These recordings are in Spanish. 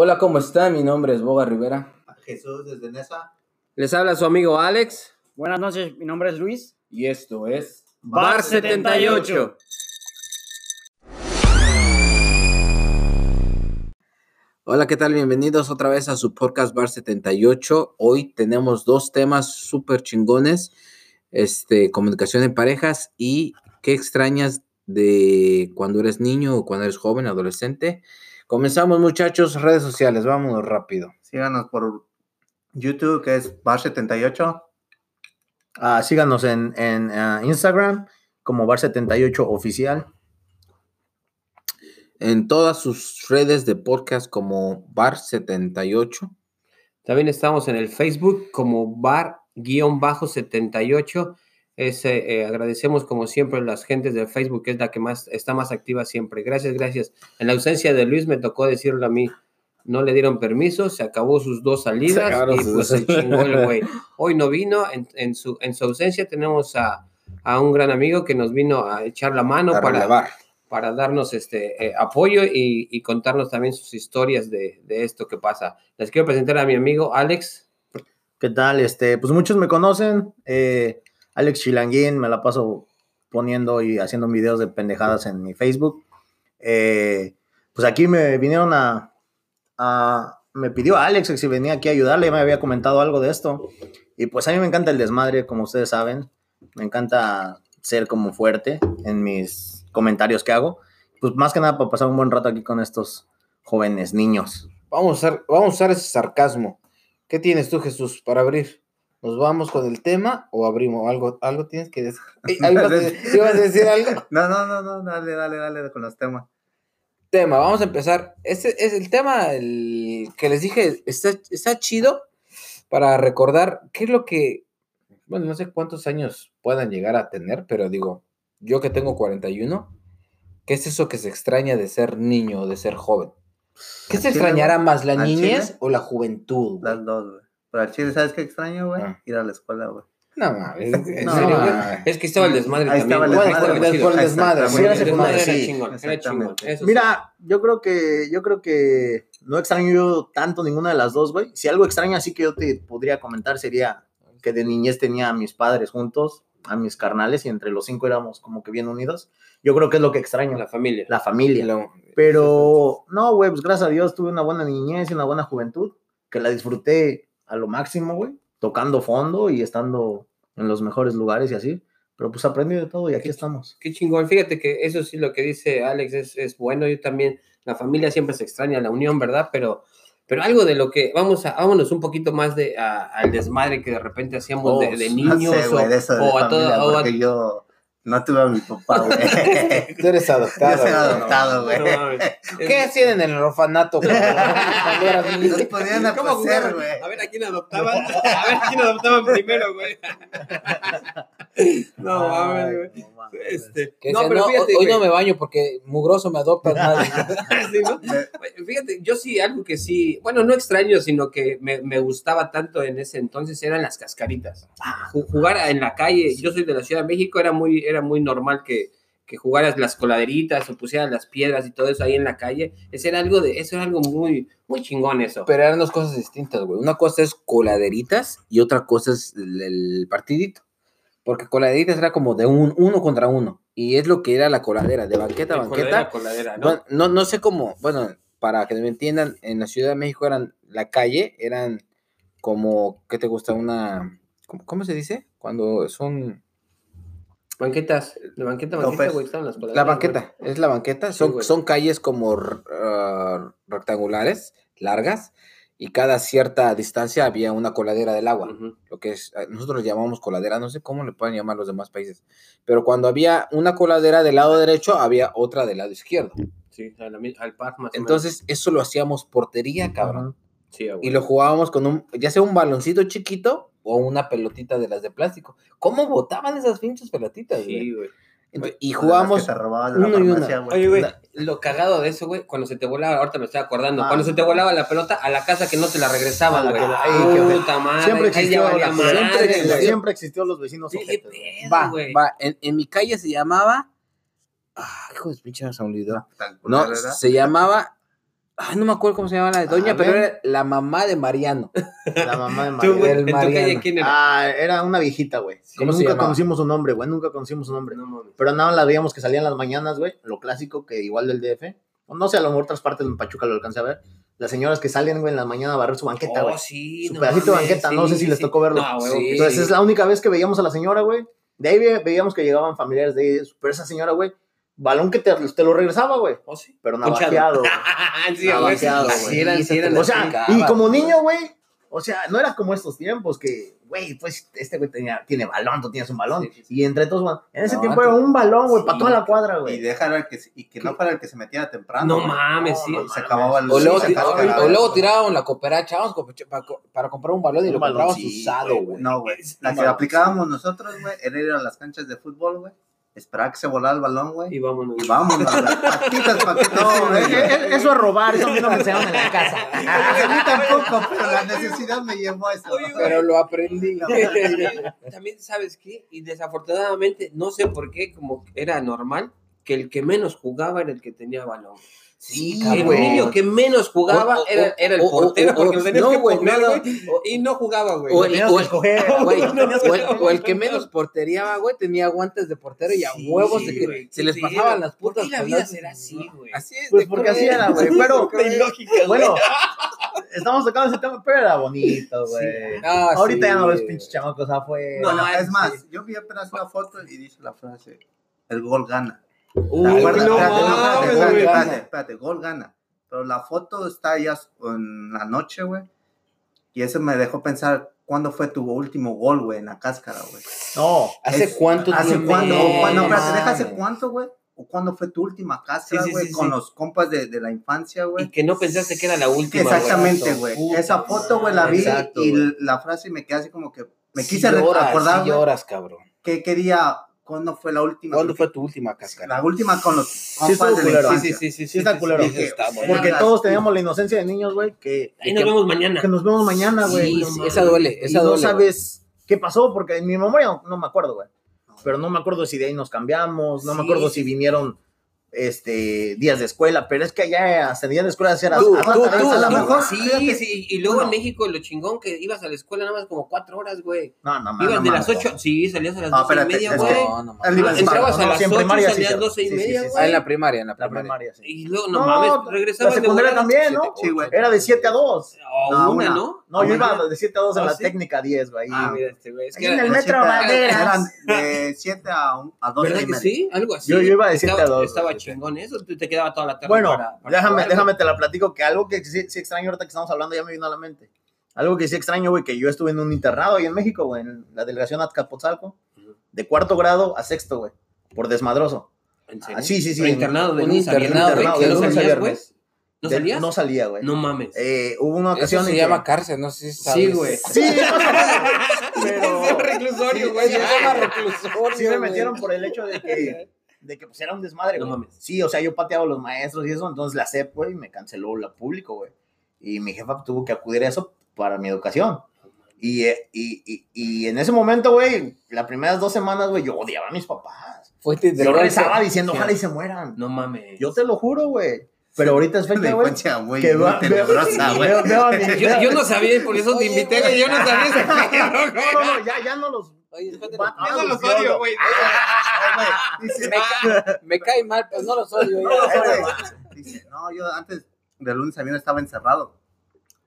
Hola, ¿cómo están? Mi nombre es Boga Rivera. Jesús desde Nesa. Les habla su amigo Alex. Buenas noches, mi nombre es Luis. Y esto es Bar 78. Hola, ¿qué tal? Bienvenidos otra vez a su podcast Bar 78. Hoy tenemos dos temas súper chingones. Este, comunicación en parejas y qué extrañas de cuando eres niño o cuando eres joven, adolescente. Comenzamos, muchachos, redes sociales, vámonos rápido. Síganos por YouTube, que es Bar78. Ah, síganos en, en, ah, Instagram como Bar78 Oficial. En todas sus redes de podcast como Bar78. También estamos en el Facebook como Bar-78. Eh, agradecemos como siempre a las gentes del Facebook, que es la que más está más activa siempre. Gracias, gracias. En la ausencia de Luis me tocó decirle a mí, no le dieron permiso, se acabó sus dos salidas y pues se chingó el güey. Hoy no vino, en, su, en su ausencia tenemos a, un gran amigo que nos vino a echar la mano para, para darnos este eh, apoyo y, contarnos también sus historias de, de, esto que pasa. Les quiero presentar a mi amigo Alex. ¿Qué tal? Este, pues muchos me conocen. Eh, Alex Chilanguín, me la paso poniendo y haciendo videos de pendejadas en mi Facebook. Eh, pues aquí me vinieron a, Me pidió Alex que si venía aquí a ayudarle, me había comentado algo de esto. Y pues a mí me encanta el desmadre, como ustedes saben. Me encanta ser como fuerte en mis comentarios que hago. Pues más que nada para pasar un buen rato aquí con estos jóvenes niños. Vamos a vamos a usar ese sarcasmo. ¿Qué tienes tú, Jesús, para abrir? ¿Nos vamos con el tema o abrimos? ¿Algo, algo tienes que decir? ¿Ibas a decir algo? No, no, no, no, dale, dale, dale con los temas. Tema, vamos a empezar. Este es el tema el que les dije, está, está chido para recordar qué es lo que, bueno, no sé cuántos años puedan llegar a tener, pero digo, yo que tengo 41, ¿qué es eso que se extraña de ser niño o de ser joven? ¿Qué se extrañará más, la niñez o la juventud? Las dos, güey. Pero al chile, ¿sabes qué extraño, güey? Ah. Ir a la escuela, güey. No mames, ¿en serio? Es que estaba el desmadre Ahí también. Estaba el desmadre, bueno, el desmadre. Sí, el desmadre era chingón, era chingón. Mira, yo creo que yo creo que no extraño yo tanto ninguna de las dos, güey. Si algo extraño así que yo te podría comentar sería que de niñez tenía a mis padres juntos, a mis carnales y entre los cinco éramos como que bien unidos. Yo creo que es lo que extraño. La familia. La familia. Pero no, güey, pues gracias a Dios tuve una buena niñez y una buena juventud que la disfruté a lo máximo, güey, tocando fondo y estando en los mejores lugares y así. Pero pues aprendí de todo y aquí estamos. Qué chingón. Fíjate que eso sí lo que dice Alex es, es bueno. Yo también, la familia siempre se extraña, la unión, ¿verdad? Pero, pero algo de lo que, vamos a, vámonos un poquito más de, al desmadre que de repente hacíamos de, de, niños o, a todo. yo no tuve a mi papá, güey. Tú eres adoptado. Yo soy adoptado, güey. ¿Qué hacían en el orfanato? Nos ponían a ¿Cómo pasear, güey. A ver a quién adoptaban. A ver a quién adoptaban primero, güey. No mames, güey. Este, no, pero fíjate, hoy no me baño porque mugroso me adopta sí, ¿no? Fíjate, yo sí, algo que sí, bueno, no extraño, sino que me, me gustaba tanto en ese entonces eran las cascaritas. Ah. Jugar en la calle, yo soy de la Ciudad de México, era muy, era muy normal que, que jugaras las coladeritas o pusieras las piedras y todo eso ahí en la calle. Eso era algo de, eso era algo muy, muy chingón eso. Pero eran dos cosas distintas, güey. Una cosa es coladeritas y otra cosa es el, partidito. Porque coladeritas era como de un uno contra uno. Y es lo que era la coladera, de banqueta a banqueta. ¿no? ¿no? no, sé cómo, bueno, para que me entiendan, en la Ciudad de México eran la calle, eran como, ¿qué te gusta? Una, cómo se dice? Cuando son Banquetas, la banqueta, banqueta, güey, estaban las La banqueta, es la banqueta. Son, son calles como uh, rectangulares, largas, y cada cierta distancia había una coladera del agua. Lo que es, eh, nosotros llamamos coladera, no sé cómo le pueden llamar los demás países. Pero cuando había una coladera del lado derecho, había otra del lado izquierdo. Sí, al, par más Entonces, eso lo hacíamos portería, cabrón. Sí, y lo jugábamos con un, ya sea un baloncito chiquito o una pelotita de las de plástico. ¿Cómo botaban esas pinches pelotitas, Sí, güey. Y jugábamos uno y uno. Oye, güey, lo cagado de eso, güey, cuando se te volaba, ahorita me estoy acordando, cuando se te volaba la pelota a la casa que no te la regresaban, güey. Ay, puta madre. Siempre existió, siempre, siempre, existió los vecinos sí, Va, va, en, en, mi calle se llamaba, ah, hijo de pinche se me olvidó. No, se llamaba Ay, no me acuerdo cómo se llama la doña, A pero era la mamá de Mariano. La mamá de güey, el en tu Mariano. calle, ¿quién era? Ah, era una viejita, güey. Que ¿Cómo se nunca llamaba? conocimos su nombre, güey. Nunca conocimos su nombre. No mames. Pero nada la veíamos que salían las mañanas, güey. Lo clásico que igual del DF. O no sé, a lo mejor otras partes de Pachuca lo alcancé a ver. Las señoras que salen, güey, en la mañana a barrer su banqueta, güey. Oh, sí, Su no pedacito de banqueta, no sí, sé si les sí. tocó verlo. No, güey, Sí. Entonces es la única vez que veíamos a la señora, güey. De ahí ve- veíamos que llegaban familiares de ellos. Pero esa señora, güey, balón que te, te lo regresaba, güey. Oh, sí. Pero navajeado. güey. sí, güey. Navajeado, Así güey. eran, Sí, sí se eran. O sea, y como niño, güey, o sea, no era como estos tiempos que, güey, pues este güey tenía, tiene balón, tú tienes un balón. Sí, sí, sí. Y entre todos, güey, en ese No, tiempo era un balón, güey, sí. para toda la cuadra, Y güey. dejar el que, se- y que no fuera el que se metiera temprano. No mames, sí. No, Y se acababa el O luego, o luego tiraban la cooperacha vamos, para, para comprar un balón y Un lo balón, sí, usado, güey. No, güey. La que aplicábamos nosotros, güey, era ir a las canchas de fútbol, güey. Esperar que se volara el balón, güey. Y vámonos. Y vámonos, güey. Patitas para que te No, eh, eso es robar, eso a mí no me enseñaron en la casa. A mí tampoco, pero la necesidad me llevó a eso. Oye. Pero lo aprendí. También, ¿sabes qué? Y desafortunadamente, no sé por qué, como era normal, que el que menos jugaba era el que tenía balón. Sí, el niño que menos jugaba O- o- era, era el portero, o- porque no, güey, y no jugaba, güey. o- el, no, o el que no. menos portería, güey, tenía guantes de portero y a Sí, huevos de que güey, se les sí, pasaban las ¿Por putas. qué la vida será así, güey? Así es. Pues porque así era, güey. Pero, bueno, estamos tocando ese tema, pero era bonito, güey. Ah, Ahorita ya no ves güey. pinches chamacos afuera. No, es más, yo vi apenas una foto y dice la frase, el gol gana. Uy, ¿Te no? Espérate, no, espérate, güey. espérate, espérate, espérate, gol gana. Pero la foto está ya en la noche, güey. Y eso me dejó pensar, ¿cuándo fue tu último gol, güey, en la cáscara, güey? No, ¿Hace Es- cuánto ¿Hace tiempo? cuándo? No, espérate, deja hace cuánto, güey. ¿O cuándo fue tu última cáscara, Sí, sí, güey? sí, con sí. los compas de, de la infancia, Y güey. que no pensaste que era la última, güey. Exactamente, güey. Esa foto, güey, la vi Exacto, y güey. la frase me quedé así como que me Sí quise lloras, acordar, sí güey, lloras, cabrón. que quería, ¿cuándo fue la última? ¿Cuándo fue tu última cáscara? La última con los Sí, compas. Sí, infancia. sí, sí, sí. Sí está culero. Dije, está bueno. porque todos teníamos la inocencia de niños, güey, que, Ahí nos que, vemos mañana. que nos vemos mañana, güey. Sí, no esa duele, esa no duele. güey. sabes qué pasó, porque en mi memoria no, no me acuerdo, güey. Pero no me acuerdo si de ahí nos cambiamos, no me acuerdo sí. si vinieron este días de escuela, pero es que allá hasta días de escuela Tú, hasta- tú, hasta- tú, a lo tú. mejor Sí, sí, y luego en México lo chingón que ibas a la escuela nada más como cuatro horas, güey. No, no, no, Ibas no, de no, las ocho, sí, salías a las No, doce y media, güey. que- No, no, mames. Entrabas no, a las sí, ocho sí, salías claro. doce y Sí, sí, media, sí, sí. Ah, güey. en la primaria, en la La primaria. sí. Y luego, no, No, mames, la regresabas de secundaria también, ¿no? Sí, güey. Era de 7 a 2. O No, una, una. ¿no? No, yo Ah, iba de 7 a 2 en ¿Ah, la sí? técnica 10, güey. Ah, mira este, güey. Es Ahí que en era- el metro siete a- Valderas. Eran de 7 a, un- a 12 ¿Verdad y que media. sí? Algo así. Yo- yo iba de siete a dos, Estaba güey. Chingón eso, te quedaba toda la tarde Bueno, para- para déjame, jugar, déjame te la platico que algo que sí, sí extraño ahorita que estamos hablando ya me vino a la mente. Algo que sí extraño, güey, que yo estuve en un internado ahí en México, güey, en la delegación Azcapotzalco, de cuarto grado a sexto, güey, por desmadroso. ¿En serio? Ah, sí, sí, sí, Pero internado de un internado, güey, internado que de no lunes a viernes. ¿No De- salías? No salía, güey. No mames. Eh, hubo una Eso ocasión se en que- llama cárcel, no sé si sabes. Sí, güey. Sí, pero... Es reclusorio, güey. Se llama reclusorio, sí me metieron por el hecho de que, de que pues era un desmadre, No güey. mames. Sí, o sea, yo pateaba a los maestros y eso, entonces la CEP, güey, me canceló la público, güey. Y mi jefa tuvo que acudir a eso para mi educación. Y, eh, y, y, y en ese momento, güey, las primeras dos semanas, güey, yo odiaba a mis papás. Fuiste de Yo rezaba diciendo, ojalá y se mueran. No mames. Yo te lo juro, güey. Pero ahorita es fecha, güey. muy, Que va- tenebrosa, güey. Yo, yo no sabía, por eso te invité, güey. güey. Yo no sabía ese pedo, güey. No, no, no, ya, ya no los... Oye, espérate, Va- Yo no Ah, los los odio. odio, güey. Me, ca- me cae mal, pues no lo soy, güey. Eh, güey, Dice, no, yo antes de lunes a viernes estaba encerrado.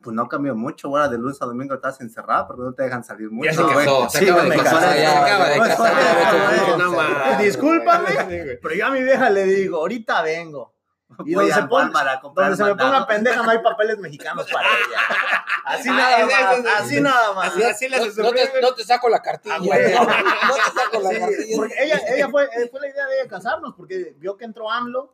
Pues no cambió mucho, ahora de lunes a domingo estás encerrado porque no te dejan salir mucho. Ya se güey. casó, se Sí, acaba de casar, ya, acaba de Pues, casar. No. Discúlpame, pero yo a mi vieja le digo, ahorita vengo. Y Voy donde se, ponga, Walmart a comprar donde se me ponga pendeja no hay papeles mexicanos para ella. Así Ah, nada más, así eso. nada más. Así, así No, no te, no te saco la cartilla. Ah. No te saco la Sí, cartilla. porque ella, ella fue, eh, fue la idea de ella casarnos, porque vio que entró AMLO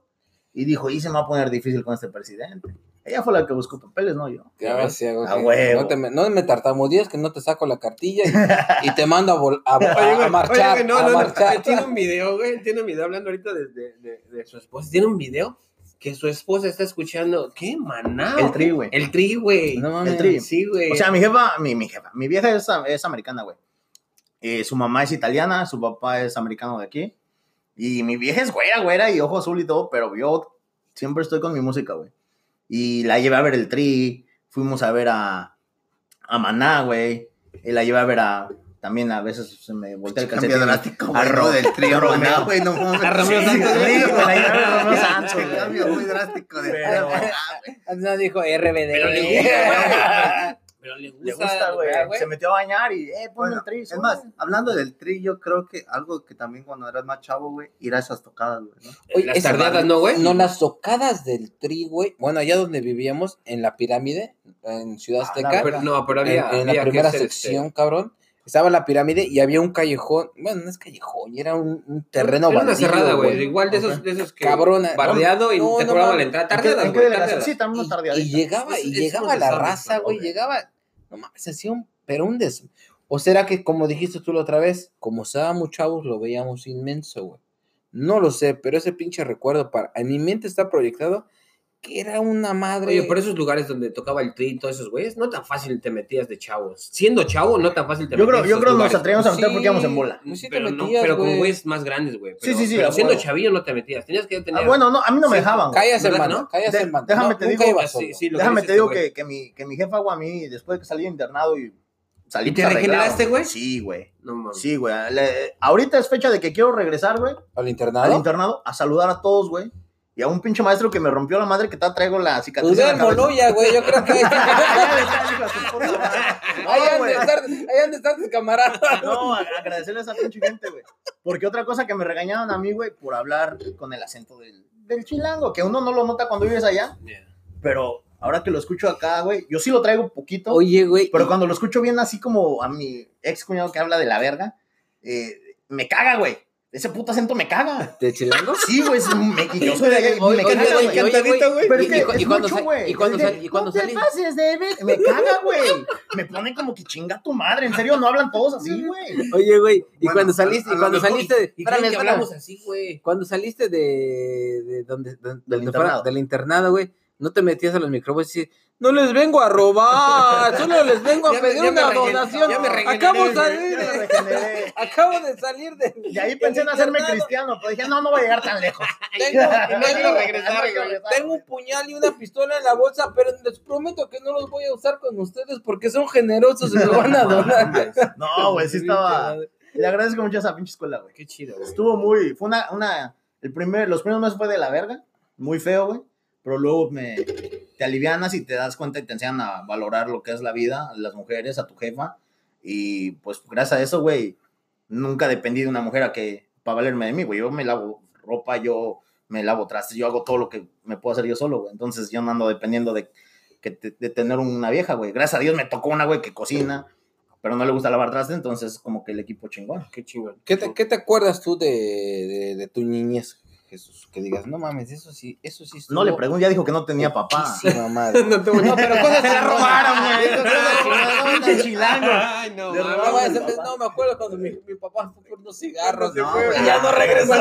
y dijo, y se me va a poner difícil con este presidente. Ella fue la que buscó papeles, no yo. Sí A huevo. No, te me, no me tartamudees que no te saco la cartilla y, y te mando a, vol- a, a- marchar. oye, no, a no, no, marchar. Tiene un video, güey. Tiene un video hablando ahorita de, de, de, de su esposa. Tiene un video que su esposa está escuchando. ¿Qué maná? El tri, güey. El tri, güey. No mames. El tri. Sí, güey. O sea, mi jefa, mi, mi jefa, mi vieja es, es americana, güey. Eh, su mamá es italiana, su papá es americano de aquí. Y mi vieja es güera, güera y ojo azul y todo, pero yo siempre estoy con mi música, güey. Y la llevé a ver el Tri, fuimos a ver a, a Maná, güey. Y la llevé a ver a, también a veces se me voltea el Cambio drástico, a güey, del trío. Maná, güey, no mames. A Romeo Santos, güey, a Romeo cambio muy drástico de Pero- trío, güey. No dijo RBD. Pero le gusta, Pero le gusta, güey. Se metió a bañar y, eh, Bueno, el Tri. es más, hablando del tri, yo creo que algo que también cuando eras más chavo, güey, ir a esas tocadas, güey, ¿no? Oye, Las madre- ¿no, güey? No, las tocadas del tri, güey. Bueno, allá donde vivíamos, en la pirámide, en Ciudad Ah, Azteca, no, pero en, había, en la primera hacer, este, sección, cabrón, estaba la pirámide y había un callejón. Bueno, no es callejón, era un, un terreno Era una cerrada, güey. Igual de esos, de esos que. Cabrona. Bardeado y No, te no cobraban mames. la entrada. ¿En qué- Tardeadas, güey. tardeadas. Sí, también una Y, llegaba, y es llegaba la raza, güey, llegaba, no mames, se hacía un, pero un des... O será que, como dijiste tú la otra vez, como estábamos chavos, lo veíamos inmenso, güey. No lo sé, pero ese pinche recuerdo, para, en mi mente está proyectado que era una madre... Oye, por esos lugares donde tocaba el tri y todos esos güeyes, no tan fácil te metías de chavos. Siendo chavo, no tan fácil te Yo metías creo, yo creo que nos atrevíamos a meter porque íbamos en bola. Pues sí te pero no, metías, pero con güey. güeyes más grandes, güey. Sí, Pero- sí, sí, Pero siendo chavillo no te metías. Tenías que tener. Ah, bueno, no, a mí no me Sí, dejaban. ¿Verdad, hermano, no? hermano. déjame No, te digo- sí, sí, Déjame te digo que, que, mi, que mi jefa, güey, a mí, después de que salí de internado y salí ¿Y te regeneraste, güey? Sí, güey. No mames. Sí, güey. Ahorita es fecha de que quiero regresar, güey, ¿Al al internado? internado, a saludar a todos, güey. Y a un pinche maestro que me rompió la madre que te traigo la cicatriz. Pues en. Moloya, güey, yo creo que... Ahí han de estar, ahí han de estar tus camaradas. No, a- agradecerle a esa pinche gente, güey. Porque otra cosa que me regañaban a mí, güey, por hablar con el acento del, del chilango, que uno no lo nota cuando vives allá, Yeah. pero ahora que lo escucho acá, güey, yo sí lo traigo poquito. Oye, güey. Pero y- cuando lo escucho bien así como a mi ex cuñado que habla de la verga, eh, me caga, güey. Ese puto acento me caga. ¿De chilango? Sí, güey, es- me, y yo soy de allá y Oye, me caga, güey. oye, güey, Pero es que y es cuando mucho, güey. y cuando sal- y cuando "No te salí- pases de ver". Me caga, güey. Me pone como que chinga tu madre. En serio, no hablan todos así, güey. Oye, güey, y Bueno, cuando saliste, y cuando saliste de, Y espérame, hablamos así, güey. cuando saliste de, de donde, de- donde fuera- internado. del internado, güey, no te metías a los micrófonos y decías, no les vengo a robar, solo les vengo a Ya pedir me una donación. regeneré, Acabo, güey. salir de, acabo de salir de. Y ahí pensé en hacerme cristiano, pero dije, no, no voy a llegar tan lejos. Tengo, tengo- regresar, tengo un puñal y una pistola en la bolsa, pero les prometo que no los voy a usar con ustedes porque son generosos y me van a donar. No, güey, sí estaba. Le agradezco mucho a esa pinche escuela, güey. Qué chido, güey. Estuvo muy. Fue una. una el primer, los primeros meses fue de la verga. Muy feo, güey. Pero luego me, te alivianas y te das cuenta y te enseñan a valorar lo que es la vida, a las mujeres, a tu jefa. Y pues gracias a eso, güey, nunca dependí de una mujer a que para valerme de mí, güey. Yo me lavo ropa, yo me lavo trastes, yo hago todo lo que me puedo hacer yo solo, güey. Entonces yo no ando dependiendo de, que te- de tener una vieja, güey. Gracias a Dios me tocó una, güey, que cocina, pero no le gusta lavar trastes, entonces como que el equipo chingón. Qué chingón. ¿Qué te, qué te acuerdas tú de, de, de tu niñez, Jesús? Que digas, no mames, eso sí, eso sí No le estuvo pregunto, ya dijo que no tenía papá. poquísima madre. No, No, pero cosas se la robaron, güey. Fue Pinche chilango. Ay, no. No, papá. no, me acuerdo cuando mi, mi papá fue por unos cigarros. No, güey, güey. y ya no regresó.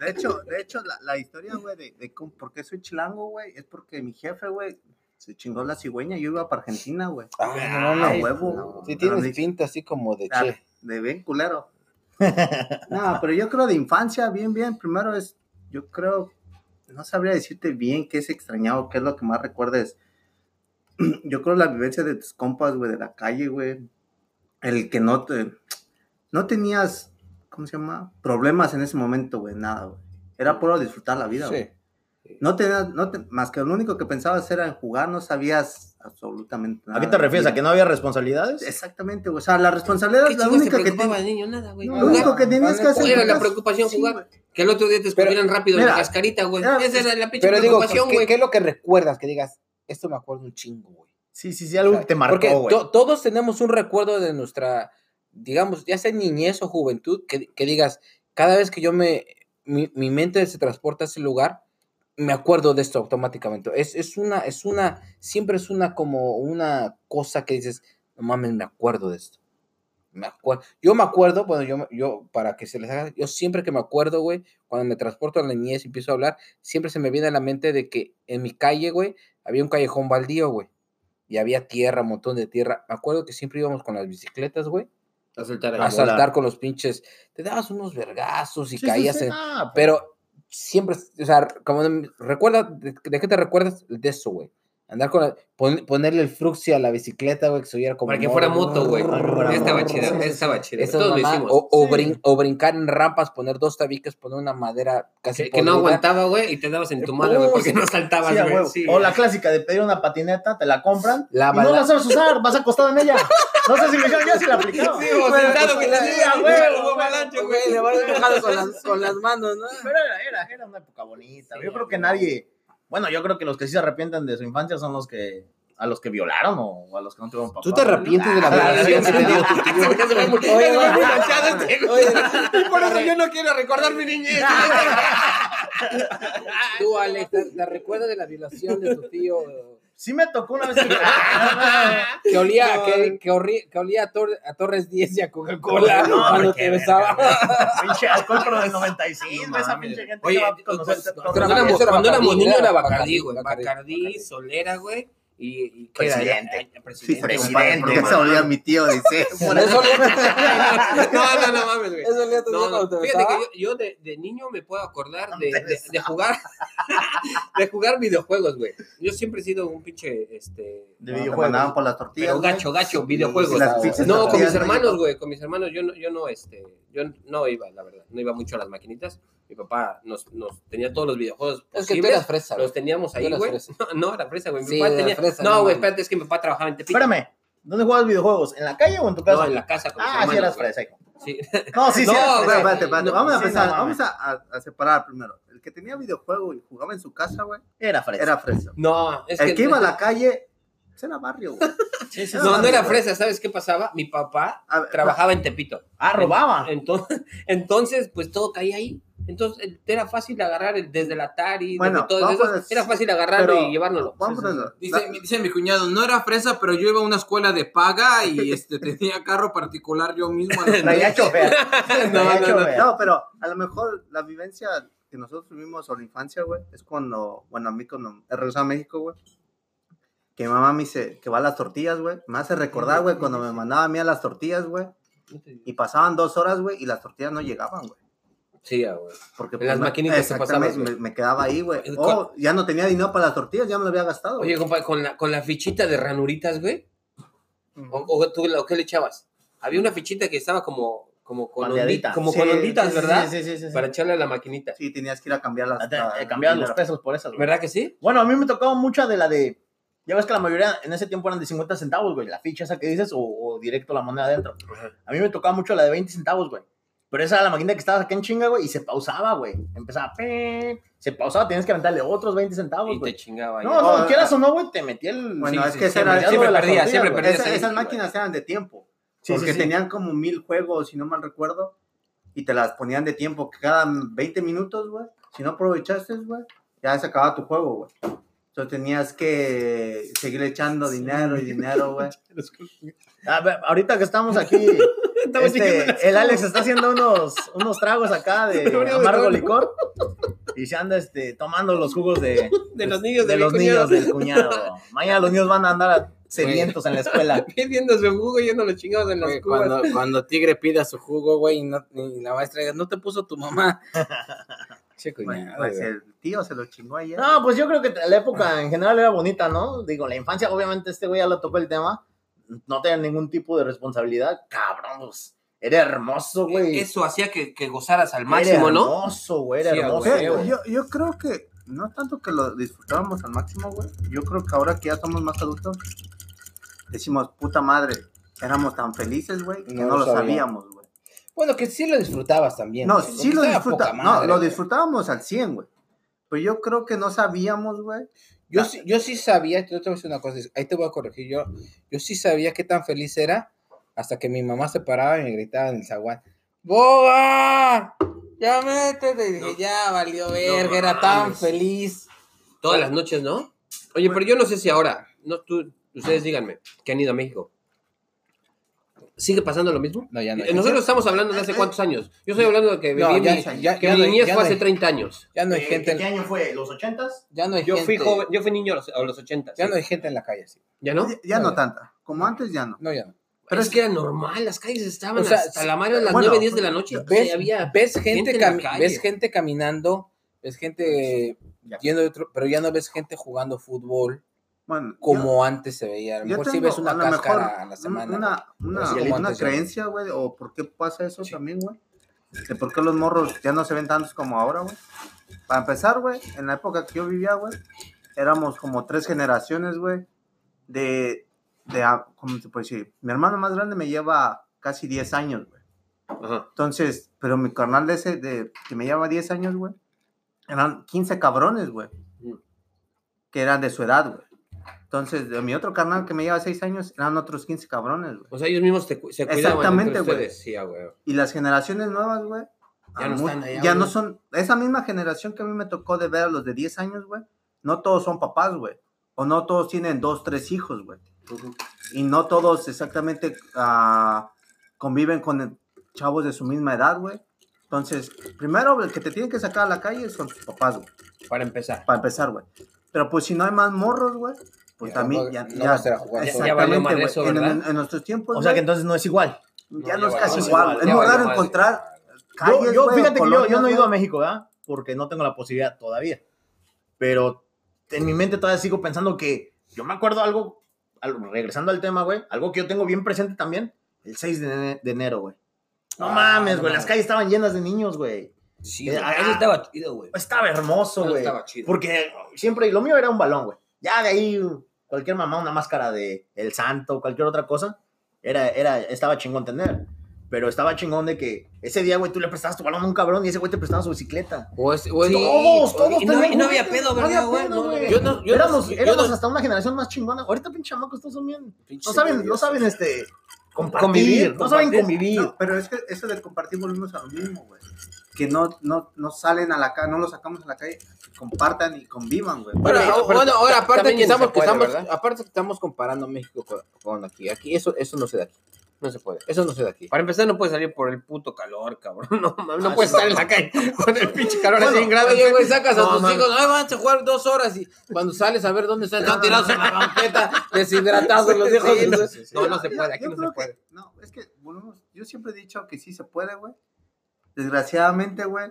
De hecho, de hecho, la, la historia, güey, de, de cómo- por qué soy chilango, güey, es porque mi jefe, güey, se chingó la cigüeña y yo iba para Argentina, güey. Ah, no mames. huevo. Sí Pero tienes pinta así como de Ah, che. De bien culero. No, pero yo creo de infancia, bien, bien. Primero es, yo creo, no sabría decirte bien qué es extrañado, qué es lo que más recuerdes. Yo creo la vivencia de tus compas, güey, de la calle, güey. El que no te, no tenías, ¿cómo se llama? Problemas en ese momento, güey, nada, güey. Era puro disfrutar la vida, güey. No tenías, no te- más que lo único que pensabas era en jugar, no sabías absolutamente nada. ¿A qué te refieres? ¿A que no había responsabilidades? Exactamente, güey. O sea, la responsabilidad ¿Qué es la única que te... el niño? Nada, güey. Lo No, único que tenías que hacer. ¿Cuál era la preocupación? Sí, Jugar. güey. Que el otro día te escupieran rápido en mira, la cascarita, güey. era- Esa era la pinche Pero digo, preocupación, ¿qué, güey. qué es lo que recuerdas? Que digas, esto me acuerdo un chingo, güey. Sí, sí, sí, algo que te Porque marcó, güey. to- todos tenemos un recuerdo de nuestra, digamos, ya sea niñez o juventud, que, que digas, cada vez que yo me, mi, mi mente se transporta a ese lugar, me acuerdo de esto automáticamente. Es, es una, es una, siempre es una como una cosa que dices, no mames, me acuerdo de esto. Me acuerdo. Yo me acuerdo, bueno, yo, yo, para que se les haga, yo siempre que me acuerdo, güey, cuando me transporto a la niñez y empiezo a hablar, siempre se me viene a la mente de que en mi calle, güey, había un callejón baldío, güey. Y había tierra, un montón de tierra. Me acuerdo que siempre íbamos con las bicicletas, güey, A soltar a saltar con los pinches. Te dabas unos vergazos y Sí, sí, caías sí, en. ah, Pero siempre, o sea, como recuerda, ¿de, qué te recuerdas? De eso, güey. Andar con la- pon- ponerle el fruxi a la bicicleta, güey, que se oyera como Para que fuera moto, güey. Estaba sí. estaba. Esas Todos lo hicimos. o, o Sí. brin- o brincar en rampas, poner dos tabiques, poner una madera casi Que, que no aguantaba, güey, y te dabas en tu madre, güey, porque no saltabas, güey. huevo. Sí. O la clásica de pedir una patineta, te la compran La y no la sabes usar, vas acostado en ella. No sé si me dijeron, yo sí la aplicaba. Sí, o sentado, güey, Sí, así, a güey, Güey, le vas empujando con las, con las manos, ¿no? Pero era, era, era una época bonita. Yo creo que nadie, bueno, yo creo que los que sí se arrepienten de su infancia son los que a los que violaron o a los que no tuvieron papá. ¿Tú te arrepientes de la Ah, violación que te dio tu tío? Muy Por eso yo no quiero recordar mi niñez. Tú, Alex, ¿te, te recuerdas de la violación de tu tío? Sí me tocó una vez que... Que olía, No, que, que, orri- que olía a, Tor- a Torres 10 y a Coca-Cola No, cuando te besaba. pinche alcohol, pero del 95. No esa pinche gente Oye, que va a conocer cuando, éramos, era cuando éramos niños era Bacardí, güey. Bacardí. Solera, güey. Y, y. Presidente. Era- Sí, presidente. Presidente, ¿Por qué se man. olía mi tío? Dice. Por Eso eso. olía, No, no, no mames, güey. eso olía tu tío No, no. te Fíjate que yo, yo de, de niño me puedo acordar de, de, de jugar de jugar videojuegos, güey. Yo siempre he sido un pinche este De videojuegos. mandaban por las tortillas. pero gacho, gacho, videojuegos. No, con mis hermanos, güey, con mis hermanos yo no yo no este yo no iba, la verdad. No iba mucho a las maquinitas. Mi papá nos, nos tenía todos los videojuegos Es que tú eras fresa. Los teníamos ahí, güey. No, no, era fresa, güey. Mi Sí, papá era tenía... fresa, no no, güey, mames. espérate, es que mi papá trabajaba en Tepito. Espérame, ¿dónde jugabas videojuegos? ¿En la calle o en tu casa? No, en la casa con Ah, sí eras fresa, hijo. Sí. No, sí, sí No, eras Espérate, fresa. espérate, espérate. No, Vamos a sí, no vamos a, a- separar primero. El que tenía videojuego y jugaba en su casa, güey, Era fresa. era fresa. No, es El que... que iba a la calle, era barrio, güey. Sí, sí, No, no era fresa, ¿sabes qué pasaba? Mi papá ver, trabajaba en Tepito. Ah, robaba. Entonces, entonces, pues todo caía ahí. Entonces, eh, era fácil agarrar el- desde el Atari, Bueno, desde todo vamos eso. a- Era fácil agarrarlo pero y llevárnoslo. Vamos Sí, a sí. Dice, mi- dice mi cuñado, no era fresa, pero yo iba a una escuela de paga y este tenía carro particular yo mismo. Traía chofer. No, no, chofer. No, pero a lo mejor la vivencia que nosotros tuvimos o la infancia, güey, es cuando, bueno, a mí cuando he regresado a México, güey, que mi mamá me dice que va a las tortillas, güey, me hace recordar, güey, cuando me mandaba a mí a las tortillas, güey, y pasaban dos horas, güey, y las tortillas no llegaban, güey. Sí, güey. Porque En las me- maquinitas pasabas, güey. me, me quedaba ahí, güey. Oh, ya no tenía dinero para las tortillas, ya me lo había gastado. Oye, compa, con la, con la fichita de ranuritas, güey. ¿O, o tú o qué le echabas? Había una fichita que estaba como, como con, Bandeadita. ondi- como Sí, con onditas, ¿verdad? Sí, sí, sí. sí. Para echarle a la maquinita. Sí, tenías que ir a cambiar las... Ah, cambiaban los pesos por esas, güey. ¿Verdad que sí? Bueno, a mí me tocaba mucha de la de. Ya ves que la mayoría en ese tiempo eran de 50 centavos, güey. La ficha esa que dices o, o directo la moneda adentro. A mí me tocaba mucho la de 20 centavos, güey. Pero esa era la máquina que estaba acá en chinga, güey, y se pausaba, güey. Empezaba, pe, se pausaba, tenías que aventarle otros 20 centavos, Y te güey. chingaba. No, ya. no, No, quieras o no, güey, te metía el. Bueno, Sí, es sí, que siempre, era... perdía, siempre güey. perdía. Esa- esas máquinas eran de tiempo. Sí, porque sí, sí. tenían como mil juegos, si no mal recuerdo, y te las ponían de tiempo que cada 20 minutos, güey. Si no aprovechaste, güey, ya se acababa tu juego, güey. Tenías que seguir echando dinero y dinero, güey. A ver, ahorita que estamos aquí, Estamos este, el Alex está haciendo unos, unos tragos acá de amargo licor y se anda este, tomando los jugos de, De los niños de los cuñado. niños del cuñado. Mañana los niños van a andar sedientos en la escuela. Pidiendo su jugo y yendo los chingados en las Güey, cubas. cuando, cuando Tigre pida su jugo, güey, y, no- y la maestra diga, no te puso tu mamá. Che, cuñado, pues el tío se lo chingó ayer. No, pues yo creo que la época en general era bonita, ¿no? Digo, la infancia, obviamente, este güey ya lo tocó el tema. No tenía ningún tipo de responsabilidad. Cabrón, pues, era hermoso, güey. Eso hacía que, que gozaras al Era máximo, ¿no? hermoso, güey, era Sí, hermoso. güey. yo, yo creo que no tanto que lo disfrutábamos al máximo, güey. Yo creo que ahora que ya somos más adultos, decimos, puta madre, éramos tan felices, güey, que No no, lo lo sabía. sabíamos, güey. Bueno, que sí lo disfrutabas también. No, güey, sí lo poca disfrutábamos. No, lo güey. disfrutábamos al 100, güey. Pero yo creo que no sabíamos, güey. Yo, sí- yo sí sabía, yo te voy a decir una cosa, ahí te voy a corregir, yo, yo sí sabía qué tan feliz era hasta que mi mamá se paraba y me gritaba en el zaguán, ¡Boga! ¡Ya métete! Y dije, ya valió verga, era tan feliz. Todas las noches, ¿no? Oye, pero yo no sé si ahora, no, tú, ustedes díganme, que han ido a México. ¿Sigue pasando lo mismo? No, ya no. Eh, Nosotros estamos hablando de hace cuántos años. Yo estoy hablando de que No, viví ya- mi, ya- que ya mi no niñez ya fue no hace hay- 30 años. Ya no hay Eh, gente, ¿Qué en- año fue? ¿Los ochentas? ya no hay Yo fui joven, yo fui niño a los, a los 80. ya sí. no hay gente en la calle. ¿Ya no? Ya, ya No, no tanta. Como antes ya no. No, ya no. Pero es que era normal, las calles estaban O sea, hasta la madre a las bueno, 9, 10 de la noche. ¿Ves, Sí, había ves gente, gente ves gente caminando ves gente yendo de otro, pero ya no ves gente jugando fútbol Bueno, como antes se veía. A lo sí tengo ves una a lo cáscara mejor a la semana. Una, no. creencia, güey, o por qué pasa eso también, güey. De por qué los morros ya no se ven tantos como ahora, güey. Para empezar, güey, en la época que yo vivía, güey, éramos como tres generaciones, güey, de, de, ah, ¿cómo se puede decir? Mi hermano más grande me lleva casi 10 años, güey. Ajá. Entonces, pero mi carnal de ese, de, que me lleva 10 años, güey, eran 15 cabrones, güey, que eran de su edad, güey. Entonces, de mi otro carnal que me lleva 6 años, eran otros 15 cabrones, güey. O sea, ellos mismos te se cuidaban Exactamente, entre güey. ustedes. Sí, güey. Y las generaciones nuevas, güey, Ya no están allá, ya no son, esa misma generación que a mí me tocó de ver a los de 10 años, güey, no todos son papás, güey. O no todos tienen dos, tres hijos, güey. Y no todos exactamente ah, conviven con chavos de su misma edad, güey. Entonces, primero, el que te tienen que sacar a la calle son tus papás, güey. Para empezar. Para empezar, güey. Pero pues si no hay más morros, güey, pues Ya, también no- ya, no ya- vas a ir a jugar solo. Ya valió exactamente, eso, En, ¿verdad? en- en nuestros tiempos, O sea que entonces no es igual. ya No, no es casi igual. Es muy raro encontrar Yo, calles, yo güey, fíjate que yo, yo no he ido a. México, ¿verdad? Porque no tengo la posibilidad todavía. Pero en mi mente todavía sigo pensando que yo me acuerdo algo, algo- regresando al tema, güey, algo que yo tengo bien presente también, el 6 de, de enero, güey. No Ah, mames, no güey, las calles estaban llenas de niños, güey. Sí, Eh, güey. ah, Eso estaba chido, güey. Estaba hermoso, Eso güey. estaba chido. Porque siempre, lo mío era un balón, güey. Ya de ahí, cualquier mamá, una máscara de El Santo, cualquier otra cosa, era, era, estaba chingón tener. Pero estaba chingón de que ese día, güey, tú le prestabas tu balón a un cabrón y ese güey te prestaba su bicicleta. O es- o es- todos, todos. y no- tenían y no había pedo, no había ¿verdad, güey? pedo, No, yo no- yo no- éramos yo éramos no- hasta una generación más chingona. Ahorita, pinche chamacos, todos son bien. No saben, no saben, este, compartir. Convivir, no saben compartir. convivir. No, pero es que eso de compartir volvemos a lo mismo, güey. Que no, no, no salen a la calle, no los sacamos a la calle, que compartan y convivan, güey. Bueno, ah, pero bueno, ahora aparte que estamos, se que puede, estamos- ¿verdad? aparte que estamos comparando México con, con aquí, aquí eso, eso no se da aquí, No se puede. eso no se da aquí. Para empezar, no puedes salir por el puto calor, cabrón. No, no Ah, puedes sí. estar en la calle con el pinche calor Bueno, así en grado. Oye, güey, sacas a tus hijos, ay, van a jugar dos horas y cuando sales a ver dónde están, están tirados en la banqueta, deshidratados los hijos. Sí, no, no, no se puede, aquí Yo no creo se puede. que- no, es que, volvemos, yo siempre he dicho que sí se puede, güey. Desgraciadamente, güey,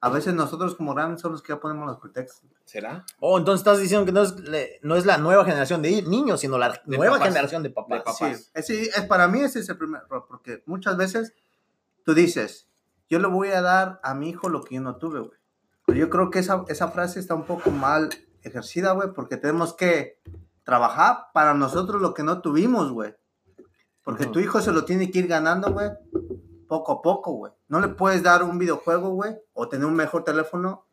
a veces nosotros como grandes son los que ya ponemos los pretextos. ¿Será? Oh, entonces estás diciendo que no es, le- no es la nueva generación de niños, sino la De nueva papás. generación de papás. De papás. Sí, es, para mí ese es el primer error, porque muchas veces tú dices, yo le voy a dar a mi hijo lo que yo no tuve, güey. Pero yo creo que esa, esa frase está un poco mal ejercida, güey, porque tenemos que trabajar para nosotros lo que no tuvimos, güey. Porque tu hijo se lo tiene que ir ganando, güey, poco a poco, güey. No le puedes dar un videojuego, güey, o tener un mejor teléfono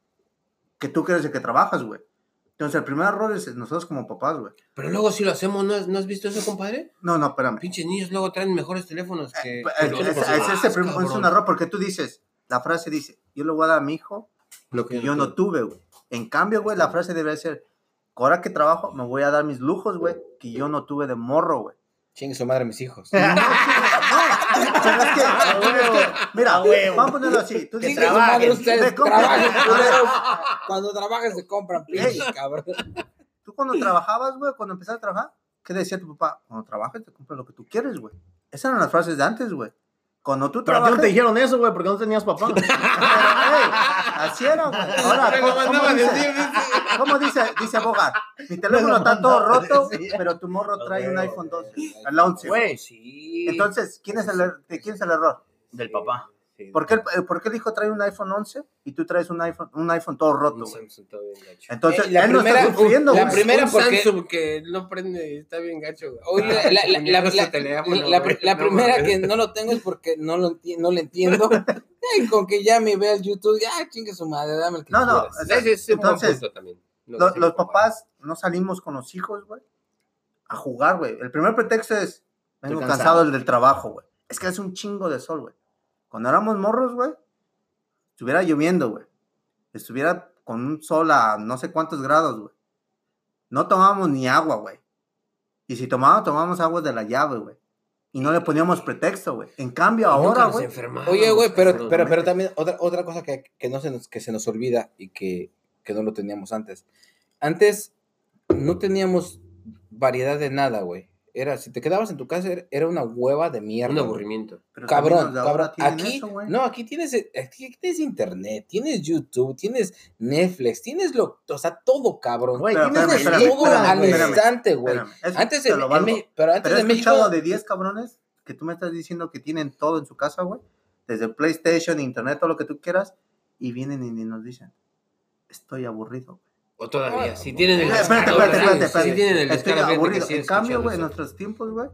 que tú crees de que trabajas, güey. Entonces, el primer error es nosotros como papás, güey. Pero luego si lo hacemos, ¿no has, ¿no has visto eso, compadre? No, no, espérame. Pinches niños luego traen mejores teléfonos que... Eh, que es- es- papás, es ese un error porque tú dices, la frase dice, yo le voy a dar a mi hijo lo que yo no tuve, güey. En cambio, güey, la frase debería ser, ahora que trabajo, me voy a dar mis lujos, güey, que yo no tuve de morro, güey. Chingue su madre mis hijos. No, pero es que, es que, mira, vamos a ponerlo así. Tú dices, su madre ustedes, trabajen, culeros. Cuando trabajen se compran pinches, cabrón. tú cuando trabajabas, güey, cuando empezaste a trabajar, ¿qué decía tu papá? Cuando trabajes te compras lo que tú quieres, güey. Esas eran las frases de antes, güey. Cuando tú Pero a ti no trabajas... te dijeron eso, güey, porque no tenías papá. Pero, ey, así era, güey. Ahora, ¿cómo, cómo dice? decir, dice. ¿Cómo dice? Dice Bogar. Mi teléfono está todo roto, pero tu morro trae un iPhone 12, el 11. Güey, Sí. Entonces, ¿quién es el, er- de quién es el error? del papá. Sí. ¿Por qué, el, eh, por qué el hijo trae un iPhone 11 y tú traes un iPhone, un iPhone todo roto, Un güey? Samsung está bien gacho. Entonces, Eh, la él no primera- está sufriendo, la primera- un porque- Samsung que no prende, está bien gacho. güey. La, No primera que no lo tengo es porque no lo, enti- no lo entiendo. Ay, con que ya me vea el YouTube, ya chingue su madre, dame el que No, no, o sea, es un buen entonces, también. Lo Lo- que los papás no salimos con los hijos, güey, a jugar, güey. El primer pretexto es, vengo cansado cansado. del trabajo, güey. Es que hace un chingo de sol, güey. Cuando éramos morros, güey, estuviera lloviendo, güey. Estuviera con un sol a no sé cuántos grados, güey. No tomábamos ni agua, güey. Y si tomábamos, tomábamos agua de la llave, güey. Y no le poníamos pretexto, güey. En cambio, Nunca ahora, güey. Oye, güey, pero, pero también otra, otra cosa que, que no se nos, que se nos olvida y que, que no lo teníamos antes. Antes no teníamos variedad de nada, güey. Era, si te quedabas en tu casa, era- era una hueva de mierda. Un aburrimiento. Pero Cabrón, de cabrón. Aquí, eso, no, aquí tienes, eh, aquí tienes internet, tienes YouTube, tienes Netflix, tienes lo, o sea, todo, cabrón. Güey, Pero, tienes tienes espérame, todo espérame, al espérame, instante, güey. Espérame, Antes, lo en. Me- pero antes Pero en México, de 10 cabrones que tú me estás diciendo que tienen todo en su casa, güey. Desde PlayStation, Internet, todo lo que tú quieras. Y vienen y nos dicen, estoy aburrido. O todavía, Ah, si no. tienen el Espérate, espérate, espérate, espérate. tienen el Estoy aburrido. en cambio, güey, en nuestros tiempos, güey,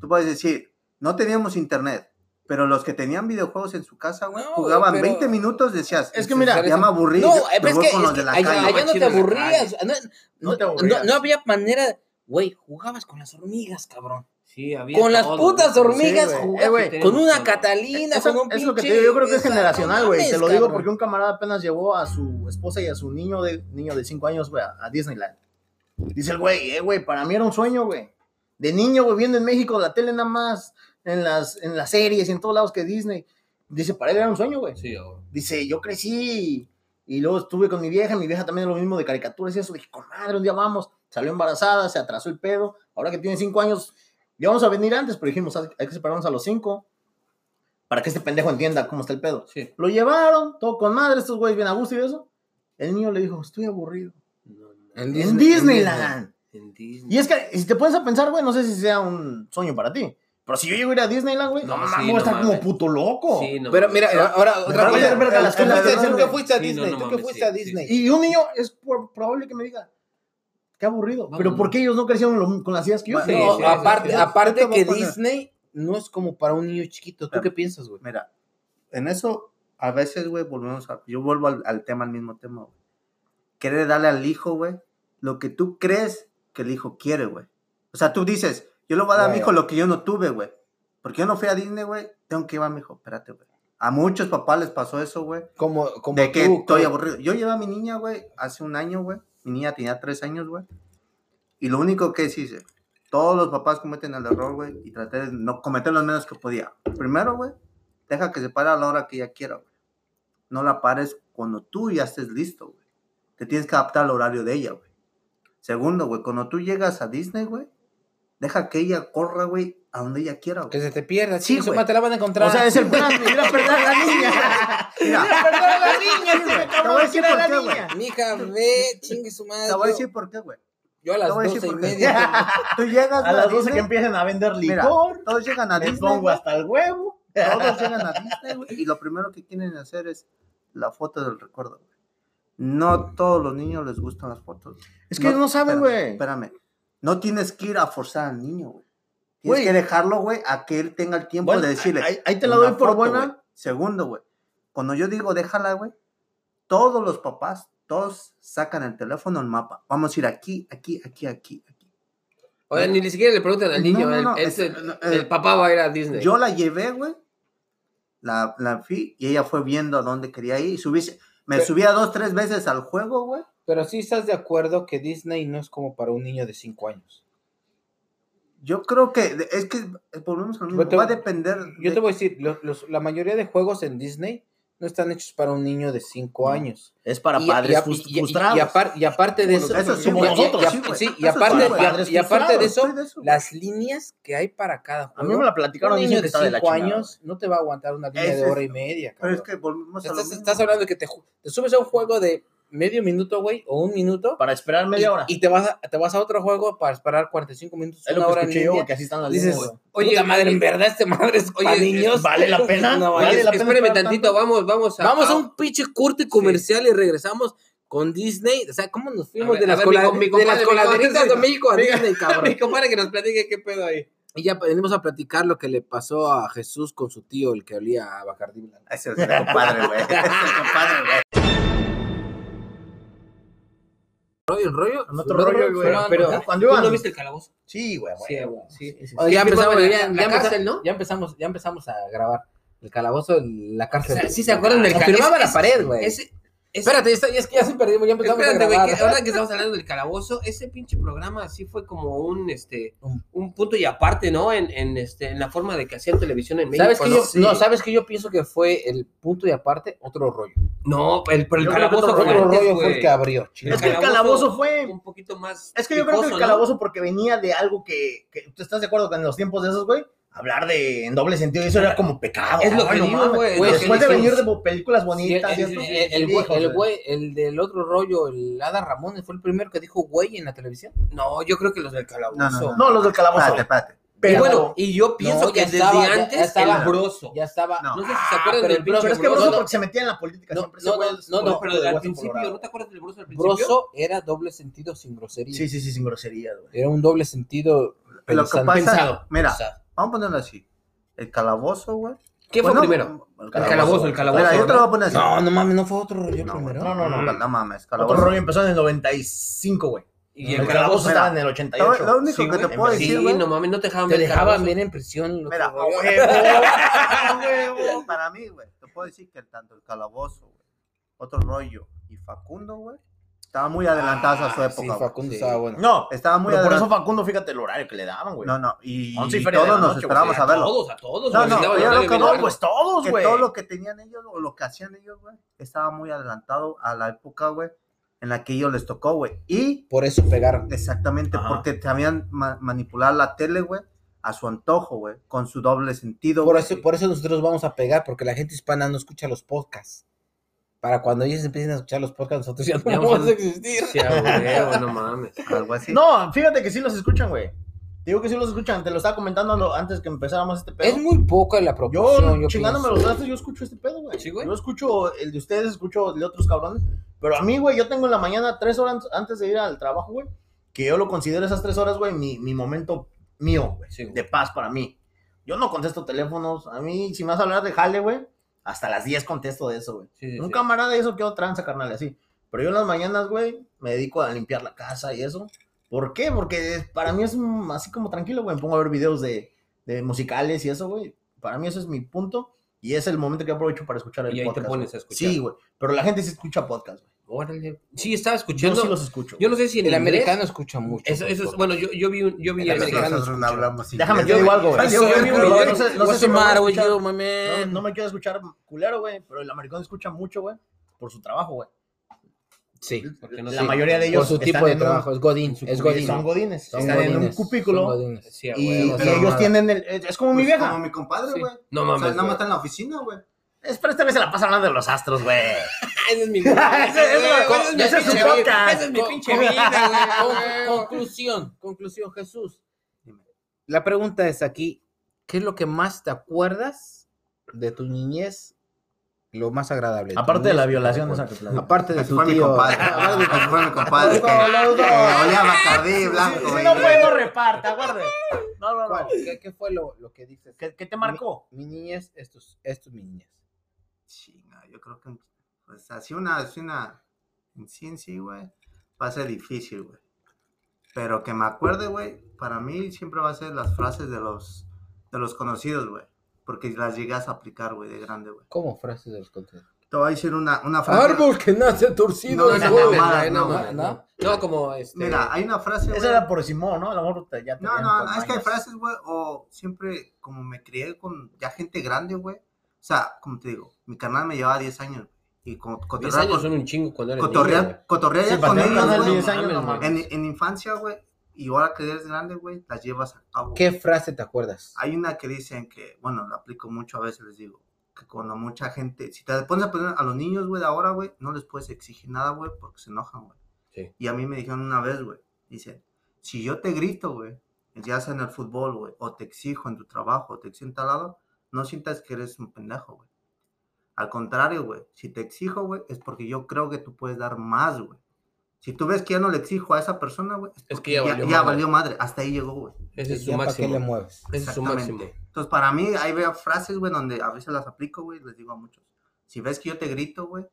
tú puedes decir, no teníamos internet, pero los que tenían videojuegos en su casa, güey, No, jugaban pero- 20 minutos, decías, Es que mira, ya me aburrí, No, pero es que, con es los que de la allá, calle. allá no te aburrías. No, No no, te no- aburrías. no había manera, güey, jugabas con las hormigas, cabrón. Sí, había Con las putas hormigas Sí, Eh, con una todo. Catalina, Eso, con un es lo que te pinche- digo, yo creo que es generacional, güey. Te lo digo cabrón. porque un camarada apenas llevó a su esposa y a su niño de niño de 5 años, güey, a Disneyland. Dice el güey, eh, güey, para mí era un sueño, güey. De niño, güey, viendo en México la tele nada más, en las, en las series y en todos lados que Disney. Dice, para él era un sueño, güey. Sí, o- Dice, yo crecí y luego estuve con mi vieja, mi vieja también lo mismo de caricaturas y eso. Dije, con madre, un día vamos. Salió embarazada, se atrasó el pedo. Ahora que tiene cinco años, ya vamos a venir antes, pero dijimos, hay que separarnos a los cinco para que este pendejo entienda cómo está el pedo. sí. Lo llevaron, todo con madre, estos güeyes bien a gusto y eso. El niño le dijo, estoy aburrido. No, no. En En Disney- Disneyland. En Disney. Y es que, si te pones a pensar, güey, no sé si sea un sueño para ti. Pero si yo llego a ir a Disneyland, güey, no, sí, voy a no estar como puto loco. Sí, no Pero mira, ahora otra cosa. Tú que- tú que Disney. fuiste a Sí, no, Disney, no tú que mames, fuiste sí, a sí, Disney. sí. Y un niño es por- probable que me diga, qué aburrido. Pero ¿por qué ellos no crecieron lo- con las ideas que yo? Bueno, crecí? No, Sí, aparte, sí, que Disney no es como para un niño chiquito. ¿Tú Claro. qué piensas, güey? Mira, en eso, a veces, güey, volvemos a. Yo vuelvo al, al tema, al mismo tema, güey. Querer darle al hijo, güey, lo que tú crees que el hijo quiere, güey. O sea, tú dices, yo le voy a dar a mi hijo lo que yo no tuve, güey. Porque yo no fui a Disney, güey. Tengo que llevar a mi hijo, espérate, güey. A muchos papás les pasó eso, güey. Como, como De que tú, estoy aburrido. Yo llevé a mi niña, güey, hace un año, güey. Mi niña tenía tres años, güey. Y lo único que sí hice, todos los papás cometen el error, güey, y traté de no cometer lo menos que podía. Primero, güey, deja que se pare a la hora que ella quiera, güey. No la pares cuando tú ya estés listo, güey. Te tienes que adaptar al horario de ella, güey. Segundo, güey, cuando tú llegas a Disney, güey, deja que ella corra, güey, a donde ella quiera, Que güey. se te pierda, Sí, güey. madre te la van a encontrar. O sea, es el plan, ir a perder a la niña. Mira, Perdón a la niña, Sí, güey. ese Te voy a decir a por la qué, güey. Mija, ve, chingue su madre. te voy a decir por qué, güey. Yo a las a doce y media. Tú llegas A las 12 Disney, que empiecen a vender Mira, licor, todos llegan a me Disney, pongo hasta el huevo. Todos llegan a Disney, güey, y lo primero que quieren hacer es la foto del recuerdo, güey. No todos los niños les gustan las fotos. Es que no saben, espérame, güey. Espérame. No tienes que ir a forzar al niño, güey. Tienes que dejarlo, güey, a que él tenga el tiempo Bueno, de decirle. ahí, ahí te la doy por buena. Segundo, güey. Cuando yo digo déjala, güey, todos los papás, todos sacan el teléfono, el mapa. Vamos a ir aquí, aquí, aquí, aquí, aquí. Oye, ni siquiera le preguntan al niño. No, no, no, el, es- el- eh, papá va a ir a Disney. Yo la llevé, güey. La, la fui y ella fue viendo a dónde quería ir. Y subí- me subía dos, tres veces al juego, güey. Pero sí estás de acuerdo que Disney no es como para un niño de 5 años. Yo creo que de- es que eh, volvemos al mismo. Yo te- Va a depender. Yo de- te voy a decir, los- los- la mayoría de juegos en Disney no están hechos para un niño de 5 años. Es para Y- padres y- frus- y- y- frustrados. Y, apar- y aparte de eso, eso nosotros, y- sí, y Eso aparte, sí, y- aparte de eso, de las líneas que hay para cada A juego. mí me la platicaron un niño de está de la 5 chingada. años no te va a aguantar una línea de hora y media. Pero es cabrón. que volvemos a lo estás, mismo. estás hablando de que te subes a un juego de medio minuto, güey, o un minuto. Para esperar media y, hora. y te vas, a, te vas a otro juego para esperar 45 minutos, es una lo que hora en escuché yo, que así están las Dices, líneas, güey. Oye, puta madre, en verdad este madre es para oye, niños. ¿vale la pena? No, ¿Vale Oye, la pena espérame esperar tantito, vamos, vamos a. Vamos a un pinche corte comercial y regresamos con Disney. O sea, ¿cómo nos fuimos ver, de las, ver, cola- mi de las coladeritas México a mi- Disney, cabrón? Mi compadre que nos platique qué pedo ahí. Y ya venimos a platicar lo que le pasó a Jesús con su tío, el que olía a Bacardí Blanco. Ese es el compadre, güey. Ese es el compadre, güey. ¿Rollo, el rollo? En otro rollo, güey. Pero- cuando ¿Tú no viste el calabozo? Sí, güey, Sí, güey. sí. Ya empezamos, ya, la- cárcel, ¿no? ya empezamos, ya empezamos a grabar. El calabozo, la O cárcel. sea, sí se acuerdan del Lo calabozo. firmaba la pared, güey. Ese- Espérate, ya, está- ya es que ya se perdimos, ya empezamos Espérate, a grabar. que ahora que estamos hablando del calabozo, ese pinche programa sí fue como un este Un- un punto y aparte, ¿no? En, en este en la forma de que hacían televisión en México. ¿Sabes que ¿no? yo, no, ¿sabes que yo pienso que fue el punto y aparte otro rollo? No, el, pero el Yo calabozo otro fue Otro antes, rollo fue el que abrió. chido. Es que el calabozo fue- un poquito más. Es que yo creo que el calabozo, porque venía de algo que, que- ¿Tú estás de acuerdo en los tiempos de esos, güey? Hablar de en doble sentido, eso era como pecado. Es lo que digo, güey, Después de venir de películas bonitas, el, güey- el güey. güey, el del otro rollo, el Ada Ramón, fue el primero que dijo güey en la televisión. No, yo creo que los del calabozo. No, los del calabozo. Y Pero- bueno, y yo pienso No, que desde estaba, antes ya estaba. el broso. Ya estaba. No. No sé si se Ah, acuerdan pero del el pinche Pero es que broso. Broso no, porque se metía en la política no, siempre. no, no, pero al principio. ¿no te acuerdas del broso al principio? Broso era doble sentido sin grosería. Sí, sí, sí, sin groserías, güey. Era un doble sentido. Lo que pensando. pasa, Pensado. mira, Pensado. Vamos a ponerlo así. El calabozo, güey. ¿Qué fue Bueno, primero? El El calabozo, el calabozo. Mira, yo te lo ¿no? voy a poner así. No, no mames, no fue otro rollo No, primero. no, no, no. No, no mames, Otro calabozo. rollo empezó en el 95, güey. Y el, el calabozo calabozo estaba en el Lo, 88. lo único Sí, que te puedo Sí, decir, güey. no mames, no te dejaban Te dejaban bien en prisión. otro Mira, huevo. Para mí, güey, te puedo decir que tanto el calabozo, güey, otro rollo y Facundo, güey, estaban muy adelantados a su Ah, época. Sí. Facundo Sí. estaba bueno. No, Estaba muy pero por eso adelantado. Facundo, fíjate el horario que le daban, güey. No, no, y, todos nos noche, esperábamos a verlo. todos, a todos. No, güey, no, estaba lo que voy, largo. pues todos, güey. todo lo que tenían ellos o lo que hacían ellos, güey, estaba muy adelantado a la época, güey, en la que ellos les tocó, güey. Y Por eso pegaron. exactamente Ajá. porque sabían ma- manipular la tele, güey, a su antojo, güey, con su doble sentido. Por eso, por eso nosotros vamos a pegar, porque la gente hispana no escucha los podcasts. Para cuando ellos empiecen a escuchar los podcasts, nosotros ya no Ya vamos vamos a existir. Huevo, no mames. Algo así. No, fíjate que sí los escuchan, güey. Digo que sí los escuchan. Te lo estaba comentando antes que empezáramos este pedo. Es muy poca la proporción. Yo, Yo, chingándome pienso. los brazos, yo escucho este pedo, güey. Sí, güey. Yo escucho el de ustedes, escucho el de otros cabrones. Pero a mí, güey, yo tengo en la mañana tres horas antes de ir al trabajo, güey. Que yo lo considero esas tres horas, güey, mi, mi momento mío, güey. Sí, güey. de paz para mí. Yo no contesto teléfonos. A mí, si me vas a hablar de jale, güey, hasta las 10 contesto de eso, güey. Sí, sí, Un sí. camarada eso quedó tranza, carnal, así. Pero yo en las mañanas, güey, me dedico a limpiar la casa y eso. ¿Por qué? Porque para mí es así como tranquilo, güey. Me pongo a ver videos de, de musicales y eso, güey. Para mí eso es mi punto. Y es el momento que aprovecho para escuchar el Y ahí te podcast. pones güey. a escuchar. Sí, güey. Pero la gente sí escucha podcast, güey. Órale. Sí, estaba Yo escuchando. sí los escucho. Yo no sé si en El inglés- americano escucha mucho. Eso, eso es, bueno, yo, yo vi, un- yo vi El americano Nosotros no hablamos Déjame te digo algo, güey. Yo Yo vi un video- no sé, no sé What's si escuchar- you, my No, no me quiero escuchar culero, güey, pero el americano escucha mucho, güey, por su trabajo, güey. Sí. porque no la sé. mayoría de ellos Por su están tipo de en un- trabajo. Es Godín. Es. Godín. son godines, Son están en un godines, cubículo son godines. Sí, y, y ellos tienen el, es como mi Pues vieja. Como mi compadre, Sí. güey. No O sea, mames. nada más güey. está en la oficina, güey. Es, pero esta vez se la pasa hablando de los astros, güey. Ese es mi Ese- ese- es su podcast. Ese es mi pinche vida, conclusión, conclusión, Jesús. Dime. La pregunta es aquí, ¿qué es lo que más te acuerdas de tu niñez? Lo más agradable. Aparte de la niñez, violación ¿te esa acuerdas? que platicé. Aparte de tu fue mi tío. compadre. Fue mi compadre. Olía a Bacardí blanco, Si no puede, no reparta, guarde. No, no, no. ¿Qué, fue lo, lo que dices? ¿Qué, te marcó? Mi niñez, esto es, esto es mi niñez. Chinga, yo creo que, pues, así una, así una, en sí, en sí, güey, va a ser difícil, güey. Pero que me acuerde, güey, para mí siempre va a ser las frases de los, de los conocidos, güey. Porque las llegas a aplicar, güey, de grande, güey. ¿Cómo frases de los contenidos? Te voy a decir una, una frase. Árbol que nace torcido. No, no, no, no, no, ¿no? No, como este. Mira, hay una frase, Esa era por Simón, ¿no? A lo mejor te- ya te No, no, no, es que hay frases, güey, o siempre, como me crié con ya gente grande, güey. O sea, como te digo, mi canal me llevaba 10 años, y como 10 cotorrear años con- son un chingo cuando eres niño, cotorrear, cotorrear Sí, ya para con ellos, canal de güey. 10 años, no mames, mames. En, en infancia, güey, y ahora que eres grande, güey, las llevas a cabo. ¿Qué frase te acuerdas? Hay una que dicen que, bueno, la aplico mucho a veces, les digo, que cuando mucha gente, si te pones a poner a los niños, güey, de ahora, güey, no les puedes exigir nada, güey, porque se enojan, güey. Sí. Y a mí me dijeron una vez, güey, dicen, si yo te grito, güey, ya sea en el fútbol, güey, o te exijo en tu trabajo, o te exijo en tal lado, no sientas que eres un pendejo, güey. Al contrario, güey, si te exijo, güey, es porque yo creo que tú puedes dar más, güey. Si tú ves que ya no le exijo a esa persona, güey, Es que ya ya, valió ya madre. valió madre. Hasta ahí llegó, güey. Ese es su ¿Ya para qué máximo. le mueves? Ese es su Exactamente. máximo. Entonces, para mí, ahí veo frases, güey, donde a veces las aplico, güey, les digo a muchos. Si ves que yo te grito, güey,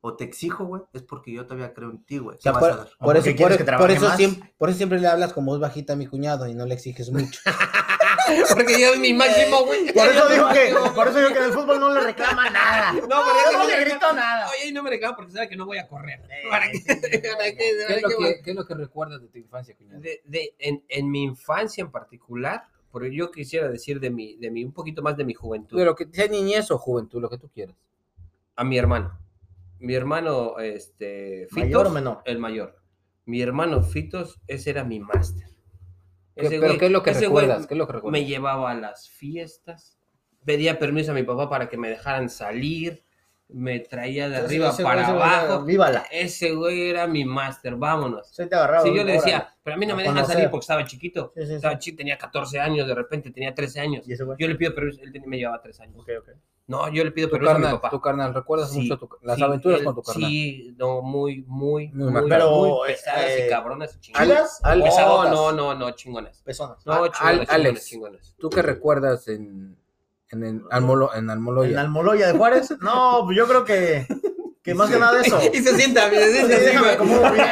o te exijo, güey, es porque yo todavía creo en ti, güey. O sea, ¿Qué vas a por, por porque eso, por, que por eso siempre, por eso siempre le hablas con voz bajita a mi cuñado y no le exiges mucho. Porque ya es mi máximo, güey. Por eso digo que, por eso digo que en el fútbol no le reclama nada. No, pero no es le grito nada. Oye, y no me reclamo porque sabe que no voy a correr. Eh, ¿Para qué? ¿Para qué? ¿Qué ¿Para es, lo que, recuerdas de tu infancia, cuñado? de, de- en, en mi infancia en particular, porque yo quisiera decir de mi, de mi, un poquito más de mi juventud, De lo que sea niñez o juventud, lo que tú quieras. a mi hermano. mi hermano, este, Fitos, ¿Mayor o menor? el mayor. Mi hermano Fitos, ese era mi máster. ¿Qué- Ese pero güey- ¿qué es lo que recuerdas? ¿Qué es lo que recuerdas? Me llevaba a las fiestas, pedía permiso a mi papá para que me dejaran salir, me traía de arriba para güey era- abajo. Vívala. Ese güey era mi máster, vámonos. Sí, te agarraba. Sí, yo le decía, pero a mí no me dejan salir porque estaba chiquito. Sí, sí. Estaba tenía 14 años, de repente tenía 13 años. ¿Y ese güey? Yo le pido permiso, él me llevaba 3 años. Ok, ok. No, yo le pido Tu permiso a mi papá. tu carnal, ¿recuerdas Sí, mucho tu- las sí, aventuras él- con tu carnal? Sí, no, muy, muy, Muy muy. Pero, muy pesadas eh, y cabronas y chingonas. ¿Chidas? Al- No, no, no, no, chingonas. Pezonas. No, Al- chingonas, chingonas, Alex. chingonas. ¿Tú qué recuerdas en, en, el Almolo, en Almoloya? ¿En Almoloya de Juárez? No, pues yo creo que, que más que nada eso. Y se sienta se sienta déjame bien.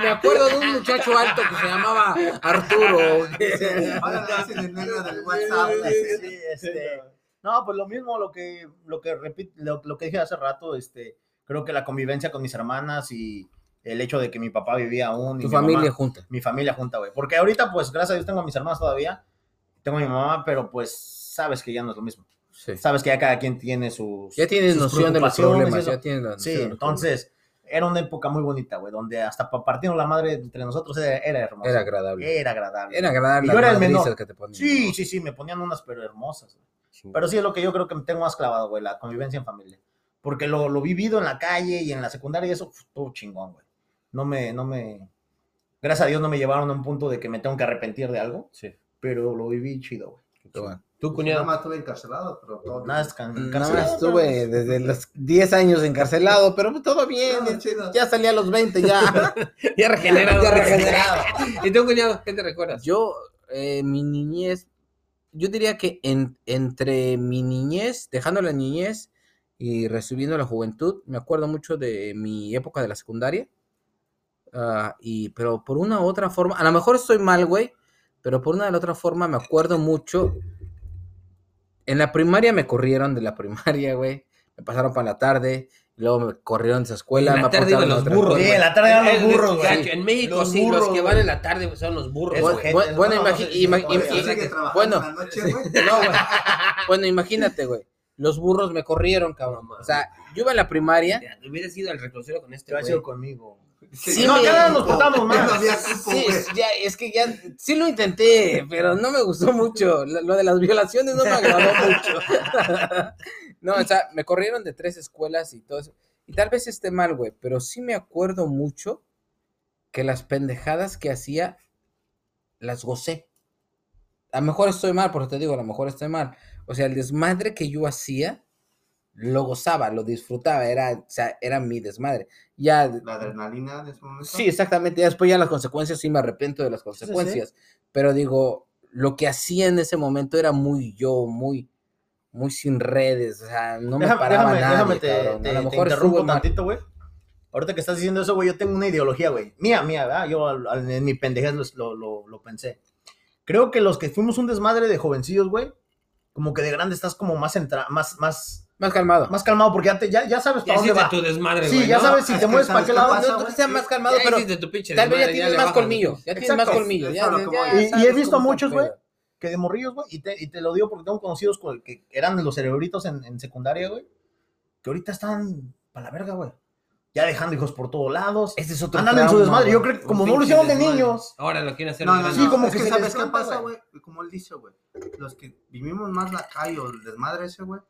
Me acuerdo de un muchacho alto que se llamaba Arturo. Ahora le hacen el negro del WhatsApp. Sí, este, no, pues lo mismo, lo que, lo que repito, lo, lo que dije hace rato, este, creo que la convivencia con mis hermanas y el hecho de que mi papá vivía aún y Tu mi familia mamá- junta. mi familia junta, güey. Porque ahorita, pues, gracias a Dios tengo a mis hermanas todavía, tengo a mi mamá, pero pues sabes que ya no es lo mismo. Sí. Sabes que ya cada quien tiene sus Ya tienes sus noción de los problemas. Ya tienes la Sí, entonces era una época muy bonita, güey, donde hasta partirnos la madre entre nosotros era, era problemas. Era agradable. Era agradable. Era agradable. Y yo era el menor. que te ponían. Sí, sí, sí, me ponían unas pero hermosas. güey. Pero sí es lo que yo creo que me tengo más clavado, güey, la convivencia en familia. Porque lo, lo vivido en la calle y en la secundaria y eso, todo chingón, güey. No me, no me... Gracias a Dios no me llevaron a un punto de que me tengo que arrepentir de algo, Sí. pero lo viví chido, güey. Bueno. Tú, Nada cuñado. más estuve encarcelado, pero todo. Nada, es can- Nada encarcelado, más estuve desde los 10 años encarcelado, pero todo bien. No, chido. Ya salí a los 20, ya. Ya regenerado. Ya regenerado. ¿Y tú, cuñado? ¿Qué te recuerdas? Yo, eh, mi niñez, yo diría que en- entre mi niñez, dejando la niñez y recibiendo la juventud, me acuerdo mucho de mi época de la secundaria. Ah, y, pero por una u otra forma, a lo mejor estoy mal, güey, pero por una u otra forma me acuerdo mucho. En la primaria me corrieron de la primaria, güey. Me pasaron para la tarde, luego me corrieron de esa escuela. En la me tarde iban a los burros. Sí, en la tarde eran los burros, güey. En México, Los sí, los burros, que van en la tarde son los burros. Bueno, bueno, no, imagi- no, sí, ima- sí, im- sí, im- Sigue sí. trabajando bueno. en la noche, güey. No, güey. Bueno, imagínate, güey. Los burros me corrieron, cabrón. O sea, yo iba en la primaria. Ya, Hubieras ido al retrocero con este a güey. decir conmigo. Sí, no, cada vez nos portamos Ya más. Sí, ya, es que ya, sí lo intenté, pero no me gustó mucho. Lo, lo de las violaciones no me agradó mucho. No, o sea, me corrieron de tres escuelas y todo eso. Y tal vez esté mal, güey, pero sí me acuerdo mucho que las pendejadas que hacía las gocé. A lo mejor estoy mal, porque te digo, a lo mejor estoy mal. O sea, el desmadre que yo hacía, lo gozaba, lo disfrutaba, era, o sea, era mi desmadre. Ya La adrenalina de ese momento. Sí, exactamente. Ya después ya las consecuencias, sí me arrepiento de las sí, sí. consecuencias. Pero digo, lo que hacía en ese momento era muy yo, muy, muy sin redes. O sea, no me Déjame, paraba déjame, nadie, déjame, te, cabrón. te- A lo te mejor interrumpo estuvo mal. tantito, güey. Ahorita que estás diciendo eso, güey, yo tengo una ideología, güey. Mía, mía, ¿verdad? Yo al- al- en mi pendejez lo, lo, lo pensé. Creo que los que fuimos un desmadre de jovencillos, güey, como que de grande estás como más entra más, más, Más calmado. más calmado, porque ya, te- ya, ya sabes Ya para dónde hiciste va. tu desmadre, Sí, ya ¿no? sabes si Es te que mueves para ¿sabes qué lado. no, que sea más calmado, Ya pero tu pinche tal vez ya tienes más colmillo. Ya tienes Exacto. más colmillo. Ya, ya- ya. Y- he visto a muchos, güey. Que de morrillos, güey, y te, y te lo digo porque tengo conocidos con- que eran los cerebritos en, en secundaria, güey, que ahorita están para la verga, güey. Ya dejando hijos por todos lados. Ese es otro Andan en su desmadre. Yo creo que como no lo hicieron de desmadre. niños. Ahora lo quieren hacer No, de no. Sí, como es que que, se ¿sabes qué pasa, güey. Como él dice, güey. Los que vivimos más la calle o el desmadre ese, güey.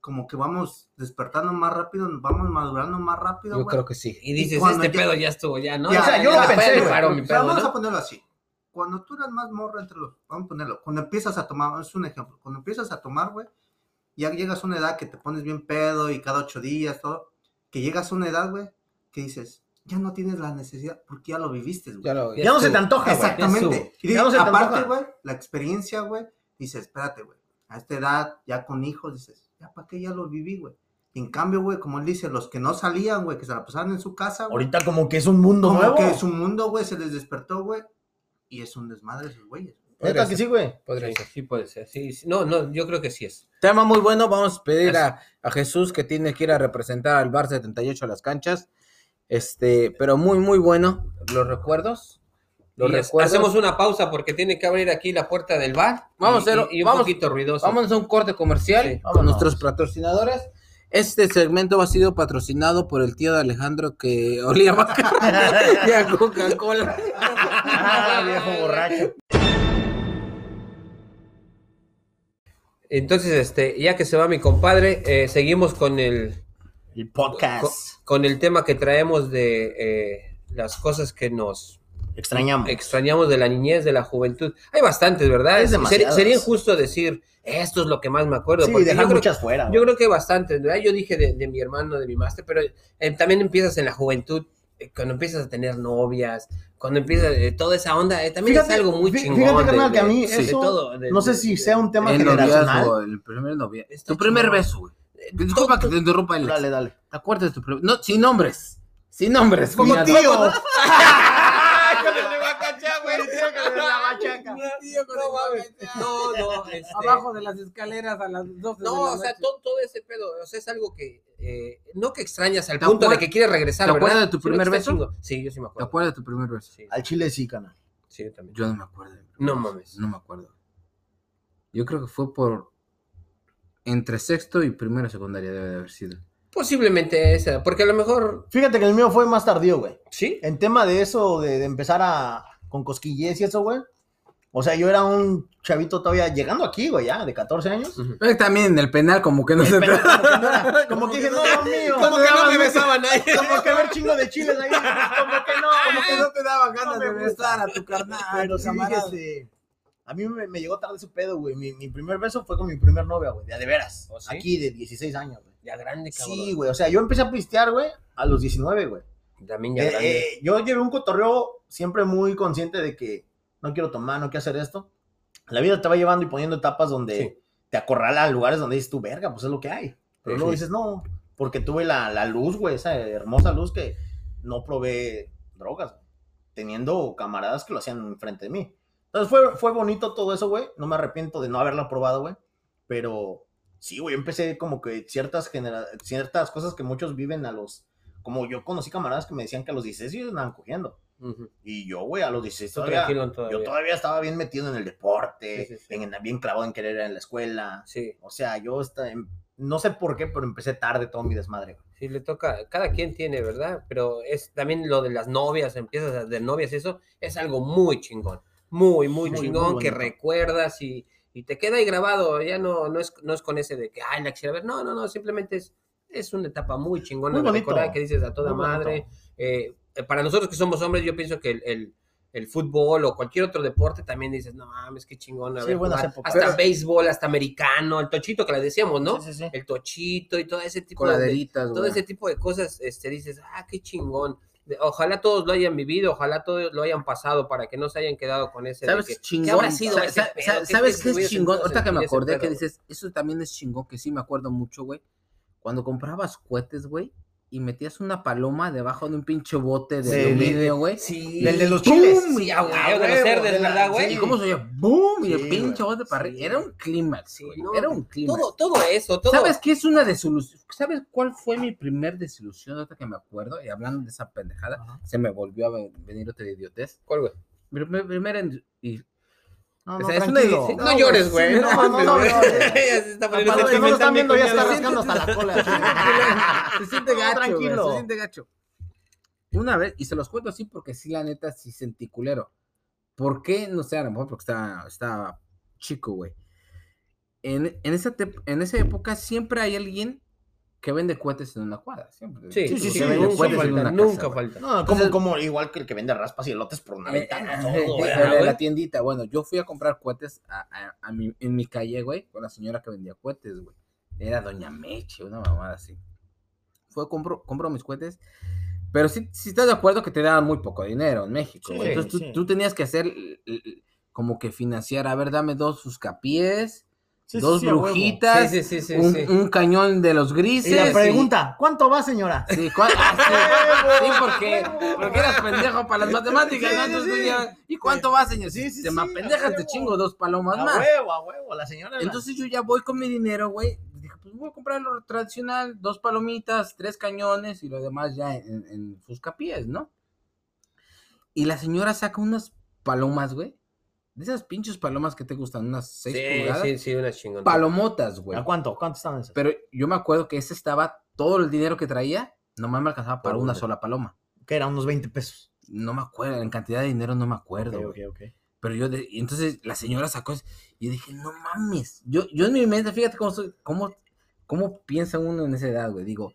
Como que vamos despertando más rápido, vamos madurando más rápido, Yo güey. creo que sí. Y dices, este ya- pedo ya estuvo, ya, ¿no? Ya, o sea, yo Ya, lo pensé, paro mi O sea, pedo, vamos ¿no? a ponerlo así. Cuando tú eras más morro entre los, vamos a ponerlo, cuando empiezas a tomar, es un ejemplo, cuando empiezas a tomar, güey, ya llegas a una edad que te pones bien pedo y cada ocho días, todo, que llegas a una edad, güey, que dices, ya no tienes la necesidad porque ya lo viviste, güey. Ya lo, Ya Ya no se te antoja, güey. Exactamente. Y Ya no se te aparte, güey, la experiencia, güey, dices, espérate, güey, a esta edad, ya con hijos, dices, ya para qué ya lo viví, güey. En cambio, güey, como él dice, los que no salían, güey, que se la pasaban en su casa, güey, Ahorita como que es un mundo como nuevo. que su mundo, güey, se les despertó, güey, y es un desmadre esos güeyes. Neta que sí, güey. podría Sí, ser. sí puede ser. Sí, sí. No, no, yo creo que sí es. Tema muy bueno. Vamos a pedir a, a Jesús que tiene que ir a representar al Bar 78 a las canchas. Este, pero muy, muy bueno. Los recuerdos. Los recuerdos. hacemos una pausa porque tiene que abrir aquí la puerta del bar. Vamos a hacerlo- y, y un vamos- poquito ruidoso. Vamos a un corte comercial Sí, con nuestros patrocinadores. Este segmento ha sido patrocinado por el tío de Alejandro que olía macarrón y a Coca-Cola. Ah, viejo borracho. Entonces, este, ya que se va mi compadre, eh, seguimos con el, podcast. con el tema que traemos de eh, las cosas que nos Extrañamos. extrañamos de la niñez, de la juventud. Hay bastantes, ¿verdad? Es Sería, injusto decir, esto es lo que más me acuerdo. sí, porque yo, creo, muchas fuera. yo creo que bastantes, ¿verdad? Yo dije de, de mi hermano, de mi máster, pero eh, también empiezas en la juventud, cuando empiezas a tener novias, cuando empiezas eh, toda esa onda, eh, también Fíjate- es algo muy chingón. fíjate, de- que a mí de eso todo, de- no sé si sea un tema El generacional. noviazgo, el primer. Está Tu primer chingón. beso, güey. Disculpa que te interrumpa, Alex. Dale, dale. ¿Te acuerdas de tu primer No, sin nombres. Sin nombres. Como tío. ¿no? No, no, este- Abajo de las escaleras a las 12 No, de la o sea, todo, todo ese pedo, o sea, es algo que, eh, no que extrañas al ¿Te punto de que quieres regresar, te ¿verdad? acuerdas de tu primer está beso? Sí, yo sí me ¿Te acuerdo. acuerdas de tu primer beso? Sí, Al chile sí, canal. sí, yo también. Yo no me acuerdo. No mames. No me acuerdo. Yo creo que fue por. Entre sexto y primero secundaria debe de haber sido. Posiblemente esa, porque a lo mejor, Fíjate que el mío fue más tardío, güey. sí, En tema de eso, de, de empezar a con cosquillez y eso, güey. O sea, yo era un chavito todavía llegando aquí, güey, ya, de 14 años. Eh, También en el penal, como que no se como que, no era- como que dije, no, Dios mío. Como que no me besaba nadie. Como que ver chingo de chiles ahí. Como que no. Como que no te daban ganas No de besar a tu carnal. a Pero sí este, a mí me, me llegó tarde ese pedo, güey. Mi, mi primer beso fue con mi primer novia, güey, de a de veras. ¿Oh, sí? Aquí, de 16 años, güey. Ya grande, cabrón. Sí, güey. O sea, yo empecé a pistear, güey, a los 19, güey. También ya Eh, grande. eh, yo llevé un cotorreo siempre muy consciente de que no quiero tomar, no quiero hacer esto. La vida te va llevando y poniendo etapas donde Sí. te acorrala a lugares donde dices tú, verga, pues es lo que hay. Pero Sí, luego dices, no, porque tuve la, la luz, güey, esa hermosa luz que no probé drogas, teniendo camaradas que lo hacían enfrente de mí. Entonces fue, fue bonito todo eso, güey. No me arrepiento de no haberlo probado, güey. Pero sí, güey, empecé como que ciertas, genera ciertas cosas que muchos viven a los... Como yo conocí camaradas que me decían que a los 16 ellos andaban cogiendo. Y yo, güey, a los 16 Tú todavía, yo todavía estaba bien metido en el deporte, Sí, sí, sí. En, bien clavado en querer ir a la escuela. Sí, O sea, yo em- no sé por qué, pero empecé tarde todo mi desmadre. güey. sí, le toca, cada quien tiene, ¿verdad? Pero es también lo de las novias, empiezas a- de novias, eso es algo muy chingón, muy, muy, Muy, chingón, muy que recuerdas y, y te queda ahí grabado, ya no, no, es, no es con ese de que, ay, la quisiera ver, no, no, no, simplemente es, es una etapa muy chingona Muy de recordar que dices a toda madre. Eh, para nosotros que somos hombres, yo pienso que el, el- el fútbol o cualquier otro deporte también dices, no mames, qué chingón. a Sí, ver, buenas jugar". épocas. Hasta béisbol, hasta americano, el tochito que le decíamos, ¿no? Sí, sí. El tochito y todo ese tipo de, Coladeritas, todo ese tipo de cosas, este, dices, ah, qué chingón. De- Ojalá todos lo hayan vivido, ojalá todos lo hayan pasado para que no se hayan quedado con ese. de ¿Sabes que, qué chingón? ¿Qué habrá sido Sa- ese sa- pedo? sa- ¿Qué- ¿Sabes qué qué es chingón? Ahorita que me acordé que dices, eso también es chingón, que sí me acuerdo mucho, güey. Cuando comprabas cohetes, güey, y metías una paloma debajo de un pinche bote de Sí. aluminio, güey. Sí. Del de los chiles. Y huevo, Ah, de los cerdes, ¿verdad, güey? ¿Y cómo se oía? ¡Boom! Y el pinche bote para arriba. Era un clímax, güey. no, Era un clímax. Todo, todo eso, todo. ¿Sabes qué es una desilusión? ¿Sabes cuál fue mi primer desilusión? Ahorita que me acuerdo, y hablando de esa pendejada, Ajá. se me volvió a ven- venir otra idiotez. ¿Cuál, güey? Mi primer, primera No, O no, sea, es una edición- No, llores, güey. sí, No, no, no, no, no, Ya se está poniendo Para los que no lo están viendo, ya está rascando hasta la cola. se siente No, gacho, tranquilo. se siente gacho. Una vez, y se los cuento así porque sí, la neta, sí sentí culero. ¿Por qué? No sé, a lo mejor porque estaba, estaba chico, güey. En, en, esa en esa época siempre hay alguien que vende cohetes en una cuadra. Siempre. Sí, Sí, sí, sí, nunca falta, nunca casa, falta. No, como, como igual que el que vende raspas y elotes por una Eh, ventana. eh, todo, eh, ¿verdad, en la tiendita, bueno, yo fui a comprar cohetes a, a- a mi- en mi calle, güey, con la señora que vendía cohetes, güey. Era Doña Meche, una mamada así. Fue, compro, compro mis cohetes, pero sí, sí estás de acuerdo que te daban muy poco dinero en México. Entonces tú, sí. tú tenías que hacer como que financiar, a ver, dame dos suscapiés, sí, dos sí, a brujitas, Sí, sí, sí, sí, un, sí. un cañón de los grises. Y la y- pregunta, ¿cuánto va, señora? Sí, ¿cuál- ah, sí, ¡Huevo! sí, porque, porque eras pendejo para las matemáticas, Sí, ¿no? Entonces, ya, ¿y cuánto va, señor? Sí, sí, Te a pendejas, te chingo dos palomas A más. huevo, a huevo, la señora. Entonces yo ya voy con mi dinero, güey. Dije, pues voy a comprar lo tradicional, dos palomitas, tres cañones y lo demás ya en, en sus capillas, ¿no? Y la señora saca unas palomas, güey, De esas pinches palomas que te gustan, unas 6 Sí, pulgadas. sí, sí, una chingona. Palomotas, güey. ¿A cuánto? ¿Cuánto estaban esas? Pero yo me acuerdo que ese estaba, todo el dinero que traía, nomás me alcanzaba para una sola paloma. Que eran unos 20 pesos. No me acuerdo, en cantidad de dinero no me acuerdo. Ok, ok, ok. Pero yo, de- y entonces la señora sacó eso, y yo dije, no mames. Yo, yo en mi mente, fíjate cómo, soy, cómo, cómo piensa uno en esa edad, güey. Digo,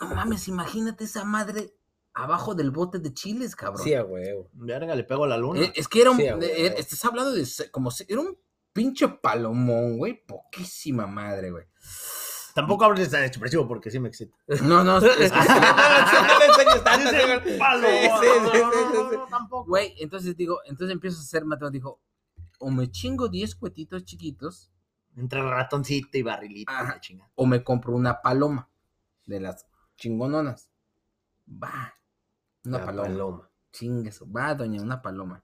no mames, imagínate esa madre abajo del bote de chiles, cabrón. Sí, a huevo. Verga, le pego a la luna. Eh, es que era un, Sí, huevo. eh, estás hablando de, como, se- era un pinche palomón, güey. Poquísima madre, güey. Tampoco hables tan expresivo porque sí me excita. No, no, es que, güey. Güey, entonces digo, entonces empiezo a hacer matemáticas, dijo, o me chingo 10 cuetitos chiquitos, Entre ratoncito y barrilito. Ajá. o me compro una paloma de las chingononas. Va, una La paloma. paloma. Chingue eso. Va, doña, una paloma.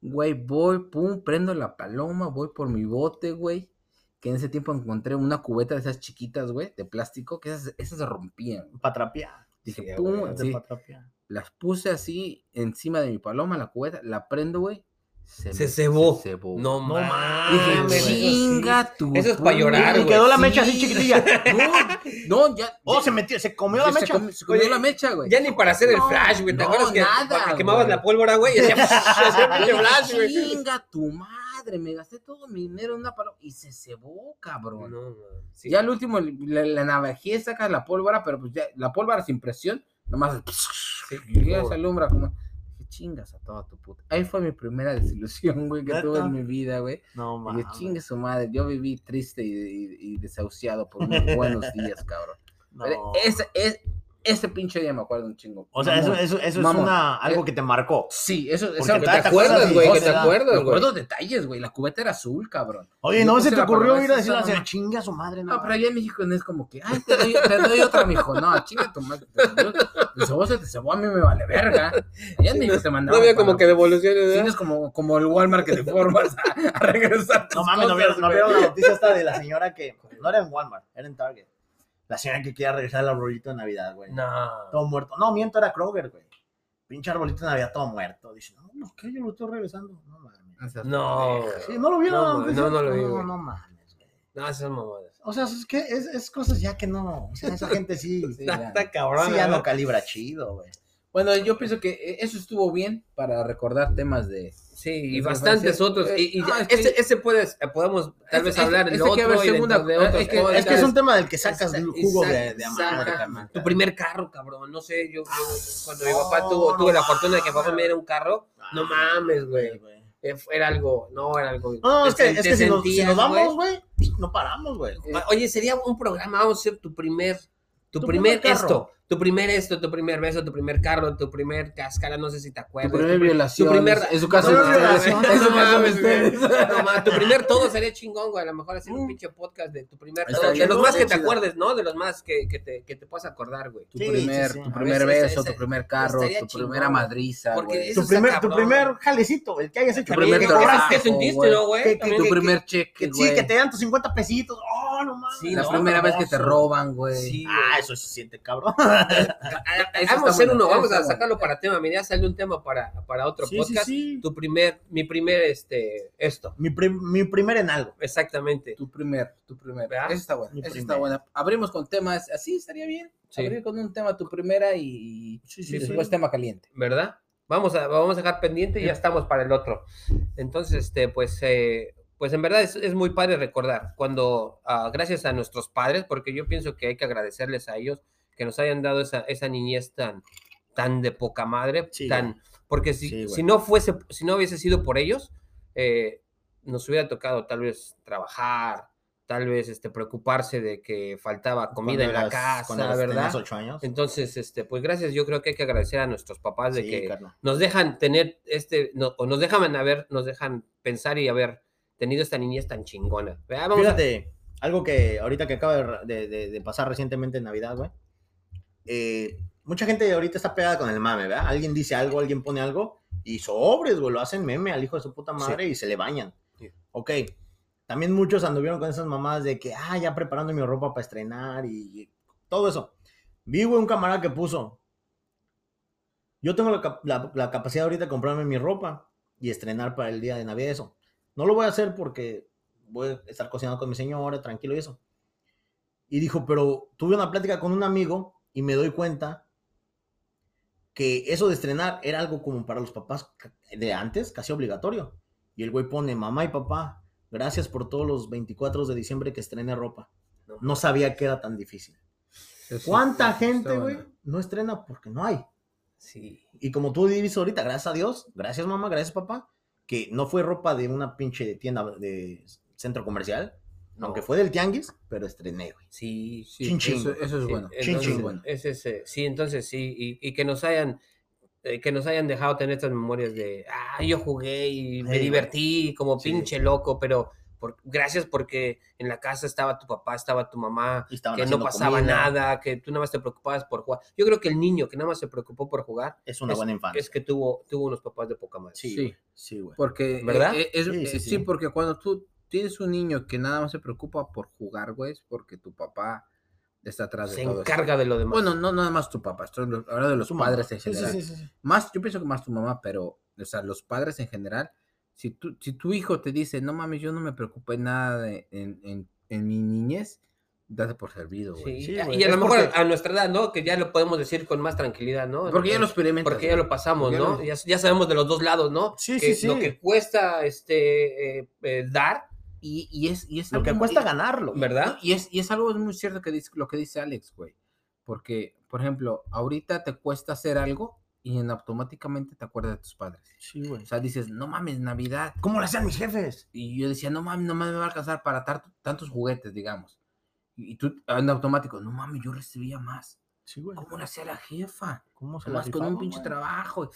Güey, voy, pum, prendo la paloma, voy por mi bote, güey. Que en ese tiempo encontré una cubeta de esas chiquitas, güey, de plástico, que esas, esas se rompían. Pa' trapear. Dije, Sí, pum, güey, así, las puse así encima de mi paloma, la cubeta, la prendo, güey. Se cebó. se cebó. No, No mames. chinga tu. Eso es pa' llorar, Y güey. quedó la Sí. mecha así chiquitilla. No, no, ya. Oh, ya- se metió, se comió la se mecha. comió- Se comió Oye, la mecha, güey. Ya ni para hacer el flash, güey. ¿Te no, acuerdas que nada, que quemabas güey. la pólvora, güey? Y hacía flash, güey. Chinga tu madre, me gasté todo mi dinero en una paloma y se cebó, cabrón. No, sí. Ya al último la, la navajé, saca la pólvora, pero pues ya la pólvora sin presión, nomás y ya se alumbra como chingas a toda tu puta. Ahí fue mi primera desilusión, güey, que ¿Neta? tuve en mi vida, güey. No, Y mames. Dije, chingue su madre, yo viví triste y, y- y desahuciado por unos buenos días, cabrón. No. Pero ese, es, ese pinche día me acuerdo un chingo. O sea, eso, Mamón. eso, eso es Mamón. una, algo que te marcó. Sí, eso, Porque eso Que te acuerdas güey, que te ¿verdad? acuerdas, güey. acuerdo detalles, güey. La cubeta era azul, cabrón. Oye, ¿no se te ocurrió ir a decirle a mamá. chinga a su madre? No, pero allá en México no es como que, ay, te doy, te doy otra, mijo. No, chinga tu madre. Te cebó, se te cebó, a mí me vale verga. Allá en México te No mandaban. había como que devoluciones, no ¿verdad? es como, como el Walmart que te formas a, regresar. No mames, ¿no vieron, ¿no la noticia esta de la señora que no era en Walmart, era en Target? La señora que quería regresar al arbolito de Navidad, güey. No. Todo muerto. No, miento, era Kroger, güey. Pinche arbolito de Navidad todo muerto. Dice, no, no, ¿qué? Yo lo estoy regresando. No mames. O sea, No. Sí, no lo vieron. No, no, lo vi, No, no mames, güey. No, esas mamadas. O sea, es que es, es cosas ya que no. O sea, esa gente sí. Sí, sí, ya. Está cabrón. ya no calibra chido, güey. Bueno, yo pienso que eh, eso estuvo bien para recordar temas de. Sí, y bastantes otros. Y, y Ah, ya- es que- ese, ese puedes, eh, podemos tal vez hablar en que otro y segunda- de otros es que- podcasts. Es que es un tema del que sacas jugo de, de amar. Tu primer carro, cabrón. No sé, yo, yo cuando mi papá tuvo, tuve la fortuna de que papá me diera un carro, no mames, güey. Eh, Era algo, no, era algo. No, es que, es que si, nos, si sentías, nos vamos, güey. no paramos, güey. Oye, sería un programa, vamos a hacer tu primer, tu, Tu primer, primer carro. esto, tu primer esto, tu primer beso, tu primer carro, tu primer cáscara, no sé si te Tu acuerdas. primer tu pri- violación. tu primer, es- su caso No, no, Es su caso de mames, güey. ustedes. No, ma, tu primer todo sería chingón, güey. A lo mejor hacer un Mm. pinche podcast de tu primer todo. De los más que te acuerdes, ¿no? De los más que, que, te, que te puedas acordar, güey. Tu Sí, primer, sí, sí. tu primer beso, ese- tu primer carro, tu chingón, primera madriza, güey. Tu está primer, tu primer jalecito, el que hayas hecho. Tu primer que ¿Qué, trabajo, qué sentiste, güey. no, güey? Que- que También Tu que- primer cheque, Que, güey. sí, que te dan tus 50 pesitos. Oh, no mames. Sí, La primera vez que te roban, güey. Sí, Ah, eso se siente cabrón. Eso Vamos a hacer bueno, uno, vamos a sacarlo para tema. Mira, salió un tema para, para otro Sí, sí, podcast. sí. Tu primer, mi primer, este, esto. Mi, prim- mi primer en algo. Exactamente. Tu primer, tu primer. ¿Verdad? Eso está bueno. Mi Eso primer. está bueno. Abrimos con temas, así estaría bien. Sí. Abrir con un tema tu primera y, Sí, y sí, después sí. tema caliente. ¿verdad? Vamos a, vamos a dejar pendiente y ya estamos para el otro. Entonces, este, pues, eh, pues en verdad es, es muy padre recordar cuando, ah, gracias a nuestros padres, porque yo pienso que hay que agradecerles a ellos que nos hayan dado esa, esa niñez tan, tan de poca madre, Sí, tan, porque si, Sí, si no fuese, si no hubiese sido por ellos, eh, nos hubiera tocado tal vez trabajar, tal vez este, preocuparse de que faltaba comida en la casa, ¿verdad? años. Entonces, este, pues gracias, yo creo que hay que agradecer a nuestros papás de Sí, que nos dejan tener este, no- o nos dejan haber, nos dejan pensar y haber tenido esta niñez tan chingona. Vamos a- Fíjate, algo que ahorita que acaba de, de- de- de pasar recientemente en Navidad, güey. Eh, mucha gente ahorita está pegada con el mame, ¿verdad? Alguien dice algo, alguien pone algo y sobres, güey, lo hacen meme al hijo de su puta madre y se le bañan. Sí. Ok. También muchos anduvieron con esas mamadas de que, ah, ya preparando mi ropa para estrenar y, y todo eso. Vi, güey, un camarada que puso. Yo tengo la- la capacidad ahorita de comprarme mi ropa y estrenar para el día de Navidad eso. no lo voy a hacer porque voy a estar cocinando con mi señora, tranquilo y eso. Y dijo, pero tuve una plática con un amigo y me doy cuenta que eso de estrenar era algo como para los papás de antes, casi obligatorio. Y el güey pone, mamá y papá, gracias por todos los 24 de diciembre que estrené ropa. No sabía que era tan difícil. Eso ¿Cuánta gente, güey, no estrena porque no hay? Sí. Y como tú dices ahorita, gracias a Dios, gracias mamá, gracias papá, que no fue ropa de una pinche tienda de centro comercial, aunque fue del tianguis, pero estrené, güey. Sí, Sí, Chin, chin. Eso, eso es Sí, bueno. entonces, chin. bueno. ese es, sí, entonces sí, y, y que nos hayan eh, que nos hayan dejado tener estas memorias de, ah, yo jugué y me Sí, divertí como Sí. pinche loco, pero por, gracias porque en la casa estaba tu papá, estaba tu mamá, que no pasaba comida. nada, que tú nada más te preocupabas por jugar. Yo creo que el niño que nada más se preocupó por jugar Es una es- buena infancia. es que tuvo, tuvo unos papás de poca madre. Sí, Sí. sí, güey. Porque, ¿Verdad? eh, es- Sí, eh, sí, sí, sí. porque cuando tú tienes un niño que nada más se preocupa por jugar, güey, es porque tu papá está atrás de Se todo eso. encarga de lo demás. Bueno, no nada más tu papá, estoy hablando de los Tu mamá. padres en general. sí, sí, sí. Más, yo pienso que más tu mamá, pero, o sea, los padres en general, si tu, si tu hijo te dice, no mames, yo no me preocupé nada de- en, en, en mi niñez, date por servido, güey. Sí, Sí, y a- güey, y a es lo mejor porque- a nuestra edad, ¿no? Que ya lo podemos decir con más tranquilidad, ¿no? Porque ya lo experimentas. Porque ya lo pasamos, Ya ¿no? lo- Ya, ya sabemos de los dos lados, ¿no? Sí, Que sí, sí. Lo que cuesta este eh, eh, dar, Y, y es, y es Lo que cuesta y- ganarlo. ¿verdad? Y es, y es algo muy cierto que dice, lo que dice Alex, güey. Porque, por ejemplo, ahorita te cuesta hacer algo y en automáticamente te acuerdas de tus padres. Sí, güey. O sea, dices, no mames, Navidad. ¿Cómo lo hacían mis jefes? Y yo decía, no mames, no mames, me va a alcanzar para tantos juguetes, digamos. Y, y tú en automático, no mames, yo recibía más. Sí, güey. ¿Cómo lo hacía la jefa? ¿Cómo se Más con un pinche güey? trabajo.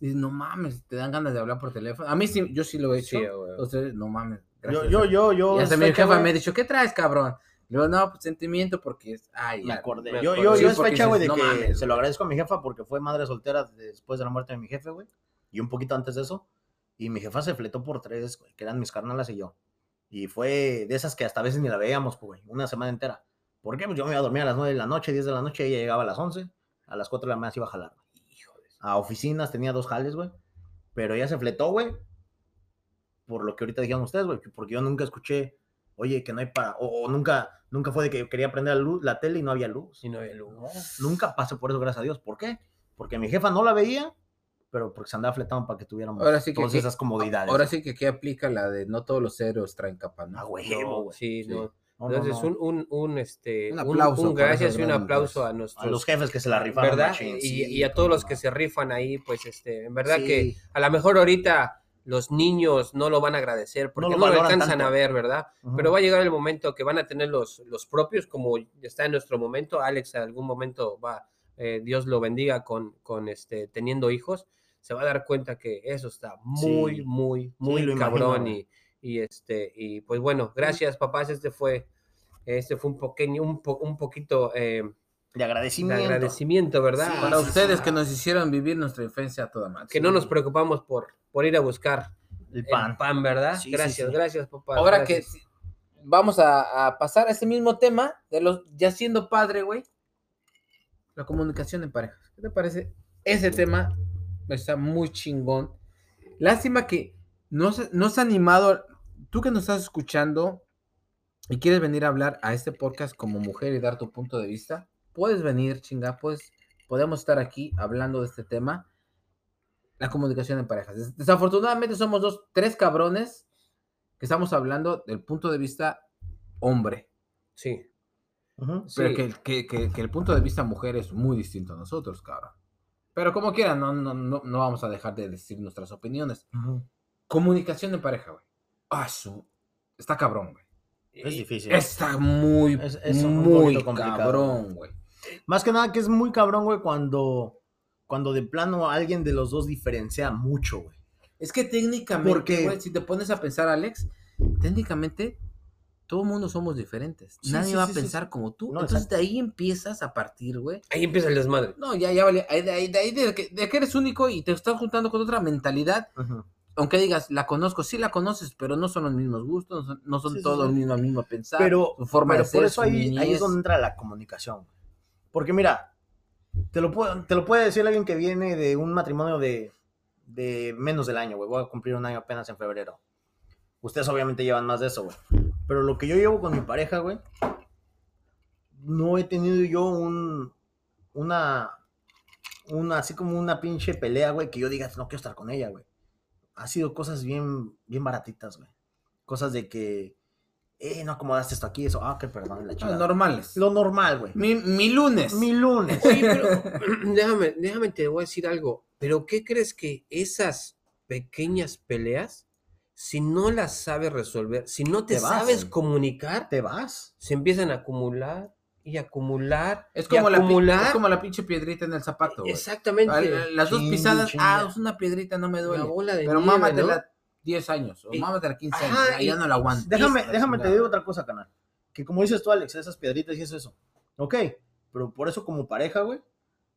Dices, no mames, te dan ganas de hablar por teléfono. A mí sí, yo sí lo he hecho. Sí, güey. Entonces, no mames. Yo, gracias yo, yo, yo. y hasta es mi jefa me ha dicho, ¿qué traes, cabrón? Le digo, no, pues sentimiento porque es. Ay, Me acordé. me yo, acordé. yo, yo Sí, es porque fecha, güey, de que mames, se lo agradezco a mi jefa porque fue madre soltera después de la muerte de mi jefe, güey. Y un poquito antes de eso. Y mi jefa se fletó por tres, güey, que eran mis carnalas y yo. Y fue de esas que hasta a veces ni la veíamos, pues, güey, una semana entera. ¿Por qué? Pues yo me iba a dormir a las 9 de la noche, 10 de la noche, ella llegaba a las 11, a las 4 de la mañana se iba a jalar, güey. A oficinas, tenía dos jales, güey. Pero ella se fletó, güey. Por lo que ahorita dijeron ustedes, güey. Porque yo nunca escuché, oye, que no hay para. O, o nunca, nunca fue de que quería prender la, luz, la tele y no había luz. Si no había luz. No, nunca pasé por eso, gracias a Dios. ¿Por qué? Porque mi jefa no la veía, pero porque se andaba fletando para que tuviéramos Ahora sí que todas aquí- esas comodidades. Ahora sí que aquí aplica la de no todos los héroes traen capa, ¿no? Ah, güey, No, güey. sí, Sí. no. No, no, Entonces, no. Un, un, un, este, Un un- aplauso un para gracias y un aplauso a nuestros, A los jefes que se la rifaron. ¿verdad? Y, Sí, y a todos los que se rifan ahí, pues, este, en verdad Sí. que a lo mejor ahorita los niños no lo van a agradecer porque No no lo alcanzan tanto. a ver, ¿verdad? Pero va a llegar el momento que van a tener los, los propios, como está en nuestro momento. Alex en algún momento va, eh, Dios lo bendiga con, con este, teniendo hijos, se va a dar cuenta que eso está muy, Sí. muy, muy cabrón. güey. y, y este, y pues bueno, gracias papás, este fue, este fue un pequeño, un, po- un poquito eh, De de agradecimiento. agradecimiento, ¿verdad? Sí, Para sí, ustedes sí. que nos hicieron vivir nuestra infancia a toda madre. que no nos preocupamos por, por ir a buscar El el pan. pan, ¿verdad? Sí, sí, gracias, sí. gracias, papá. Ahora gracias. que vamos a, a pasar a ese mismo tema de los ya siendo padre, güey. La comunicación en parejas. ¿Qué te parece? Ese tema está muy chingón. Lástima que no se, no se ha animado. Tú que nos estás escuchando y quieres venir a hablar a este podcast como mujer y dar tu punto de vista, puedes venir, chinga, pues podemos estar aquí hablando de este tema. La comunicación en parejas. Des- Desafortunadamente somos dos, tres cabrones que estamos hablando del punto de vista hombre. Sí. Pero Sí. que, que- que- que el punto de vista mujer es muy distinto a nosotros, cabrón. Pero como quieran, no, no, no, no vamos a dejar de decir nuestras opiniones. Comunicación en pareja, güey. Ah, su... Está cabrón, güey. Es difícil. Está muy, Es- es un muy complicado. cabrón, güey. Más que nada que es muy cabrón, güey, cuando, cuando de plano alguien de los dos diferencia mucho, güey. Es que técnicamente, Porque- güey, si te pones a pensar, Alex, técnicamente todo el mundo somos diferentes. Sí, Nadie sí, va sí, a sí, pensar sí. como tú. No, Entonces exacto. de ahí empiezas a partir, güey. Ahí empieza el desmadre. No, ya, ya vale. ahí De ahí, de, ahí de que, de que eres único y te estás juntando con otra mentalidad. Aunque digas, la conozco, sí la conoces, pero no son los mismos gustos, no son, no son Sí, sí, todos sí. el mismo, mismo pensar. Pero, su forma pero de ser, por eso ahí, ahí es donde entra la comunicación. Porque mira, te lo, puedo, te lo puede decir alguien que viene de un matrimonio de, de menos del año, güey. Voy a cumplir un año apenas en febrero. Ustedes obviamente llevan más de eso, güey. Pero lo que yo llevo con mi pareja, güey, no he tenido yo un, una, una, así como una pinche pelea, güey, que yo diga, no quiero estar con ella, güey. Ha sido cosas bien, bien baratitas, güey. Cosas de que, eh, no acomodaste esto aquí, eso, ah, que perdón, la chingada. normales. Lo normal, güey. Mi, mi lunes. Mi lunes. Oye, pero déjame, déjame te voy a decir algo. ¿Pero qué crees que esas pequeñas peleas, si no las sabes resolver, si no te, Te vas, sabes comunicar, Te vas. se empiezan a acumular y acumular Es y como, la, pi- acumular? es como la pinche piedrita en el zapato, güey. Exactamente. La- Las dos pisadas, ah, es una piedrita, no me La duele. bola de Pero nieve, mámatela ¿no? 10 años, o Y- mámatela 15 Ajá, años, ya, y- ya no la aguanto. Déjame, déjame te digo otra cosa, canal. Que como dices tú, Alex, esas piedritas y eso, eso. Ok, pero por eso como pareja, güey,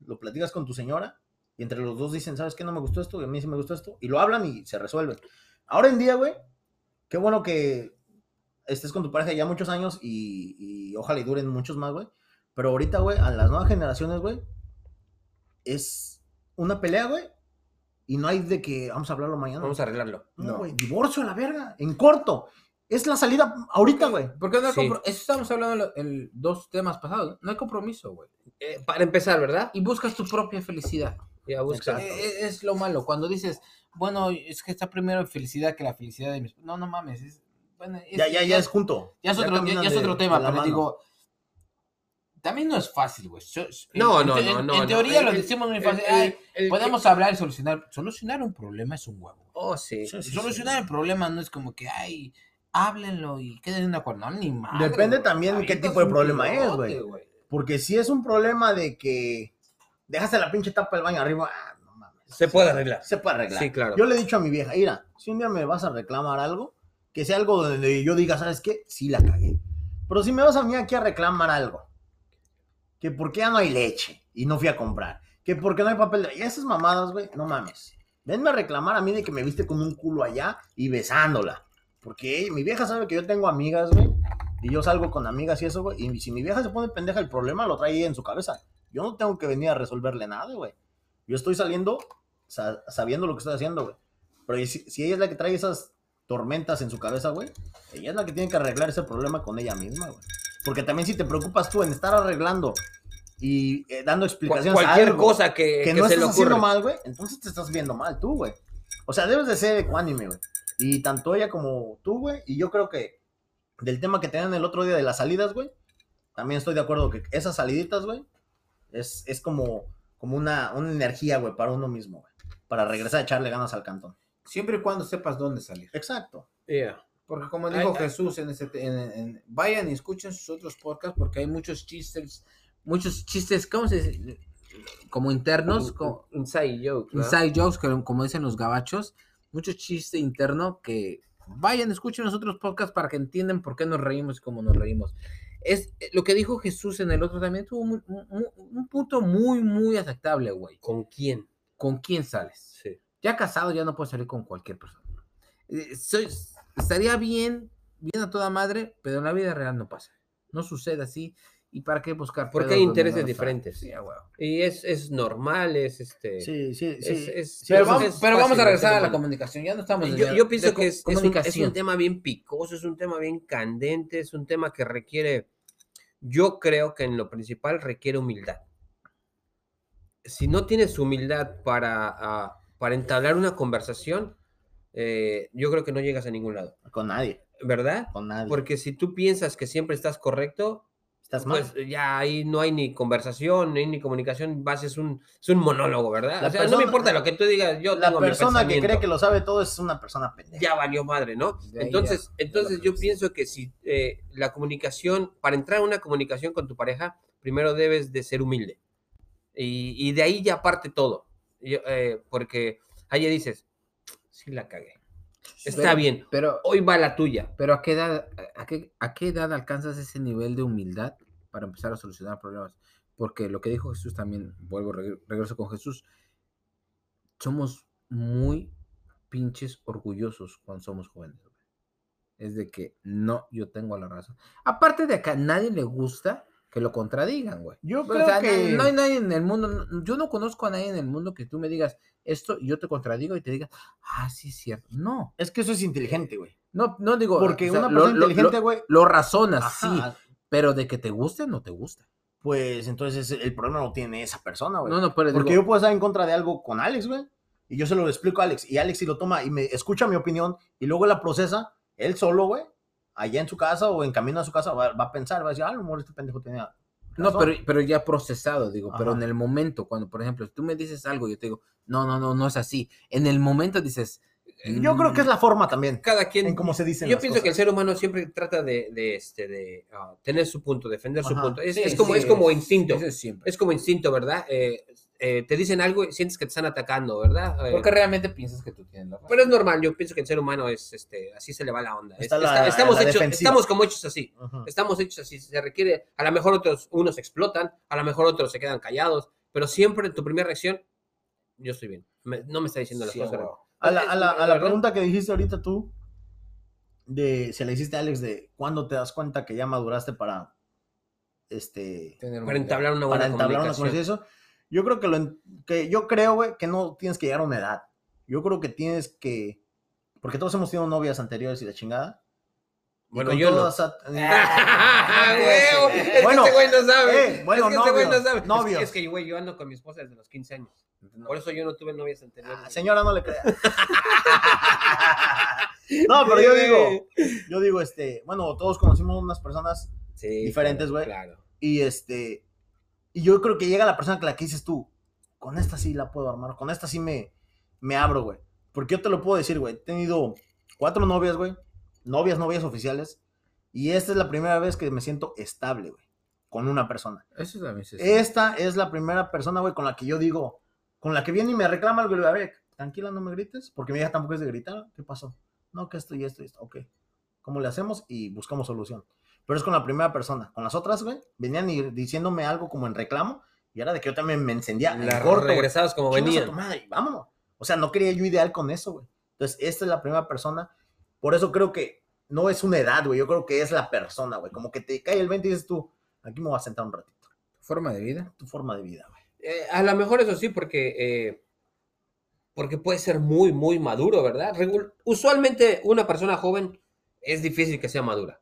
lo platicas con tu señora y entre los dos dicen, ¿sabes qué? No me gustó esto y a mí sí me gustó esto. Y lo hablan y se resuelven. Ahora en día, güey, qué bueno que estés con tu pareja ya muchos años y, y ojalá y duren muchos más, güey. Pero ahorita, güey, a las nuevas generaciones, güey, es una pelea, güey. Y no hay de que vamos a hablarlo mañana. Vamos a arreglarlo. No, No. güey, divorcio a la verga, en corto. Es la salida ahorita, güey. ¿Por qué no hay Sí. Eso estamos hablando en dos temas pasados. No hay compromiso, güey. Eh, para empezar, ¿verdad? Y buscas tu propia felicidad. Ya busca. Exacto. Eh, Es, lo malo. Cuando dices, bueno, es que está primero felicidad que la felicidad de mis. No, no mames. es- bueno, es- Ya, ya, ya es junto. Ya es otro, ya- es de- otro tema, pero mano. digo. También no es fácil, güey. En- No, en no, no, en- no, En teoría lo el- decimos muy fácil. el- Ay, el- podemos hablar y solucionar. Solucionar un problema es un huevo. Oh, sí. Sí, sí, Solucionar el problema no es como que, ay, háblenlo y queden de acuerdo. No, ni madre. Depende también qué Avientas tipo de problema es, güey. Porque si es un problema de que dejaste la pinche tapa del baño arriba, ah, no mames. Se puede arreglar. Se puede arreglar. Sí, claro. Yo le he dicho a mi vieja, mira, si un día me vas a reclamar algo, que sea algo donde yo diga, ¿sabes qué? Sí la cagué. Pero si me vas a mí aquí a reclamar algo, que por qué ya no hay leche y no fui a comprar, que porque no hay papel de... Y esas mamadas, güey, no mames. Venme a reclamar a mí de que me viste con un culo allá y besándola. Porque mi vieja sabe que yo tengo amigas, güey, y yo salgo con amigas y eso, güey, y si mi vieja se pone pendeja, el problema lo trae en su cabeza. Yo no tengo que venir a resolverle nada, güey. Yo estoy saliendo sa- sabiendo lo que estoy haciendo, güey. Pero si, si ella es la que trae esas tormentas en su cabeza, güey, ella es la que tiene que arreglar ese problema con ella misma, güey. Porque también si te preocupas tú en estar arreglando y eh, dando explicaciones a cualquier algo cosa que, que que no se estás le haciendo mal, güey, entonces te estás viendo mal tú, güey. O sea, debes de ser ecuánime, güey. Y tanto ella como tú, güey, y yo creo que del tema que tenían el otro día de las salidas, güey, también estoy de acuerdo que esas saliditas, güey, es, es como, como una, una energía, güey, para uno mismo, güey. Para regresar a echarle ganas al cantón. Siempre y cuando sepas dónde salir. Exacto. Yeah. Porque como dijo Ay. Jesús en ese en- en- vayan y escuchen sus otros podcasts porque hay muchos chistes, muchos chistes, ¿cómo se dice? Como internos, como Inside joke. ¿no? inside jokes, que- como dicen los gabachos, mucho chiste interno que vayan, escuchen los otros podcasts para que entiendan por qué nos reímos y cómo nos reímos. Es lo que dijo Jesús en el otro también tuvo muy- un punto muy, muy aceptable, güey. ¿Con quién? ¿Con quién sales? Sí. Ya casado ya no puedes salir con cualquier persona. Eh, soy- estaría bien, bien a toda madre, pero en la vida real no pasa. No sucede así. ¿Y para qué buscar? Porque hay intereses no diferentes. Sí. Y es, es normal, es este. Sí, sí, sí. Es- es- Sí, Pero, vamos, es pero vamos fácil a regresar a la comunicación. Ya no estamos. Yo, yo pienso que es, es un, es un tema bien picoso, es un tema bien candente, es un tema que requiere, yo creo que en lo principal requiere humildad. Si no tienes humildad para, ah, para entablar una conversación, eh, yo creo que no llegas a ningún lado, Con nadie, ¿verdad? con nadie. Porque si tú piensas que siempre estás correcto, Estás mal. pues ya ahí no hay ni conversación, ni, ni comunicación, vas, es un, es un monólogo, ¿verdad? La o sea, no me importa lo que tú digas, yo la tengo mi persona que cree que lo sabe todo es una persona pendeja. ya valió madre, ¿no? Ahí Entonces, ya- entonces yo pienso que si eh, la comunicación, para entrar a una comunicación con tu pareja, primero debes de ser humilde. Y, y de ahí ya parte todo. Yo, eh, porque ahí ya dices, sí la cagué. Está Pero- bien, Pero, hoy va la tuya. pero ¿a qué edad, a qué, a qué edad alcanzas ese nivel de humildad para empezar a solucionar problemas? Porque lo que dijo Jesús también, vuelvo, reg- regreso con Jesús, somos muy pinches orgullosos cuando somos jóvenes. Es de que no, yo tengo la razón. Aparte de que a nadie le gusta que lo contradigan, güey. Yo O creo sea, que. no hay nadie en el mundo, yo no conozco a nadie en el mundo que tú me digas esto y yo te contradigo y te diga, ah, sí es cierto. No, Es que eso es inteligente, güey. no, no digo. Porque o sea, una lo- persona lo- inteligente, lo- güey. Lo razonas, ajá, sí, pero de que te guste, no te gusta. Pues entonces el problema no tiene esa persona, güey. No, no, pero Porque digo, yo puedo estar en contra de algo con Alex, güey. Y yo se lo explico a Alex. Y Alex si lo toma y me escucha mi opinión y luego la procesa, él solo, güey, allá en su casa o en camino a su casa, va, va a pensar, va a decir, ah, a lo mejor este pendejo tenía. No, razón". pero, pero ya procesado, digo, pero Ajá. en el momento, cuando, por ejemplo, tú me dices algo, yo te digo, no, no, no, no es así. En el momento dices, Yo creo que es la forma también. Cada quien. En cómo se dicen Yo las pienso que el cosas. ser humano siempre trata de, de, este, de ah, tener su punto, defender su Ajá. punto. Es, Sí, es como, sí, es como instinto. es siempre. Es como instinto, ¿verdad? Eh, eh, te dicen algo y sientes que te están atacando, ¿verdad? Eh, Porque realmente piensas que tú tienes la razón. pero es normal, yo pienso que el ser humano es, este, así se le va la onda. Está Es- la- está- estamos, la hechos, estamos como hechos así. Ujú. Estamos hechos así. Se requiere, a lo mejor otros, unos explotan, a lo mejor otros se quedan callados, pero siempre tu primera reacción, yo estoy bien. Me- no me está diciendo las Sí, cosas. huevo. A la, a la- a la pregunta que dijiste ahorita tú, de, se le hiciste a Alex de cuándo te das cuenta que ya maduraste para, este, Tener Para entablar una buena para entablar una comunicación. conversación. Yo creo que lo en- que yo creo, güey, que no tienes que llegar a una edad. Yo creo que tienes que porque todos hemos tenido novias anteriores y la chingada. Bueno, yo no. ¡Ah! Es que Bueno, este güey no sabe. eh, bueno, es que este güey no novios, sabe. Es que- novios. Es que, güey, yo ando con mi esposa desde los 15 años. Por eso yo no tuve novias anteriores. Ah, señora, no le crea. no, pero yo digo, yo digo, este, bueno, todos conocimos unas personas Sí, diferentes, claro, güey. Claro. y este, y yo creo que llega la persona que la que dices tú, con esta sí la puedo armar, con esta sí me, me abro, güey. Porque yo te lo puedo decir, güey, he tenido cuatro novias, güey, novias, novias oficiales, y esta es la primera vez que me siento estable, güey, con una persona. Eso también se Esta es la primera persona, güey, con la que yo digo, con la que viene y me reclama algo, y le digo, a ver, tranquila, no me grites, porque mi hija tampoco es de gritar, ¿qué pasó? No, que esto y esto y esto, ok. ¿Cómo le hacemos? Y buscamos solución. Pero es con la primera persona. Con las otras, güey, venían y diciéndome algo como en reclamo, y era de que yo también me encendía. en La corto, güey. regresabas como Chingas a venían. tu madre, vámonos. O sea, no quería yo ideal con eso, güey. Entonces, esta es la primera persona. Por eso creo que no es una edad, güey. Yo creo que es la persona, güey. Como que te cae el 20 y dices tú, aquí me voy a sentar un ratito. Forma de vida. Tu forma de vida, güey. Eh, a lo mejor eso sí, porque, eh, porque puede ser muy, muy maduro, ¿verdad? Usualmente una persona joven es difícil que sea madura,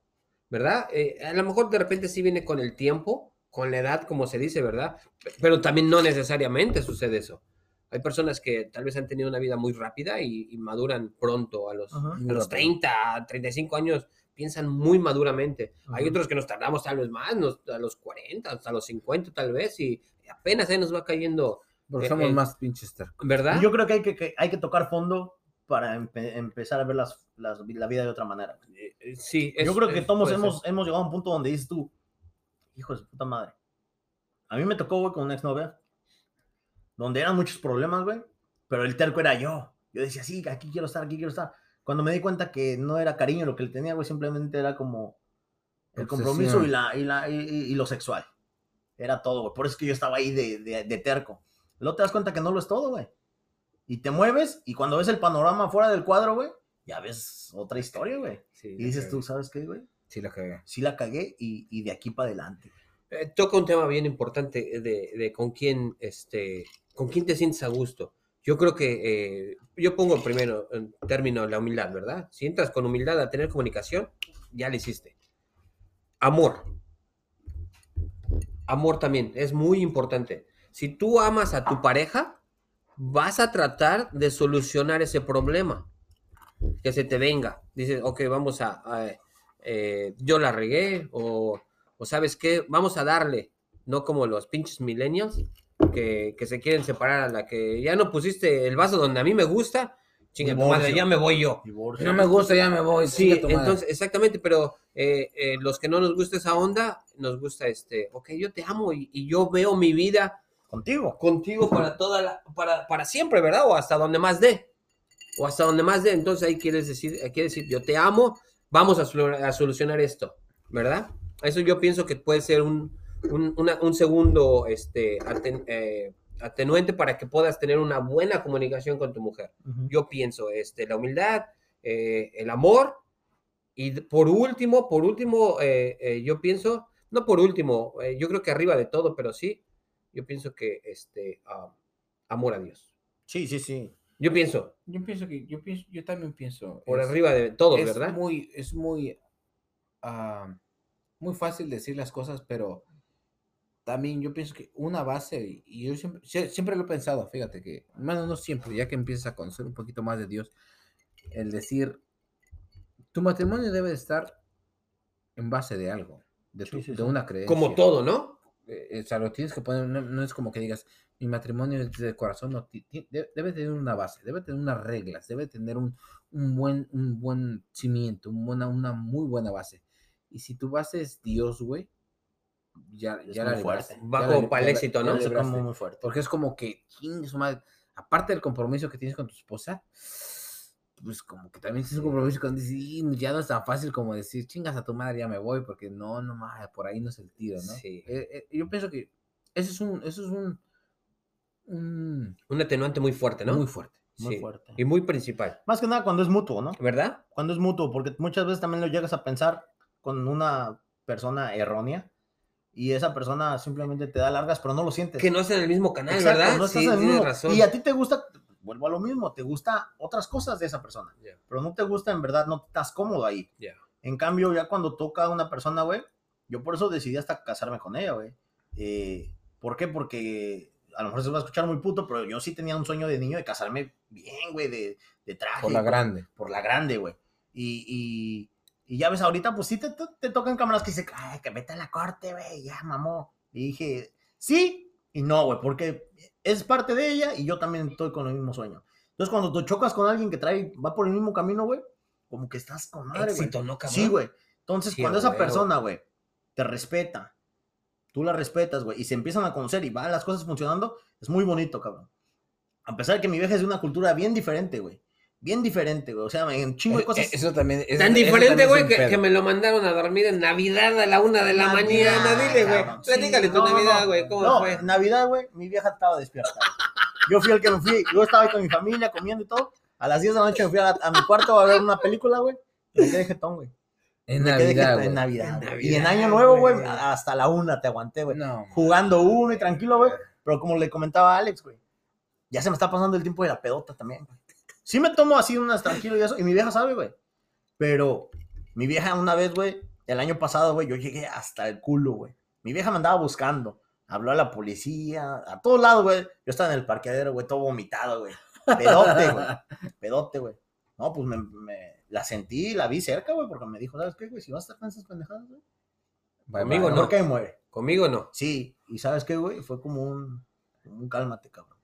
¿verdad? Eh, a lo mejor de repente sí viene con el tiempo, con la edad, como se dice, ¿verdad? Pero también no necesariamente sucede eso. Hay personas que tal vez han tenido una vida muy rápida y, y maduran pronto, a los, Ajá. a los 30, 35 años, piensan muy maduramente. Hay otros que nos tardamos tal vez más, nos- a los 40, hasta los 50 tal vez, y apenas ahí nos va cayendo, Porque Eh, somos eh, más pinches tercos. ¿verdad? Yo creo que hay que, que hay que tocar fondo para empe- empezar a ver las, las- la vida de otra manera. Eh, eh, sí, Yo es- creo que todos hemos, ser. hemos llegado a un punto donde dices tú, hijo de su puta madre. A mí me tocó, güey, con una exnovia, donde eran muchos problemas, güey, pero el terco era yo. Yo decía, sí, aquí quiero estar, aquí quiero estar. Cuando me di cuenta que no era cariño lo que le tenía, güey, simplemente era como el Obsesión. compromiso y, la, y, la, y- y lo sexual. Era todo, güey. Por eso es que yo estaba ahí de, de, de terco. Luego te das cuenta que no lo es todo, güey. Y te mueves y cuando ves el panorama fuera del cuadro, güey, ya ves otra historia, güey. Sí, Y dices tú, ¿sabes qué, güey? Sí, la cagué. Sí la cagué y, y de aquí para adelante. Eh, toca un tema bien importante eh, de, de con quién, este, con quién te sientes a gusto. Yo creo que eh, yo pongo primero en término la humildad, ¿verdad? Si entras con humildad a tener comunicación, ya lo hiciste. Amor. Amor también, es muy importante. Si tú amas a tu pareja, vas a tratar de solucionar ese problema. Que se te venga. Dices, ok, vamos a, a, eh, yo la regué o o sabes qué, vamos a darle, no como los pinches millennials que, que se quieren separar a la que ya no pusiste el vaso donde a mí me gusta, chinga tu madre, ya me voy yo. Divorcio. No me gusta, ya me voy. Sí, entonces, exactamente, pero eh, eh, los que no nos gusta esa onda, nos gusta este, ok, yo te amo y, y yo veo mi vida Contigo. contigo para toda la, para, para siempre, ¿verdad? O hasta donde más dé. O hasta donde más dé. Entonces ahí quieres decir, decir, yo te amo, vamos a, solu- a solucionar esto, ¿verdad? Eso yo pienso que puede ser un, un, una- un segundo este, aten- eh, atenuente para que puedas tener una buena comunicación con tu mujer. Yo pienso, este, la humildad, eh, el amor, y por último, por último, eh, eh, yo pienso, no por último, yo creo que arriba de todo, pero sí, yo pienso que este ah, amor a Dios. Sí, sí, sí. Yo pienso, Yo pienso que, yo pienso, yo también pienso. por es- arriba de todo, es ¿verdad? Muy, es muy, ah, muy fácil decir las cosas, pero también yo pienso que una base, y yo siempre, sie- siempre lo he pensado, fíjate que, bueno, no siempre, ya que empiezas a conocer un poquito más de Dios, el decir, tu matrimonio debe de estar en base de algo, de, tu- Sí, sí, de una creencia. Como todo, ¿no? Eh, o sea, lo tienes que poner, no, no es como que digas, mi matrimonio es de corazón, no, debe tener una base, debe tener unas reglas, debe tener un, un buen, un buen cimiento, un buena, una muy buena base. Y si tu base es Dios, güey, ya, Es ya muy la fuerte. Va como para el éxito, ¿no? la Es libraste. como muy fuerte. Porque es como que, su madre, aparte del compromiso que tienes con tu esposa, pues como que también tienes un compromiso con decir, "Y ya no es tan fácil como decir, chingas a tu madre, ya me voy, porque no, no más, por ahí no es el tiro, ¿no? Sí. Eh, eh, yo pienso que eso es un, eso es un, un Un atenuante muy fuerte, ¿no? muy fuerte. Muy Sí. fuerte. Y muy principal, Más que nada cuando es mutuo, ¿no? ¿verdad? Cuando es mutuo, porque muchas veces también lo llegas a pensar con una persona errónea y esa persona simplemente te da largas, pero no lo sientes. Que no es en el mismo canal, Exacto, ¿verdad? no estás sí, en el tienes mismo. razón. Y a ti te gusta, vuelvo a lo mismo, te gusta otras cosas de esa persona, pero no te gusta en verdad, no estás cómodo ahí. Ya. En cambio, ya cuando toca a una persona, güey, yo por eso decidí hasta casarme con ella, güey. Eh, ¿Por qué? Porque a lo mejor se va a escuchar muy puto, pero yo sí tenía un sueño de niño de casarme bien, güey, de, de traje. Por la grande. por la grande, güey. Y, y, y ya ves, ahorita pues sí te, te, te tocan cámaras que dicen, ay, que vete a la corte, güey, ya, mamó. Y dije, sí y no, güey, porque es parte de ella y yo también estoy con el mismo sueño. Entonces, cuando tú chocas con alguien que trae, va por el mismo camino, güey, como que estás con madre, güey. ¿no, cabrón? Sí, güey. Entonces, Sí, cuando esa persona, güey, te respeta, tú la respetas, güey, y se empiezan a conocer y van las cosas funcionando, es muy bonito, cabrón. A pesar de que mi vieja es de una cultura bien diferente, güey. Bien diferente, güey. O sea, en un chingo de Eh, cosas. eh, Eso también eso- Tan diferente, güey, que, me lo mandaron a dormir en Navidad a la una de la Navidad, mañana. Dile, güey. Platícale Sí, tu no, no, Navidad, no. güey. ¿Cómo no, fue? Navidad, güey, mi vieja estaba despierta. Yo fui el que me fui. Yo estaba ahí con mi familia comiendo y todo. A las 10 de la noche me fui a, la- a mi cuarto a ver una película, güey. y Me quedé jetón, güey. En Navidad, en Navidad. En güey. Navidad, Y en Año Nuevo, güey, güey. hasta la una te aguanté, güey. No. Jugando uno y tranquilo, güey. Pero como le comentaba a Alex, güey, ya se me está pasando el tiempo de la pedota también, güey. Sí me tomo así unas tranquilo y eso, y mi vieja sabe, güey. Pero mi vieja una vez, güey, el año pasado, güey, yo llegué hasta el culo, güey. Mi vieja me andaba buscando. Habló a la policía, a todos lados, güey. Yo estaba en el parqueadero, güey, todo vomitado, güey. Pedote, güey. Pedote, güey. No, pues me, me- la sentí, la vi cerca, güey, porque me dijo, ¿sabes qué, güey? Si vas a estar con esas pendejadas, güey. Bye, Conmigo no. Que muere. Conmigo no. Sí, y ¿sabes qué, güey? Fue como un, como un cálmate, cabrón.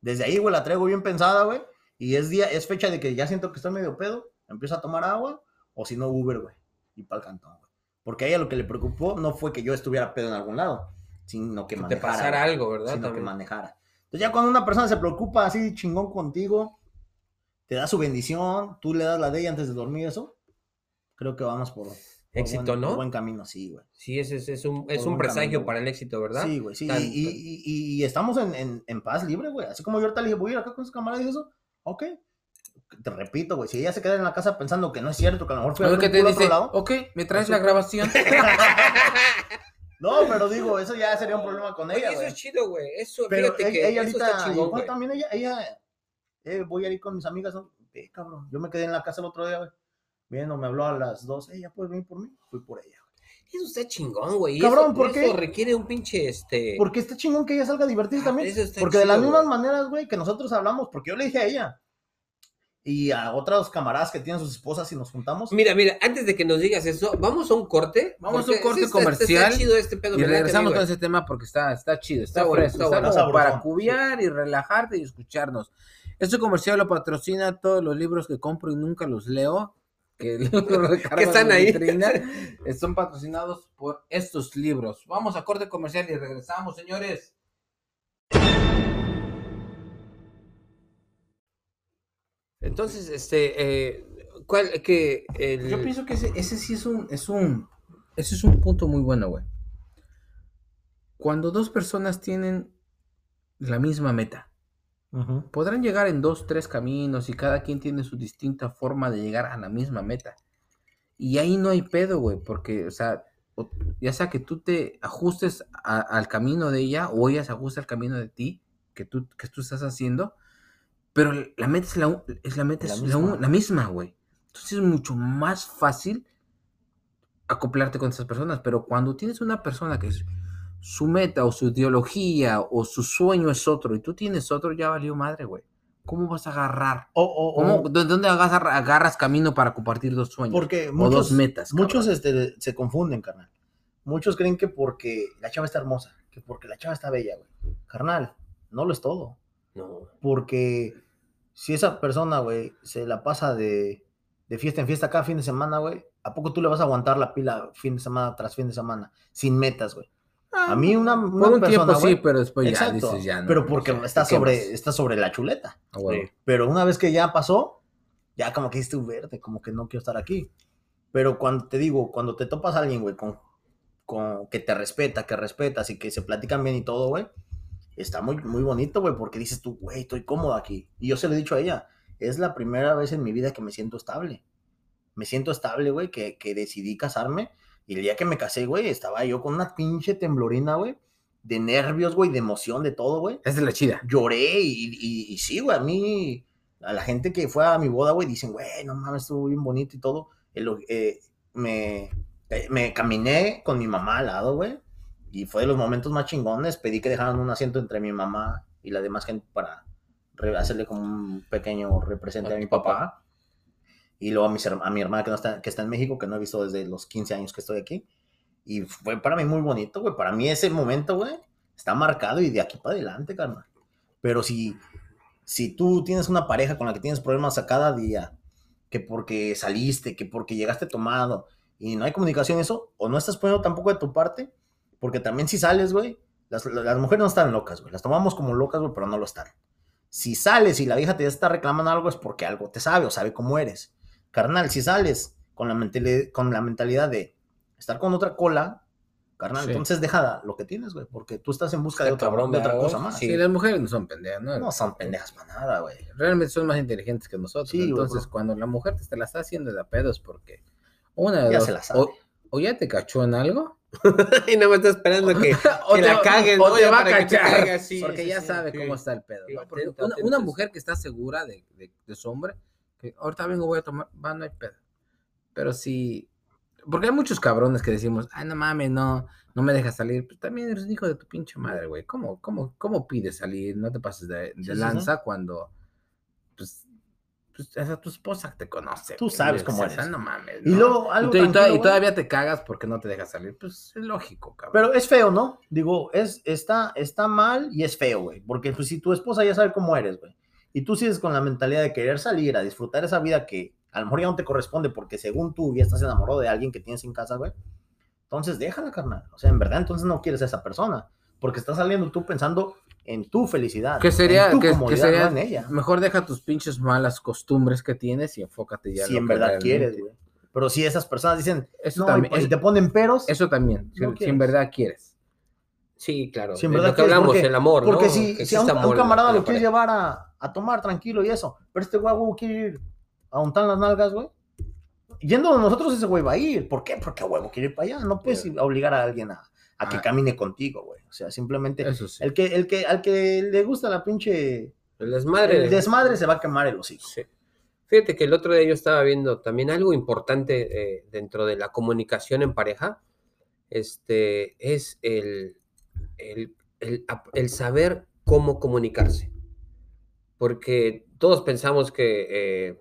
Desde ahí, güey, la traigo bien pensada, güey. Y es día, es fecha de que ya siento que estoy medio pedo. Empiezo a tomar agua, o si no, Uber, güey. Y para el cantón, güey. Porque a ella lo que le preocupó no fue que yo estuviera pedo en algún lado, sino que Que te manejara. pasara güey, algo, ¿verdad? Sino que manejara. Entonces ya cuando una persona se preocupa así chingón contigo, te da su bendición, tú le das la de ella antes de dormir, eso, creo que vamos por, por Éxito, buen, ¿no? por buen camino, sí, güey. Sí, ese es, es un, es un presagio camino, para el éxito, ¿verdad? Sí, güey, sí. Tan- y, y- y- y estamos en, en- en paz libre, güey. Así como yo ahorita le dije, voy a ir acá con sus camaradas y eso. Ok. Te repito, güey. Si ella se queda en la casa pensando que no es cierto, que a lo mejor fue a ver que te dice, lado. ok, ¿me traes Eso- la grabación? No, pero digo, eso ya sería un problema con Oye, ella, eso güey. es chido, güey. Eso, Pero fíjate ella, que ella eso ahorita, chingón, igual güey. también ella, ella, eh, voy a ir con mis amigas, ¿no? Eh, cabrón, yo me quedé en la casa el otro día, güey. Viendo, me habló a las dos, ella puede venir por mí, fui por ella. Eso está chingón, güey. Cabrón, eso, ¿por qué? Eso requiere un pinche, este... Porque está chingón que ella salga a divertirse Ah, también. eso está Porque de las mismas güey. maneras, güey, que nosotros hablamos, porque yo le dije a ella y a otros camaradas que tienen sus esposas y nos juntamos. Mira, mira, antes de que nos digas eso, vamos a un corte. Vamos a un corte sí está- comercial Está chido este pedo. Y ¿verdad, regresamos con ese tema porque está, está chido, está, fresco, está está, bueno, para sí. cubiar y relajarte y escucharnos. Este comercial lo patrocina todos los libros que compro y nunca los leo. Que, Que están ahí. eh, Son patrocinados por estos libros. Vamos a corte comercial y regresamos, señores. Entonces, este, eh, ¿cuál, que el... Yo pienso que ese, ese sí es un, es un, ese es un punto muy bueno, güey. Cuando dos personas tienen la misma meta, Podrán llegar en dos, tres caminos y cada quien tiene su distinta forma de llegar a la misma meta. Y ahí no hay pedo, güey, porque, o sea, ya sea que tú te ajustes a- al camino de ella o ella se ajuste al camino de ti que tú, que tú estás haciendo, pero la meta es la, es la, meta La es la la misma, güey. Entonces es mucho más fácil acoplarte con esas personas, pero cuando tienes una persona que es, su meta o su ideología o su sueño es otro y tú tienes otro, ya valió madre, güey. ¿Cómo vas a agarrar? O, o- ¿Cómo, o- ¿De dónde agarras, agarras camino para compartir dos sueños? porque o muchos, dos metas. muchos este, se confunden, carnal. Muchos creen que porque la chava está hermosa, que porque la chava está bella, güey. Carnal, no lo es todo. No. Porque si esa persona, güey, se la pasa de, de fiesta en fiesta cada fin de semana, güey, ¿a poco tú le vas a aguantar la pila fin de semana tras fin de semana? Sin metas, güey. A mí una, una Por un persona, tiempo sí, pero después ya Exacto, dices ya no. pero porque ya, está ¿qué sobre, está sobre la chuleta. Sí. Pero una vez que ya pasó, ya como que dices verde, como que no quiero estar aquí. Pero cuando te digo, cuando te topas a alguien, güey, con, con que te respeta, que respetas y que se platican bien y todo, güey, está muy, muy bonito, güey, porque dices tú, güey, estoy cómodo aquí. Y yo se lo he dicho a ella, es la primera vez en mi vida que me siento estable. Me siento estable, güey, que, que decidí casarme. Y el día que me casé, güey, estaba yo con una pinche temblorina, güey, de nervios, güey, de emoción, de todo, güey es la chida. lloré y, y, y sí, güey, a mí, a la gente que fue a mi boda, güey, dicen, güey, no mames, estuvo bien bonito y todo. El- eh, me, eh, me caminé con mi mamá al lado, güey, y fue de los momentos más chingones. Pedí que dejaran un asiento entre mi mamá y la demás gente para hacerle como un pequeño represente a, A mi papá. Y luego a mi, her- a mi hermana que, no está, que está en México, que no he visto desde los 15 años que estoy aquí. Y fue para mí muy bonito, güey. Para mí ese momento, güey, está marcado y de aquí para adelante, carnal. Pero si, si tú tienes una pareja con la que tienes problemas a cada día, que porque saliste, que porque llegaste tomado y no hay comunicación, eso, o no estás poniendo tampoco de tu parte, porque también si sales, güey, las, las mujeres no están locas, güey. Las tomamos como locas, güey, pero no lo están. Si sales y la vieja te está reclamando algo es porque algo te sabe o sabe cómo eres. Carnal, si sales con la, mentalidad, con la mentalidad de estar con otra cola, carnal, Sí. entonces deja lo que tienes, güey, porque tú estás en busca de otra, cabrón, de otra ¿verdad, cosa más. Sí, las mujeres no son pendejas, ¿no? No son pendejas para nada, güey. Realmente son más inteligentes que nosotros. Sí, Entonces, bro. cuando la mujer te, la está haciendo de a pedos porque una de Ya dos, se la sabe. o, o ya te cachó en algo, y no me está esperando que, o que te la caguen, o ¿no? te Ya va a cachar, porque sí, ya sí, sabe sí. cómo está el pedo. Sí, ¿no? Una, una mujer que está segura de, de- de su hombre, que ahorita vengo, voy a tomar, va, no hay pedo. Pero si, porque hay muchos cabrones que decimos, ay, no mames, no, no me dejas salir. Pues también eres hijo de tu pinche madre, güey. ¿Cómo, cómo, cómo pides salir? No te pases de, de Sí, sí, lanza cuando, pues, pues, o sea, tu esposa te conoce. Tú güey, sabes o cómo sea, eres. No mames. Y ¿no? luego algo Y, y y güey. todavía te cagas porque no te dejas salir. Pues es lógico, cabrón. Pero es feo, ¿no? Digo, es, está, está mal y es feo, güey. Porque pues, si tu esposa ya sabe cómo eres, güey, y tú sigues con la mentalidad de querer salir a disfrutar esa vida que a lo mejor ya no te corresponde porque según tú ya estás enamorado de alguien que tienes en casa, güey, entonces déjala, carnal. O sea, en verdad, entonces no quieres a esa persona. Porque estás saliendo tú pensando en tu felicidad. ¿Qué sería, en tu qué- qué comodidad, sería? no en ella. Mejor deja tus pinches malas costumbres que tienes y enfócate ya. Si en que verdad realmente- quieres, güey. Pero si esas personas dicen, Eso no, también. y, y te ponen peros, eso también. Si, No si en verdad quieres. Sí, claro. Sí, en verdad lo que quieres, hablamos, porque- el amor, ¿no? Porque si, Que si a, un, a un camarada lo quieres pareja. llevar a, a tomar tranquilo y eso, pero este güey a quiere ir a untar las nalgas, güey. Yendo nosotros, ese güey va a ir. ¿Por qué? Porque a huevo quiere ir para allá. No puedes obligar a alguien a, a que Ah. camine contigo, güey. O sea, simplemente sí. el que, el que, al que le gusta la pinche El desmadre. el desmadre se va a quemar el hocico. Sí. Fíjate que el otro día yo estaba viendo también algo importante eh, dentro de la comunicación en pareja, este, es el, el, el saber cómo comunicarse. Porque todos pensamos que, eh,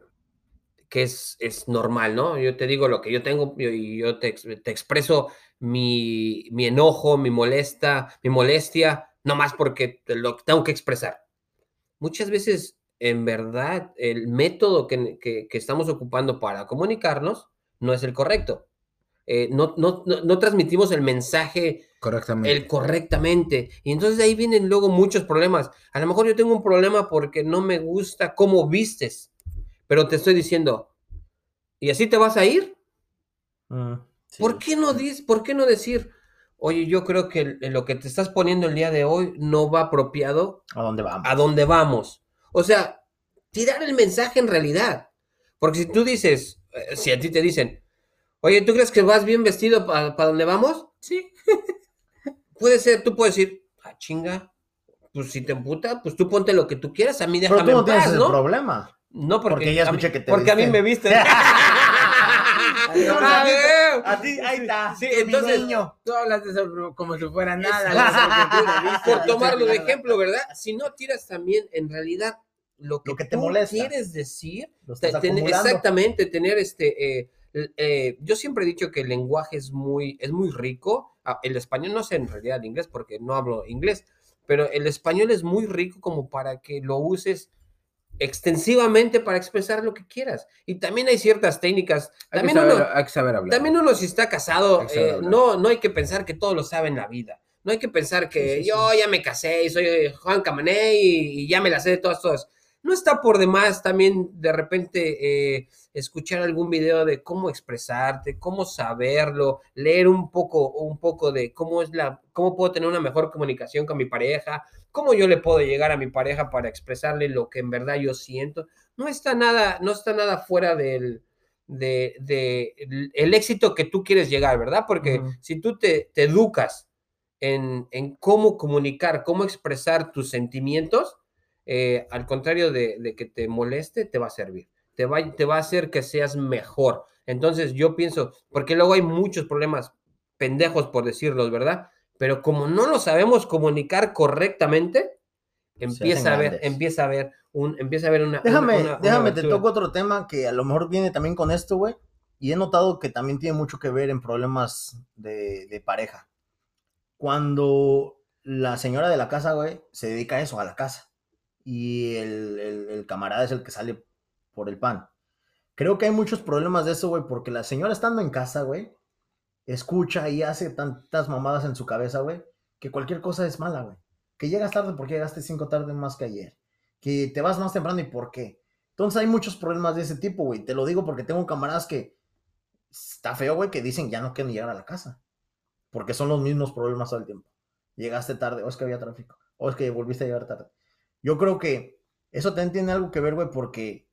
que es, es normal, ¿no? Yo te digo lo que yo tengo y yo te, te expreso mi, mi enojo, mi molesta, mi molestia, no más porque lo tengo que expresar. Muchas veces, en verdad, el método que- que estamos ocupando para comunicarnos no es el correcto. Eh, no, no, no, no transmitimos el mensaje Correctamente. el correctamente. Y entonces ahí vienen luego muchos problemas. A lo mejor yo tengo un problema porque no me gusta cómo vistes, pero te estoy diciendo, ¿y así te vas a ir? Sí. ¿Por qué no dis- por qué no decir, oye, yo creo que lo que te estás poniendo el día de hoy no va apropiado ¿A dónde vamos? a dónde vamos? O sea, tirar el mensaje en realidad. Porque si tú dices, eh, si a ti te dicen, Oye, ¿tú crees que vas bien vestido para donde vamos? Sí. Puede ser, tú puedes decir, ah, chinga, pues si te emputa, pues tú ponte lo que tú quieras, a mí Pero déjame tú no en tienes paz, ese ¿no? problema. No, porque, Porque ya a mí- escuché que te Porque a mí me visten. No, veo. A ti, ahí está. Sí, entonces, niño. Tú hablas de eso como si fuera nada. Viste, Por viste tomarlo de ejemplo, ¿verdad? Si no tiras también, en realidad, lo que, Lo que te tú molesta. quieres decir, Lo te- estás ten- acumulando. exactamente, tener este... eh, eh, yo siempre he dicho que el lenguaje es muy, es muy rico. Ah, El español, no sé en realidad el inglés porque no hablo inglés, pero el español es muy rico como para que lo uses extensivamente para expresar lo que quieras. Y también hay ciertas técnicas. También saber, uno, saber hablar. también uno si está casado, eh, no, no hay que pensar que todo lo sabe en la vida. No hay que pensar que Sí, sí, yo ya me casé y soy Juan Camané y, y ya me la sé de todas, todas. No está por demás también de repente eh, escuchar algún video de cómo expresarte, cómo saberlo, leer un poco, un poco de cómo es la, cómo puedo tener una mejor comunicación con mi pareja, cómo yo le puedo llegar a mi pareja para expresarle lo que en verdad yo siento. No está nada, no está nada fuera del, de, de el, el éxito que tú quieres llegar, ¿verdad? Porque si tú te, te educas en, en cómo comunicar, cómo expresar tus sentimientos, eh, al contrario de, de que te moleste, te va a servir. Te va, te va a hacer que seas mejor. Entonces yo pienso, porque luego hay muchos problemas pendejos por decirlos, ¿verdad? Pero como no lo sabemos comunicar correctamente, empieza a ver, grandes. empieza a ver un, empieza a ver una. Déjame, una- una- una déjame, te toco otro tema que a lo mejor viene también con esto, güey. Y he notado que también tiene mucho que ver en problemas de, de pareja. Cuando la señora de la casa, güey, se dedica a eso, a la casa. Y el, el- camarada es el que sale por el pan. Creo que hay muchos problemas de eso, güey, porque la señora estando en casa, güey, escucha y hace tantas mamadas en su cabeza, güey, que cualquier cosa es mala, güey. Que llegas tarde porque llegaste cinco tardes más que ayer. Que te vas más temprano y por qué. Entonces hay muchos problemas de ese tipo, güey. Te lo digo porque tengo camaradas que está feo, güey, que dicen ya no quieren llegar a la casa. Porque son los mismos problemas todo el tiempo. Llegaste tarde, o es que había tráfico, o es que volviste a llegar tarde. Yo creo que eso también tiene algo que ver, güey, porque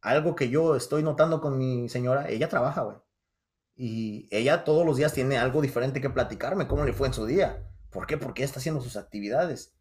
algo que yo estoy notando con mi señora, ella trabaja, güey. Y ella todos los días tiene algo diferente que platicarme, cómo le fue en su día. ¿Por qué? Porque ella está haciendo sus actividades.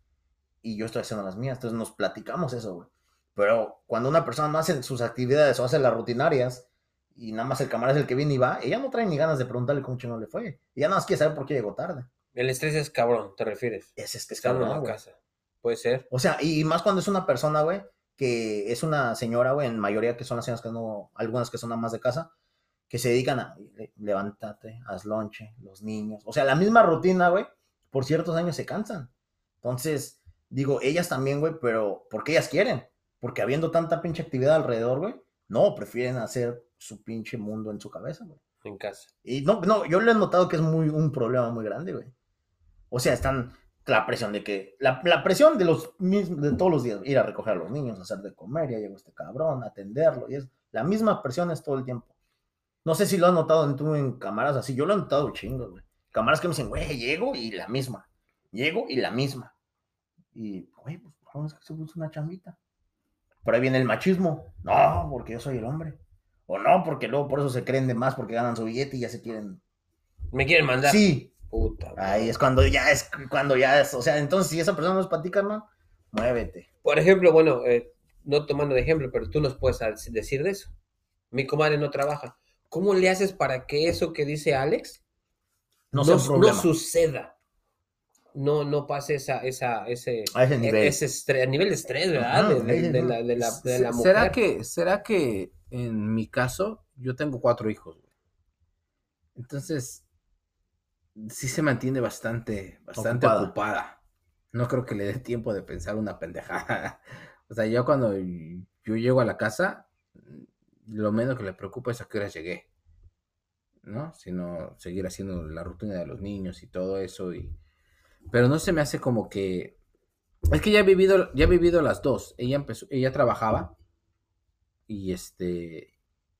Y yo estoy haciendo las mías. Entonces nos platicamos eso, güey. Pero cuando una persona no hace sus actividades o hace las rutinarias y nada más el camarada es el que viene y va, ella no trae ni ganas de preguntarle cómo chingón le fue. Ella nada más quiere saber por qué llegó tarde. El estrés es cabrón, ¿te refieres? Ese es que es Estando en cabrón, la güey. casa. Puede ser. O sea, y más cuando es una persona, güey, que es una señora, güey, en mayoría que son las señoras que no, algunas que son amas de casa, que se dedican a "Le- levántate, haz lonche, los niños. O sea, la misma rutina, güey, por ciertos años se cansan. Entonces, digo, ellas también, güey, pero porque ellas quieren. Porque habiendo tanta pinche actividad alrededor, güey, no, prefieren hacer su pinche mundo en su cabeza, güey. En casa. Y no, no, yo le he notado que es muy un problema muy grande, güey. O sea, están la presión de que, la, la presión de los mismos, de todos los días, ir a recoger a los niños, hacer de comer, ya llegó este cabrón, atenderlo, y es la misma presión es todo el tiempo. No sé si lo has notado en tú en cámaras así, yo lo he notado chingo, güey. Cámaras que me dicen, güey, llego y la misma. Llego y la misma. Y, güey, pues vamos que se puso una chambita. Por ahí viene el machismo. No, porque yo soy el hombre. O no, porque luego por eso se creen de más porque ganan su billete y ya se quieren. Me quieren mandar. Sí, Puta. ahí es cuando ya es, cuando ya es. O sea, entonces si esa persona no es para ti, carnal, muévete. Por ejemplo, bueno, eh, no tomando de ejemplo, pero tú nos puedes decir de eso. Mi comadre no trabaja. ¿Cómo le haces para que eso que dice Alex No, no, sea un no suceda? No, no pase esa, esa, ese, A ese nivel. ese estrés, nivel de estrés, ¿verdad? Ajá, de, de- de la, de la, de la mujer. ¿Será que, ¿Será que en mi caso yo tengo cuatro hijos? güey? Entonces, sí se mantiene bastante, bastante Ocupada. ocupada. No creo que le dé tiempo de pensar una pendejada. O sea, yo cuando yo llego a la casa, lo menos que le preocupa es a qué hora llegué. ¿No? Sino seguir haciendo la rutina de los niños y todo eso. Y... Pero no se me hace como que. Es que ya he vivido, ya he vivido las dos. Ella empezó, ella trabajaba y este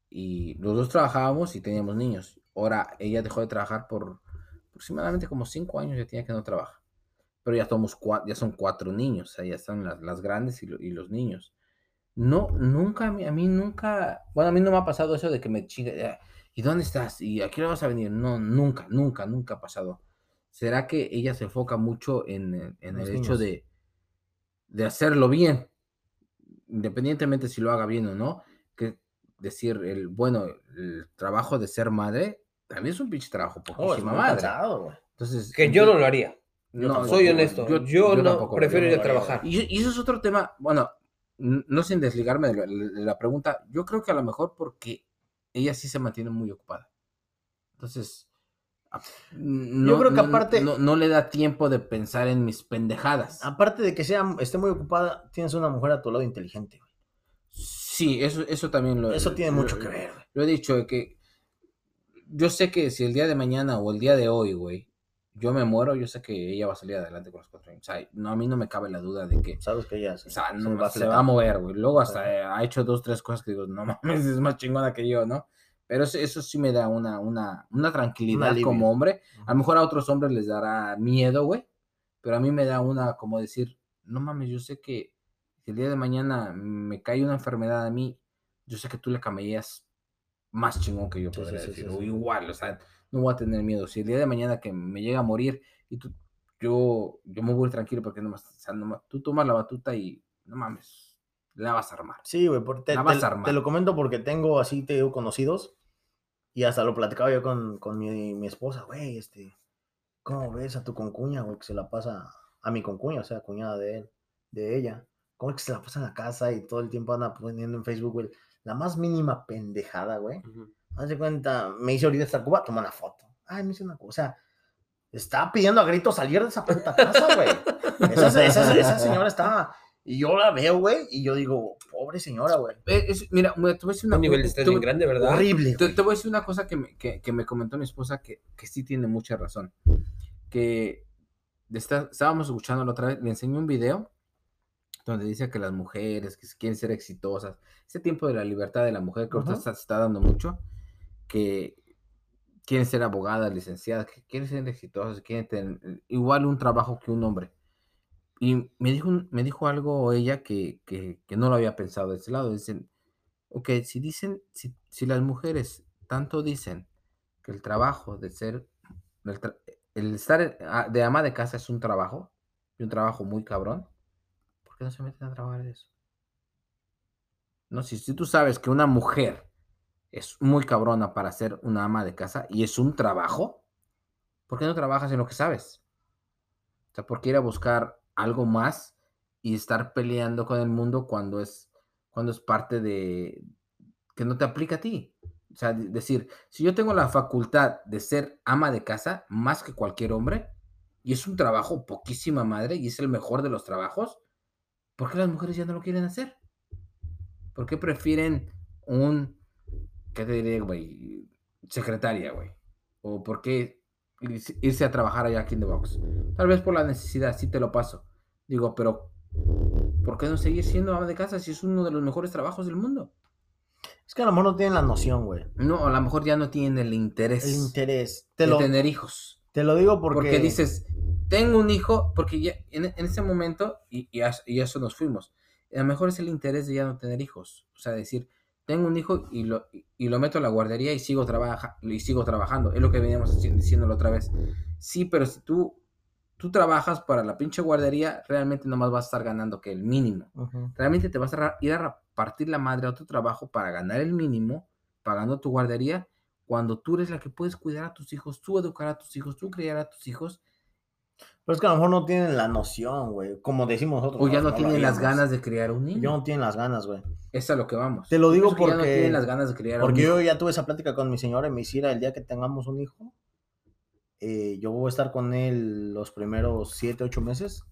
y los dos trabajábamos y teníamos niños. Ahora ella dejó de trabajar por aproximadamente como cinco años ya tenía que no trabaja. Pero ya somos ya son cuatro niños, o sea, ya están las, las grandes y, lo- y los niños. No, nunca, a mí, a mí nunca, bueno, a mí no me ha pasado eso de que me chingue, "Ah, ¿y dónde estás? ¿Y a qué hora vas a venir? No, nunca, nunca, nunca ha pasado. ¿Será que ella se enfoca mucho en, en el hecho de, de hacerlo bien? Independientemente si lo haga bien o no, que decir, el bueno, el trabajo de ser madre también es un pinche trabajo, Oh, poquísima madre. cansado. Entonces, Que yo no lo haría. no, Soy yo- honesto. yo- Yo, yo no tampoco, prefiero yo ir a trabajar. Y, y eso es otro tema, bueno, no sin desligarme de la, de la pregunta, yo creo que a lo mejor porque ella sí se mantiene muy ocupada. Entonces, no, creo que no- aparte- No, no le da tiempo de pensar en mis pendejadas. Aparte de que sea, esté muy ocupada, tienes una mujer a tu lado inteligente, güey. Sí, eso, eso también lo... Eso tiene lo- mucho que ver, güey. Lo he dicho, de que yo sé que si el día de mañana o el día de hoy, güey, yo me muero, yo sé que ella va a salir adelante con los cuatro años. O sea, no, a mí no me cabe la duda de que Sabes que ella se, O sea, se no, va a se fletar. va a mover, güey. Luego hasta Sí. eh, ha hecho dos, tres cosas que digo, no mames, es más chingona que yo, ¿no? Pero eso, eso sí me da una, una, una tranquilidad como hombre. A lo mejor a otros hombres les dará miedo, güey. Pero a mí me da una, como decir, no mames, yo sé que si el día de mañana me cae una enfermedad a mí, yo sé que tú le camellas más chingón que yo, Sí, podría sí, sí, decir. sí, o sí. igual, o sea, no voy a tener miedo. Si el día de mañana que me llega a morir y tú, yo, yo me voy tranquilo porque nomás, o sea, nomás- tú tomas la batuta y no mames, la vas a armar. Sí, güey, te, La vas te- a armar. te lo comento porque tengo así, te digo, conocidos. Y hasta lo platicaba yo con, con mi, mi esposa, güey, este, ¿cómo ves a tu concuña, güey, que se la pasa a mi concuña, o sea, cuñada de él, de ella? ¿Cómo es que se la pasa en la casa y todo el tiempo anda poniendo en Facebook, güey, la más mínima pendejada, güey? Haz de cuenta, me hice ahorita esta cuba, toma una foto. Ay, me hice una cosa. O sea, está pidiendo a gritos salir de esa puta casa, güey. Esa, esa- esa señora está. Y yo la veo, güey, y yo digo, pobre señora, güey. Eh, es- mira, te voy a decir una Un nivel de te- estrés bien grande, ¿verdad? Horrible. Te, voy a decir una cosa que me, que, que me comentó mi esposa que, que sí tiene mucha razón. Que de esta- estábamos escuchando la otra vez, le enseñé un video donde dice que las mujeres que quieren ser exitosas, ese tiempo de la libertad de la mujer que está, se está dando mucho, que quieren ser abogadas, licenciadas, que quieren ser exitosas, quieren tener igual un trabajo que un hombre. Y me dijo, me dijo algo ella que, que, que no lo había pensado de ese lado. Dicen, ok, si dicen, si, si las mujeres tanto dicen que el trabajo de ser, el, tra- el estar en- a- de ama de casa es un trabajo, y un trabajo muy cabrón, ¿por qué no se meten a trabajar de eso? No, si, si tú sabes que una mujer es muy cabrona para ser una ama de casa y es un trabajo, ¿por qué no trabajas en lo que sabes? O sea, ¿por qué ir a buscar algo más y estar peleando con el mundo cuando es, cuando es parte de que no te aplica a ti? O sea, de- decir, si yo tengo la facultad de ser ama de casa más que cualquier hombre, y es un trabajo poquísima madre y es el mejor de los trabajos, ¿por qué las mujeres ya no lo quieren hacer? ¿Por qué prefieren un, qué te diré, güey, secretaria, güey? ¿O por qué irse- a trabajar allá aquí en The Box? Tal vez por la necesidad, sí te lo paso. Digo, pero ¿por qué no seguir siendo ama de casa si es uno de los mejores trabajos del mundo? Es que a lo mejor no tienen la noción, güey. No, a lo mejor ya no tienen el interés El interés. Te de lo, tener hijos. te lo digo porque. Porque, dices, tengo un hijo, porque ya en, en ese momento, y, y, a, y a eso nos fuimos, a lo mejor es el interés de ya no tener hijos. O sea, decir, tengo un hijo y lo, y, lo meto a la guardería y sigo, trabaja, y sigo trabajando. Es lo que veníamos la otra vez. Sí, pero si tú, tú trabajas para la pinche guardería, realmente nomás vas a estar ganando que el mínimo. Realmente te vas a ir a partir la madre a tu trabajo para ganar el mínimo, pagando tu guardería, cuando tú eres la que puedes cuidar a tus hijos, tú educar a tus hijos, tú criar a tus hijos, Pero es que a lo mejor no tienen la noción, güey. Como decimos nosotros. o ya no tienen las ganas de criar un niño. Yo no tienen las ganas, güey. Es a lo que vamos. Te lo digo pienso que ya no porque- tienen las ganas de criar a un Porque hijo. yo ya tuve esa plática con mi señora y me hiciera el día que tengamos un hijo. eh, yo voy a estar con él los primeros 7, 8 meses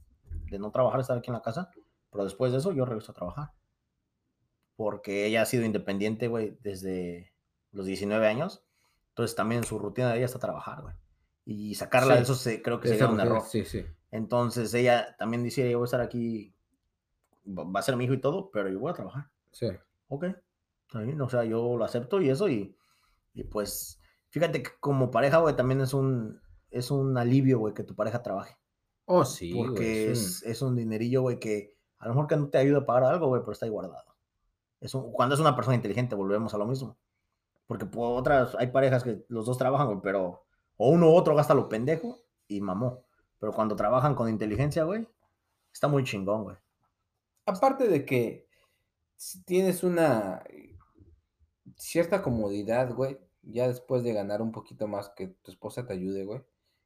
de no trabajar, estar aquí en la casa. Pero después de eso yo regreso a trabajar. Porque ella ha sido independiente, güey, desde los 19 años. Entonces también su rutina de ella está trabajar, güey. Y sacarla Sí. de eso se, creo que sería un error. Sí, sí. Entonces ella también dice, yo voy a estar aquí, va a ser mi hijo y todo, pero yo voy a trabajar. sí. Ok, bien, o sea, yo lo acepto y eso, y, y pues, fíjate que como pareja, güey, también es un, es un alivio, güey, que tu pareja trabaje. Oh, sí, güey, porque es es, es un dinerillo, güey, que a lo mejor que no te ayuda a pagar algo, güey, pero está ahí guardado. Es un- cuando es una persona inteligente, volvemos a lo mismo. Porque por otras, hay parejas que los dos trabajan, güey, pero o uno u otro gasta lo pendejo y mamó. Pero cuando trabajan con inteligencia, güey, está muy chingón, güey. Aparte de que si tienes una cierta comodidad, güey, ya después de ganar un poquito más que tu esposa te ayude, güey.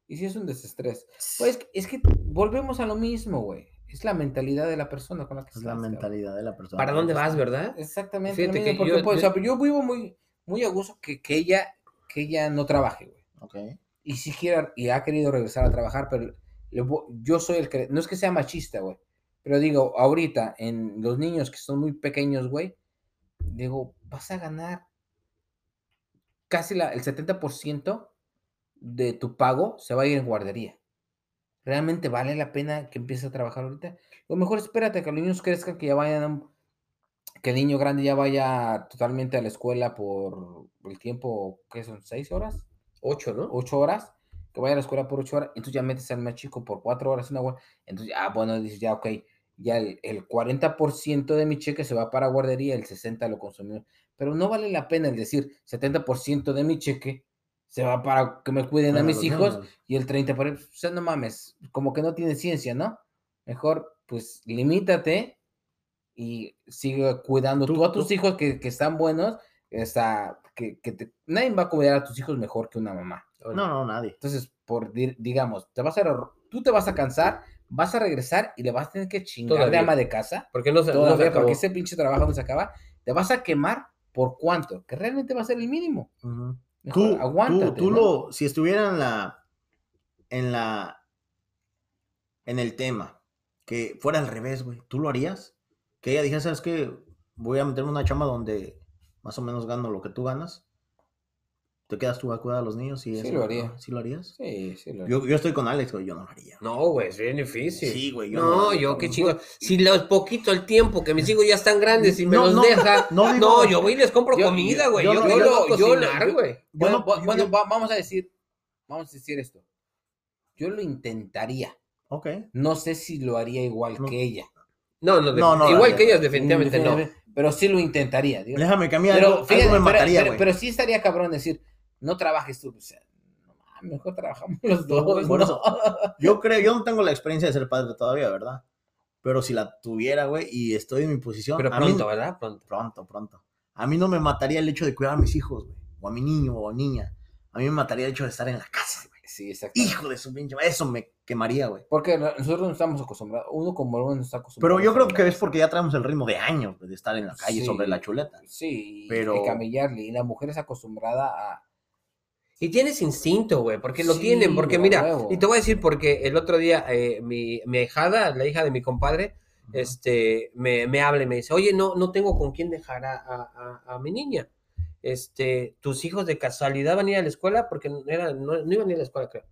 Y si es un desestrés. Pues es que, es que volvemos a lo mismo, güey. Es la mentalidad de la persona con la que Es la mentalidad de la persona. ¿Para dónde vas, verdad? Exactamente. Fíjate que mismo, porque, yo- pues, o yo- sea, yo vivo muy, muy a gusto que, que ella, que ella no trabaje, güey. Ok. Y si quiere, y ha querido regresar a trabajar, pero yo soy el que, no es que sea machista, güey, pero digo, ahorita, en los niños que son muy pequeños, güey, digo, vas a ganar casi la, el 70% de tu pago se va a ir en guardería. ¿Realmente vale la pena que empieces a trabajar ahorita? O mejor espérate que los niños crezcan, que ya vayan, que el niño grande ya vaya totalmente a la escuela por el tiempo, ¿qué son? ¿Seis horas? Ocho, ¿no? ocho horas, que vaya a la escuela por ocho horas, entonces ya metes al más chico por cuatro horas, una hora, entonces ya, bueno, dices, ya, ok, ya el, el 40% de mi cheque se va para guardería, el 60% lo consumimos, pero no vale la pena el decir, 70% de mi cheque se va para que me cuiden a Para mis hijos y el 30%, por- o sea, no mames, como que no tiene ciencia, ¿no? Mejor, pues, limítate y sigue cuidando tú, Tú- a tus tú- hijos que, que están buenos, está, que, que te- nadie va a cuidar a tus hijos mejor que una mamá. No, no, nadie. Entonces, por di- digamos, te vas a tú te vas a cansar, vas a regresar y le vas a tener que chingar de ama de casa. Porque no se, no se Todavía, acabó. porque ese pinche trabajo no se acaba. Te vas a quemar por cuánto, que realmente va a ser el mínimo. Mejor Tú, aguántate. tú, tú ¿no? lo, si estuviera en la, en la, en el tema, que fuera al revés, güey, ¿tú lo harías? Que ella dijera, ¿sabes qué? Voy a meterme una chamba donde más o menos gano lo que tú ganas. ¿Te quedas tú a cuidar a los niños? Y Sí eso, lo ¿no? haría. ¿Sí lo harías? Sí, sí. Lo... Yo, yo estoy con Alex, güey, yo no lo haría. No, güey, es bien difícil. Sí, güey, yo no, no, yo qué chido. Si los poquito el tiempo que mis hijos ya están grandes y me No, los no, deja. no No, yo voy y les compro Yo- comida, güey. yo Yo, yo, lo cocinar, no- güey. Bueno, bueno, va- vamos a decir, vamos a decir esto. Yo lo intentaría. Ok. No sé si lo haría igual que ella. No, no, No, igual que ellas, definitivamente no. Pero sí lo intentaría. digo. Déjame que a mí Pero, algo, fíjate, algo me pero- mataría, pero, sí estaría cabrón decir, no trabajes tú. O sea, no mames, mejor trabajamos los dos. por ¿no? eso. Yo creo, yo no tengo la experiencia de ser padre todavía, ¿verdad? Pero si la tuviera, güey, y estoy en mi posición. Pero mí- pronto, ¿verdad? Pronto. Pronto, pronto. A mí no me mataría el hecho de cuidar a mis hijos, güey. O a mi niño o niña. A mí me mataría el hecho de estar en la casa. Sí, exacto. Hijo de su pinche. Eso me quemaría, güey. Porque no- nosotros no estamos acostumbrados. Uno como varón no está acostumbrado. Pero yo creo que es porque ya traemos el ritmo de años de estar en la calle Sí. sobre la chuleta. Sí, Pero- de camellarle. Y la mujer es acostumbrada a. Y tienes instinto, güey, porque lo Sí, tienen, porque mira, y te voy a decir porque el otro día eh, mi, mi hijada, la hija de mi compadre, este, me, me habla y me dice, oye, no, no tengo con quién dejar a, a- a- a mi niña. Este, tus hijos de casualidad van a ir a la escuela porque era, no, no iban a ir a la escuela, creo.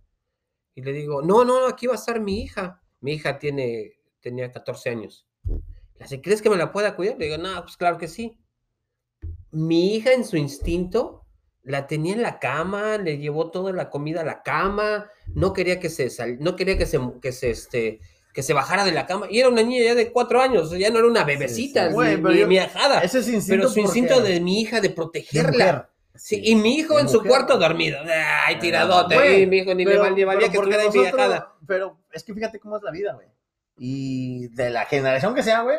Y le digo, no, no, aquí va a estar mi hija. Mi hija tiene, tenía 14 años. Dice, ¿crees que me la pueda cuidar? Le digo, no, pues claro que sí. Mi hija en su instinto la tenía en la cama, le llevó toda la comida a la cama, no quería que se sal- no quería que se que se este que se bajara de la cama y era una niña ya de cuatro años, ya no era una bebecita, sí. Güey, mi, pero mi- yo- Ese es instinto. pero su instinto de mi hija de de protegerla. mujer. Sí, y mi hijo de en su cuarto dormido. Ay, tiradote, Güey, ahí, mi hijo ni le Pero- valía, valía pero que estuviera nosotros- ajada. Pero es que fíjate cómo es la vida, güey. Y de la generación que sea, güey.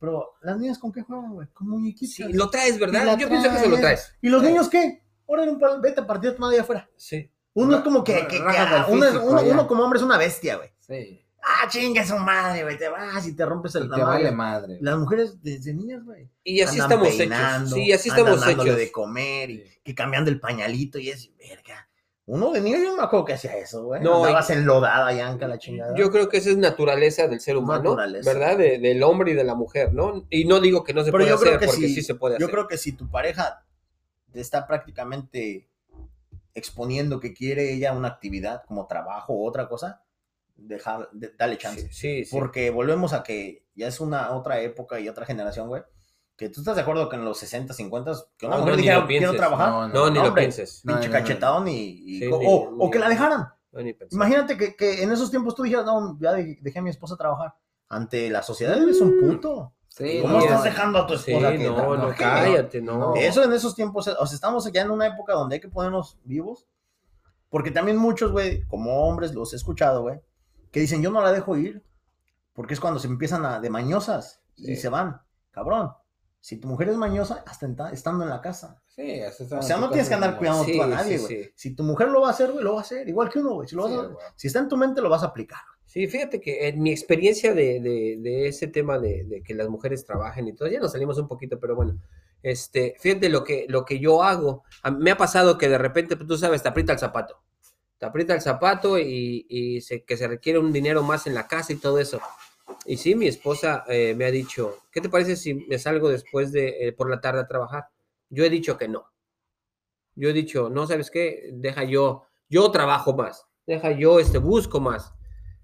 Pero las niñas con qué juegan, güey? Con muñequitas. Sí, lo traes, Y ¿verdad? Yo pienso que se lo traes. traes. ¿Y los niños qué? Órale, un pal- vete a partir tu madre allá afuera. Sí. Uno es como que, que- que- uno, es- uno- uno como hombre es una bestia, güey. Sí. Ah, chinga su madre, güey. Te vas y te rompes el Y te vale madre. Las mujeres desde niñas, güey. Y así andan estamos peinando, hechos. Sí, así andan estamos hechos. de comer y que cambiando el pañalito y es, verga. Uno de niño yo no me acuerdo que hacía eso, güey. No, Andabas enlodada, yanca, la chingada. Yo creo que esa es naturaleza del ser humano, Naturaleza. ¿verdad? De- del hombre y de la mujer, ¿no? Y no digo que no se Pero puede yo creo hacer, que porque si- sí se puede Yo hacer. creo que si tu pareja te está prácticamente exponiendo que quiere ella una actividad como trabajo o otra cosa, dejar, de- dale chance. Sí, sí, sí. Porque volvemos a que ya es una otra época y otra generación, güey. Que tú estás de acuerdo que en los 60, 50, que una No, mujer no, dijera, lo quiero pienses. trabajar, No, No, ni lo hombre. pienses. No, pinche cachetadón y, y- Sí, o, ni- o- que la dejaran. Imagínate que, que en esos tiempos tú dijeras, no, ya de- dejé a mi esposa trabajar. Ante la sociedad eres un puto. Sí, ¿Cómo no, estás dejando a tu Sí, esposa? que no, no, cállate, no. Eso en esos tiempos, o sea, estamos ya en una época donde hay que ponernos vivos. Porque también muchos, güey, como hombres, los he escuchado, güey, que dicen, yo no la dejo ir, porque es cuando se empiezan a de mañosas y se van. Cabrón, si tu mujer es mañosa, hasta estando en la casa. Sí, hasta O sea, no tienes que andar cuidando Sí, tú a nadie, güey. sí. Si tu mujer lo va a hacer, güey, lo va a hacer. Igual que uno, güey. Si, lo vas Sí, a- güey. si está en tu mente, lo vas a aplicar. Sí, fíjate que en mi experiencia de, de- de ese tema de, de que las mujeres trabajen y todo, ya nos salimos un poquito, pero bueno, este, fíjate lo que, lo que yo hago. A- me ha pasado que de repente, pues, tú sabes, te aprieta el zapato. Te aprieta el zapato y, y se- que se requiere un dinero más en la casa y todo eso. Y sí, mi esposa eh, me ha dicho, ¿qué te parece si me salgo después de, eh, por la tarde a trabajar? Yo he dicho que no. Yo he dicho, no, ¿sabes qué? Deja yo, yo trabajo más. Deja yo, este, busco más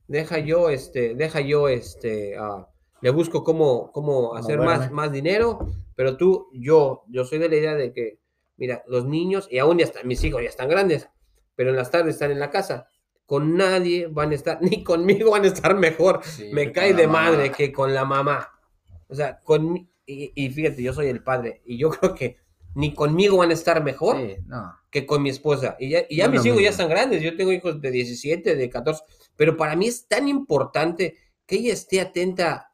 deja yo, este, deja yo, este, ah, le busco cómo, cómo hacer más, más dinero, pero tú, yo, yo soy de la idea de que, mira, los niños, y aún ya están, mis hijos ya están grandes, pero en las tardes están en la casa, con nadie van a estar, ni conmigo van a estar mejor, Sí, me cae de mamá. madre que con la mamá, o sea, con, y, y fíjate, yo soy el padre, y yo creo que ni conmigo van a estar mejor, Sí, no. que con mi esposa. Y ya, y ya No mis hijos ya están grandes. Yo tengo hijos de 17, de 14. Pero para mí es tan importante que ella esté atenta.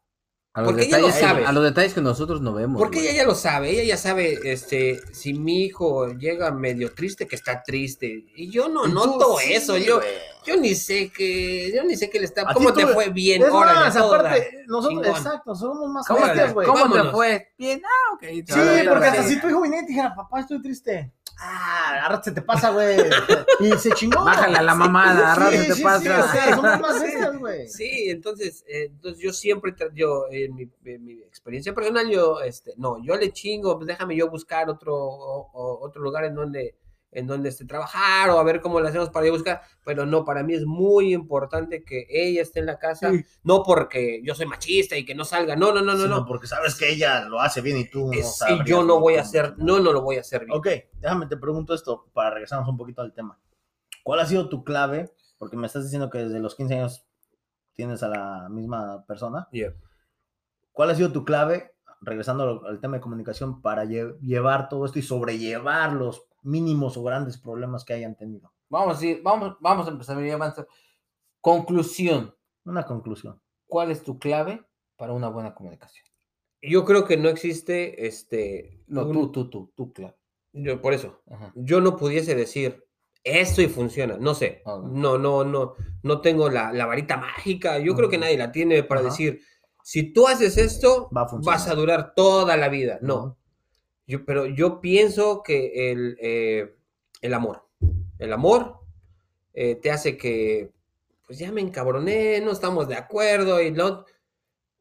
A los, Porque ella lo detalles, sabe. a los detalles que nosotros no vemos. Porque güey. ella ya lo sabe. Ella ya sabe este, si mi hijo llega medio triste, que está triste. Y yo no tú, noto sí, eso. Yo, güey. yo ni sé que. Yo ni sé que le está. A ¿Cómo te fue bien? Es Órale, más, aparte, nosotros, Chingón. exacto, somos más ¿Cómo, te, güey. ¿cómo te fue? Bien, ah, ok. Sí, porque hasta si tu hijo viniera y te dijera, papá, estoy triste. Ah, ahora se te pasa, güey. Y se chingó. Bájale a la mamada, Sí, rato te sí, sí, pasa. o sea, somos más bestias, güey. Sí, entonces, eh, entonces yo siempre, yo en mi, en mi experiencia personal, yo, este, no, yo le chingo, pues déjame yo buscar otro, o- o- otro lugar en donde, en donde este, trabajar o a ver cómo lo hacemos para yo buscar, pero no, para mí es muy importante que ella esté en la casa, Sí. no porque yo soy machista y que no salga, no, no, no, no, Sino no, porque sabes que ella lo hace bien y tú no yo no voy a hacer, no, no lo voy a hacer bien. Ok, déjame te pregunto esto para regresarnos un poquito al tema. ¿Cuál ha sido tu clave? Porque me estás diciendo que desde los 15 años tienes a la misma persona. Yeah. ¿Cuál ha sido tu clave, regresando al, al tema de comunicación, para lle- llevar todo esto y sobrellevar los mínimos o grandes problemas que hayan tenido? Vamos a ir, vamos, vamos a empezar a avanzar. Conclusión. Una conclusión. ¿Cuál es tu clave para una buena comunicación? Yo creo que no existe, este, No, un- tú, tú, tú, tu clave. yo- por eso, Ajá. yo no pudiese decir esto y funciona, no sé, Ok. no, no, no, no tengo la, la varita mágica, yo creo que Ujú. nadie la tiene para Ajá. decir, si tú haces esto, Va a funcionar. vas a durar toda la vida, no. Yo, pero yo pienso que el, eh, el amor, el amor eh, te hace que, pues ya me encabroné, no estamos de acuerdo y no,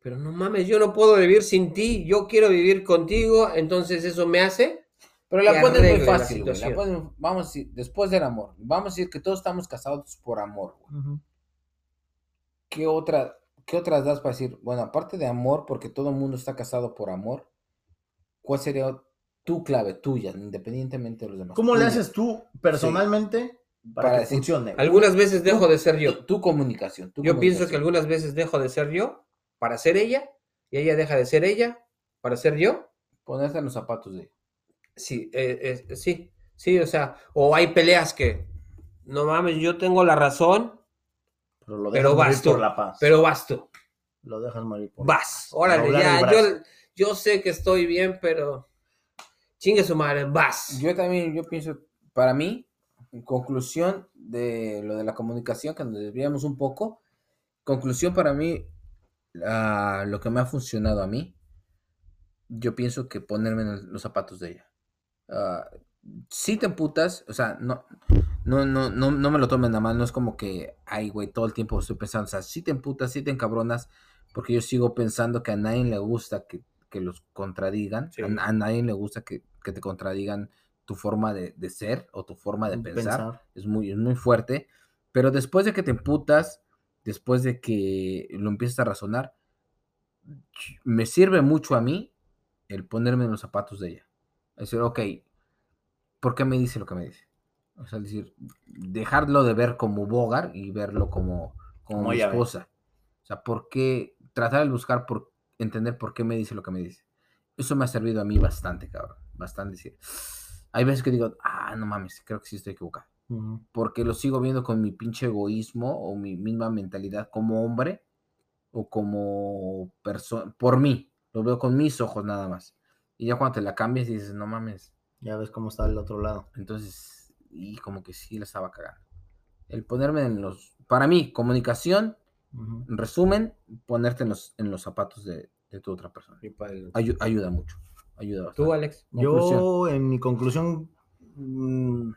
pero no mames, yo no puedo vivir sin ti, yo quiero vivir contigo, entonces eso me hace Pero la que pones muy la fácil. La vamos a decir, después del amor. Vamos a decir que todos estamos casados por amor, güey. ¿Qué, otra, ¿Qué otras das para decir, bueno, aparte de amor, porque todo el mundo está casado por amor, ¿cuál sería tu clave tuya, independientemente de los demás? ¿Cómo le haces tú personalmente para, Para que decir- funcione? Algunas veces dejo de ser yo. Tu, tu comunicación. tu Yo pienso que algunas veces dejo de ser yo para ser ella y ella deja de ser ella para ser yo. Ponerte en los zapatos de ella. Sí, eh, eh, sí, sí, o sea, o hay peleas que, no mames, yo tengo la razón, Pero lo pero tú, por la paz. pero vas tú, Lo dejas morir por vas, órale, ya, yo, yo sé que estoy bien, pero chingue su madre, vas. Yo también, yo pienso, para mí, en conclusión de lo de la comunicación, que nos desviamos un poco, conclusión para mí, lo que me ha funcionado a mí, yo pienso que ponerme en los zapatos de ella. Ah, si te emputas, o sea, no, no, no, no, no me lo tomen a mal, no es como que, ay, güey, todo el tiempo estoy pensando, o sea, si te emputas, si te encabronas, porque yo sigo pensando que a nadie le gusta que, que los contradigan, Sí. a, a nadie le gusta que, que te contradigan tu forma de, de ser o tu forma de pensar, es muy, es muy fuerte, pero después de que te emputas, después de que lo empiezas a razonar, me sirve mucho a mí el ponerme en los zapatos de ella. Es decir, ok, ¿por qué me dice lo que me dice? O sea, es decir, dejarlo de ver como Bogar y verlo como, como, Como mi ve. esposa. O sea, ¿por qué tratar de buscar por entender por qué me dice lo que me dice. Eso me ha servido a mí bastante, cabrón. Bastante. Hay veces que digo, ah, no mames, creo que sí estoy equivocado. Porque lo sigo viendo con mi pinche egoísmo o mi misma mentalidad como hombre o como persona. Por mí. Lo veo con mis ojos nada más. Y ya cuando te la cambias dices, no mames. Ya ves cómo está el otro lado. Entonces, y como que sí la estaba cagando. El ponerme en los. Para mí, comunicación, en resumen, ponerte en los, en los zapatos de, de tu otra persona. Ayuda mucho. Ayuda bastante. Tú, Alex. Conclusión. Yo, en mi conclusión, mm,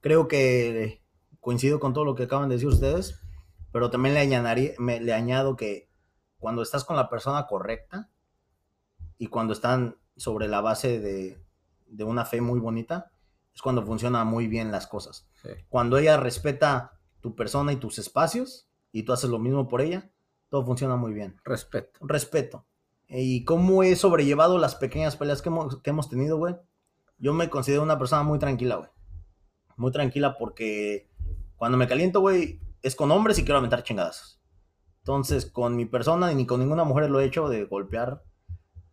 creo que coincido con todo lo que acaban de decir ustedes, pero también le, añadiría- me- le añado que cuando estás con la persona correcta y cuando están sobre la base de, de una fe muy bonita, es cuando funcionan muy bien las cosas. Sí. Cuando ella respeta tu persona y tus espacios y tú haces lo mismo por ella, todo funciona muy bien Respeto. respeto. Y cómo he sobrellevado las pequeñas peleas que hemos, que hemos tenido, güey. Yo me considero una persona muy tranquila, güey. Muy tranquila porque cuando me caliento, güey, es con hombres y quiero aventar chingadas. Entonces, con mi persona ni con ninguna mujer lo he hecho de golpear,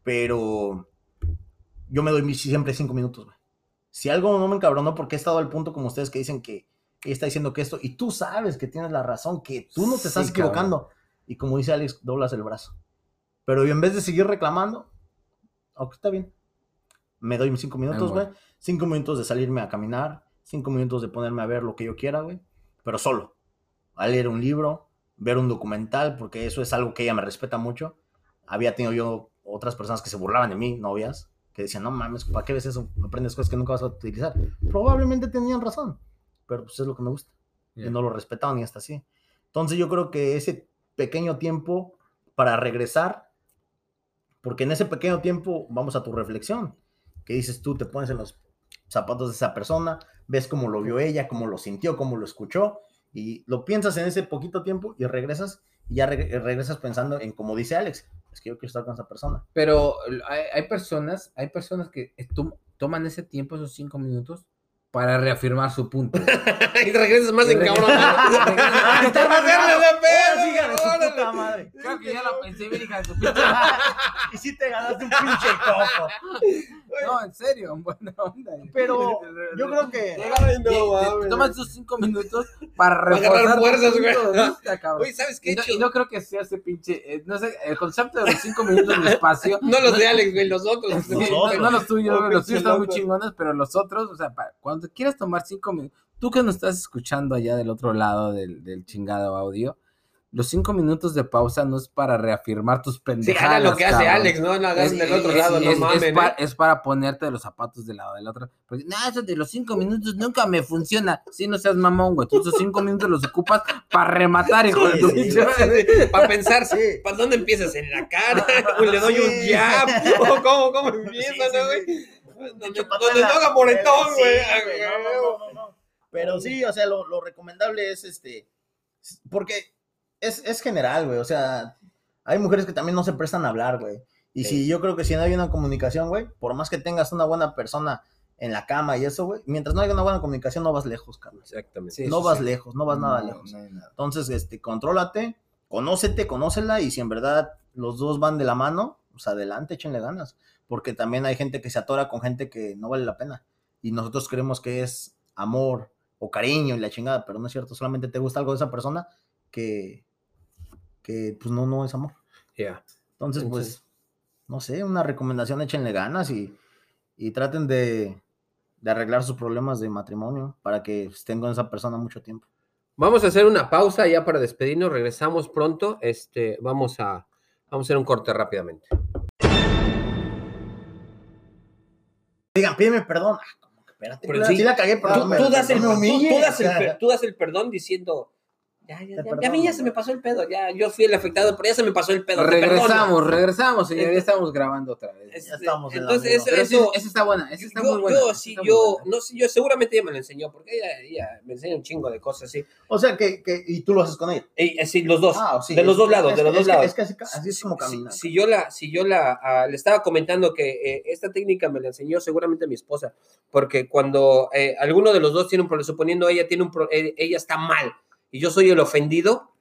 pero yo me doy siempre cinco minutos, güey. Si algo no me encabronó porque he estado al punto como ustedes que dicen que ella está diciendo que esto, y tú sabes que tienes la razón, que tú no te estás Sí, cabrón. equivocando. Y como dice Alex, doblas el brazo. Pero yo en vez de seguir reclamando, ok, está bien. Me doy mis cinco minutos, güey. Cinco minutos de salirme a caminar. Cinco minutos de ponerme a ver lo que yo quiera, güey. Pero solo. A leer un libro, ver un documental, porque eso es algo que ella me respeta mucho. Había tenido yo otras personas que se burlaban de mí, novias, que decían, no mames, ¿para qué ves eso? Aprendes cosas que nunca vas a utilizar. Probablemente tenían razón, pero pues es lo que me gusta Ya. y no lo respetaban y hasta así. Entonces yo creo que ese pequeño tiempo para regresar, porque en ese pequeño tiempo vamos a tu reflexión, que dices tú, te pones en los zapatos de esa persona, ves cómo lo vio ella, cómo lo sintió, cómo lo escuchó, y lo piensas en ese poquito tiempo y regresas, y ya reg- regresas pensando en como dice Alex, es que yo quiero estar con esa persona. Pero hay, personas, hay personas que eh, tom- toman ese tiempo, esos cinco minutos, para reafirmar su punto. y te regresas más Y en regresas- cabrón. regresas- Te vas a hacerle su puta madre. Creo que ya la pensé bien, hija de tu pinche. Y sí te ganaste un pinche coco. No, en serio, buena onda. Pero yo creo que... Ay, no. Tomas esos cinco minutos para reforzar fuerzas, güey. ¿sabes qué? Y no, Chido? y no creo que sea ese pinche, eh, no sé, el concepto de los cinco minutos de espacio. No los de Alex, güey, los otros. No los tuyos, güey, los tuyos están muy chingones, pero los otros, o sea, para- cuando quieras tomar cinco minutos, tú que nos estás escuchando allá del otro lado del, del chingado audio, los cinco minutos de pausa no es para reafirmar tus Sí, pendejadas. hagan lo que hace. Alex, no, no hagas del otro es- lado, es- no es mames. pa- es para ponerte de los zapatos del lado del otro. Porque, no, eso de los cinco minutos nunca me funciona. Si no seas mamón, güey. Tú esos cinco minutos los ocupas para rematar, hijo de tu Sí, pinche sí. Para pensar, Sí. ¿para dónde empiezas? ¿En la cara? ¿O le doy un Sí. jab? ¿O cómo, cómo empieza, Sí, sí, no, güey? Sí. Donde, no haga moretón, güey. Pero sí, o sea, lo, lo recomendable es este. Porque es, es general, güey. O sea, hay mujeres que también no se prestan a hablar, güey. Y Sí. si yo creo que si no hay una comunicación, güey, por más que tengas una buena persona en la cama y eso, güey, mientras no haya una buena comunicación, no vas lejos, cabrón. Exactamente. Sí, no vas sí. lejos, no vas nada lejos. no hay nada. Entonces, este, contrólate, conócete, conócela y si en verdad los dos van de la mano, pues adelante, échenle ganas. Porque también hay gente que se atora con gente que no vale la pena. Y nosotros creemos que es amor o cariño y la chingada, pero no es cierto, solamente te gusta algo de esa persona que, que pues no, no es amor. Ya. Entonces, pues, no sé, una recomendación, échenle ganas y, y traten de, de arreglar sus problemas de matrimonio para que estén con esa persona mucho tiempo. Vamos a hacer una pausa ya para despedirnos. Regresamos pronto. Este, vamos a, vamos a hacer un corte rápidamente. Pídeme perdón. Ah, como que espérate, Pero sí, la cagué, pero Tú, tú das el, tú- das el tú das el perdón diciendo, ya, ya, ya, ya, a mí ya se me pasó el pedo, ya, yo fui el afectado, pero ya se me pasó el pedo. Regresamos, regresamos, señor. Ya estamos grabando otra vez. Este, Ya estamos en entonces, eso, eso- esa está buena, esa está yo, muy buena. yo sí, muy yo, buena. no sé, yo seguramente ella me lo enseñó, porque ella, ella me enseña un chingo de cosas así. O sea, que, que, y tú lo haces con ella. Y, sí, los dos, Ah, sí, de los es- dos lados, es de los que- dos es que- lados. Es que así, así es como Si- caminar. Si, yo la, si yo la, ah, le estaba comentando que eh, esta técnica me la enseñó seguramente mi esposa, porque cuando eh, alguno de los dos tiene un problema, suponiendo ella tiene un pro- eh, ella está mal y yo soy el ofendido,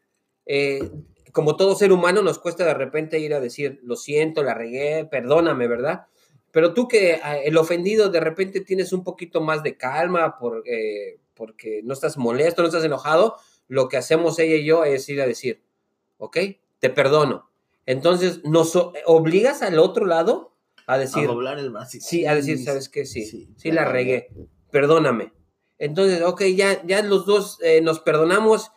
eh, como todo ser humano, nos cuesta de repente ir a decir, lo siento, la regué, perdóname, ¿verdad? Pero tú que ah, el ofendido de repente tienes un poquito más de calma por, eh, porque no estás molesto, no estás enojado, lo que hacemos ella y yo es ir a decir, ok, te perdono. Entonces, nos o- obligas al otro lado a decir, a doblar el brazo. sí, a decir, ¿sabes qué? Sí, sí, Sí, la regué, perdóname. Entonces, ok, ya, ya los dos eh, nos perdonamos,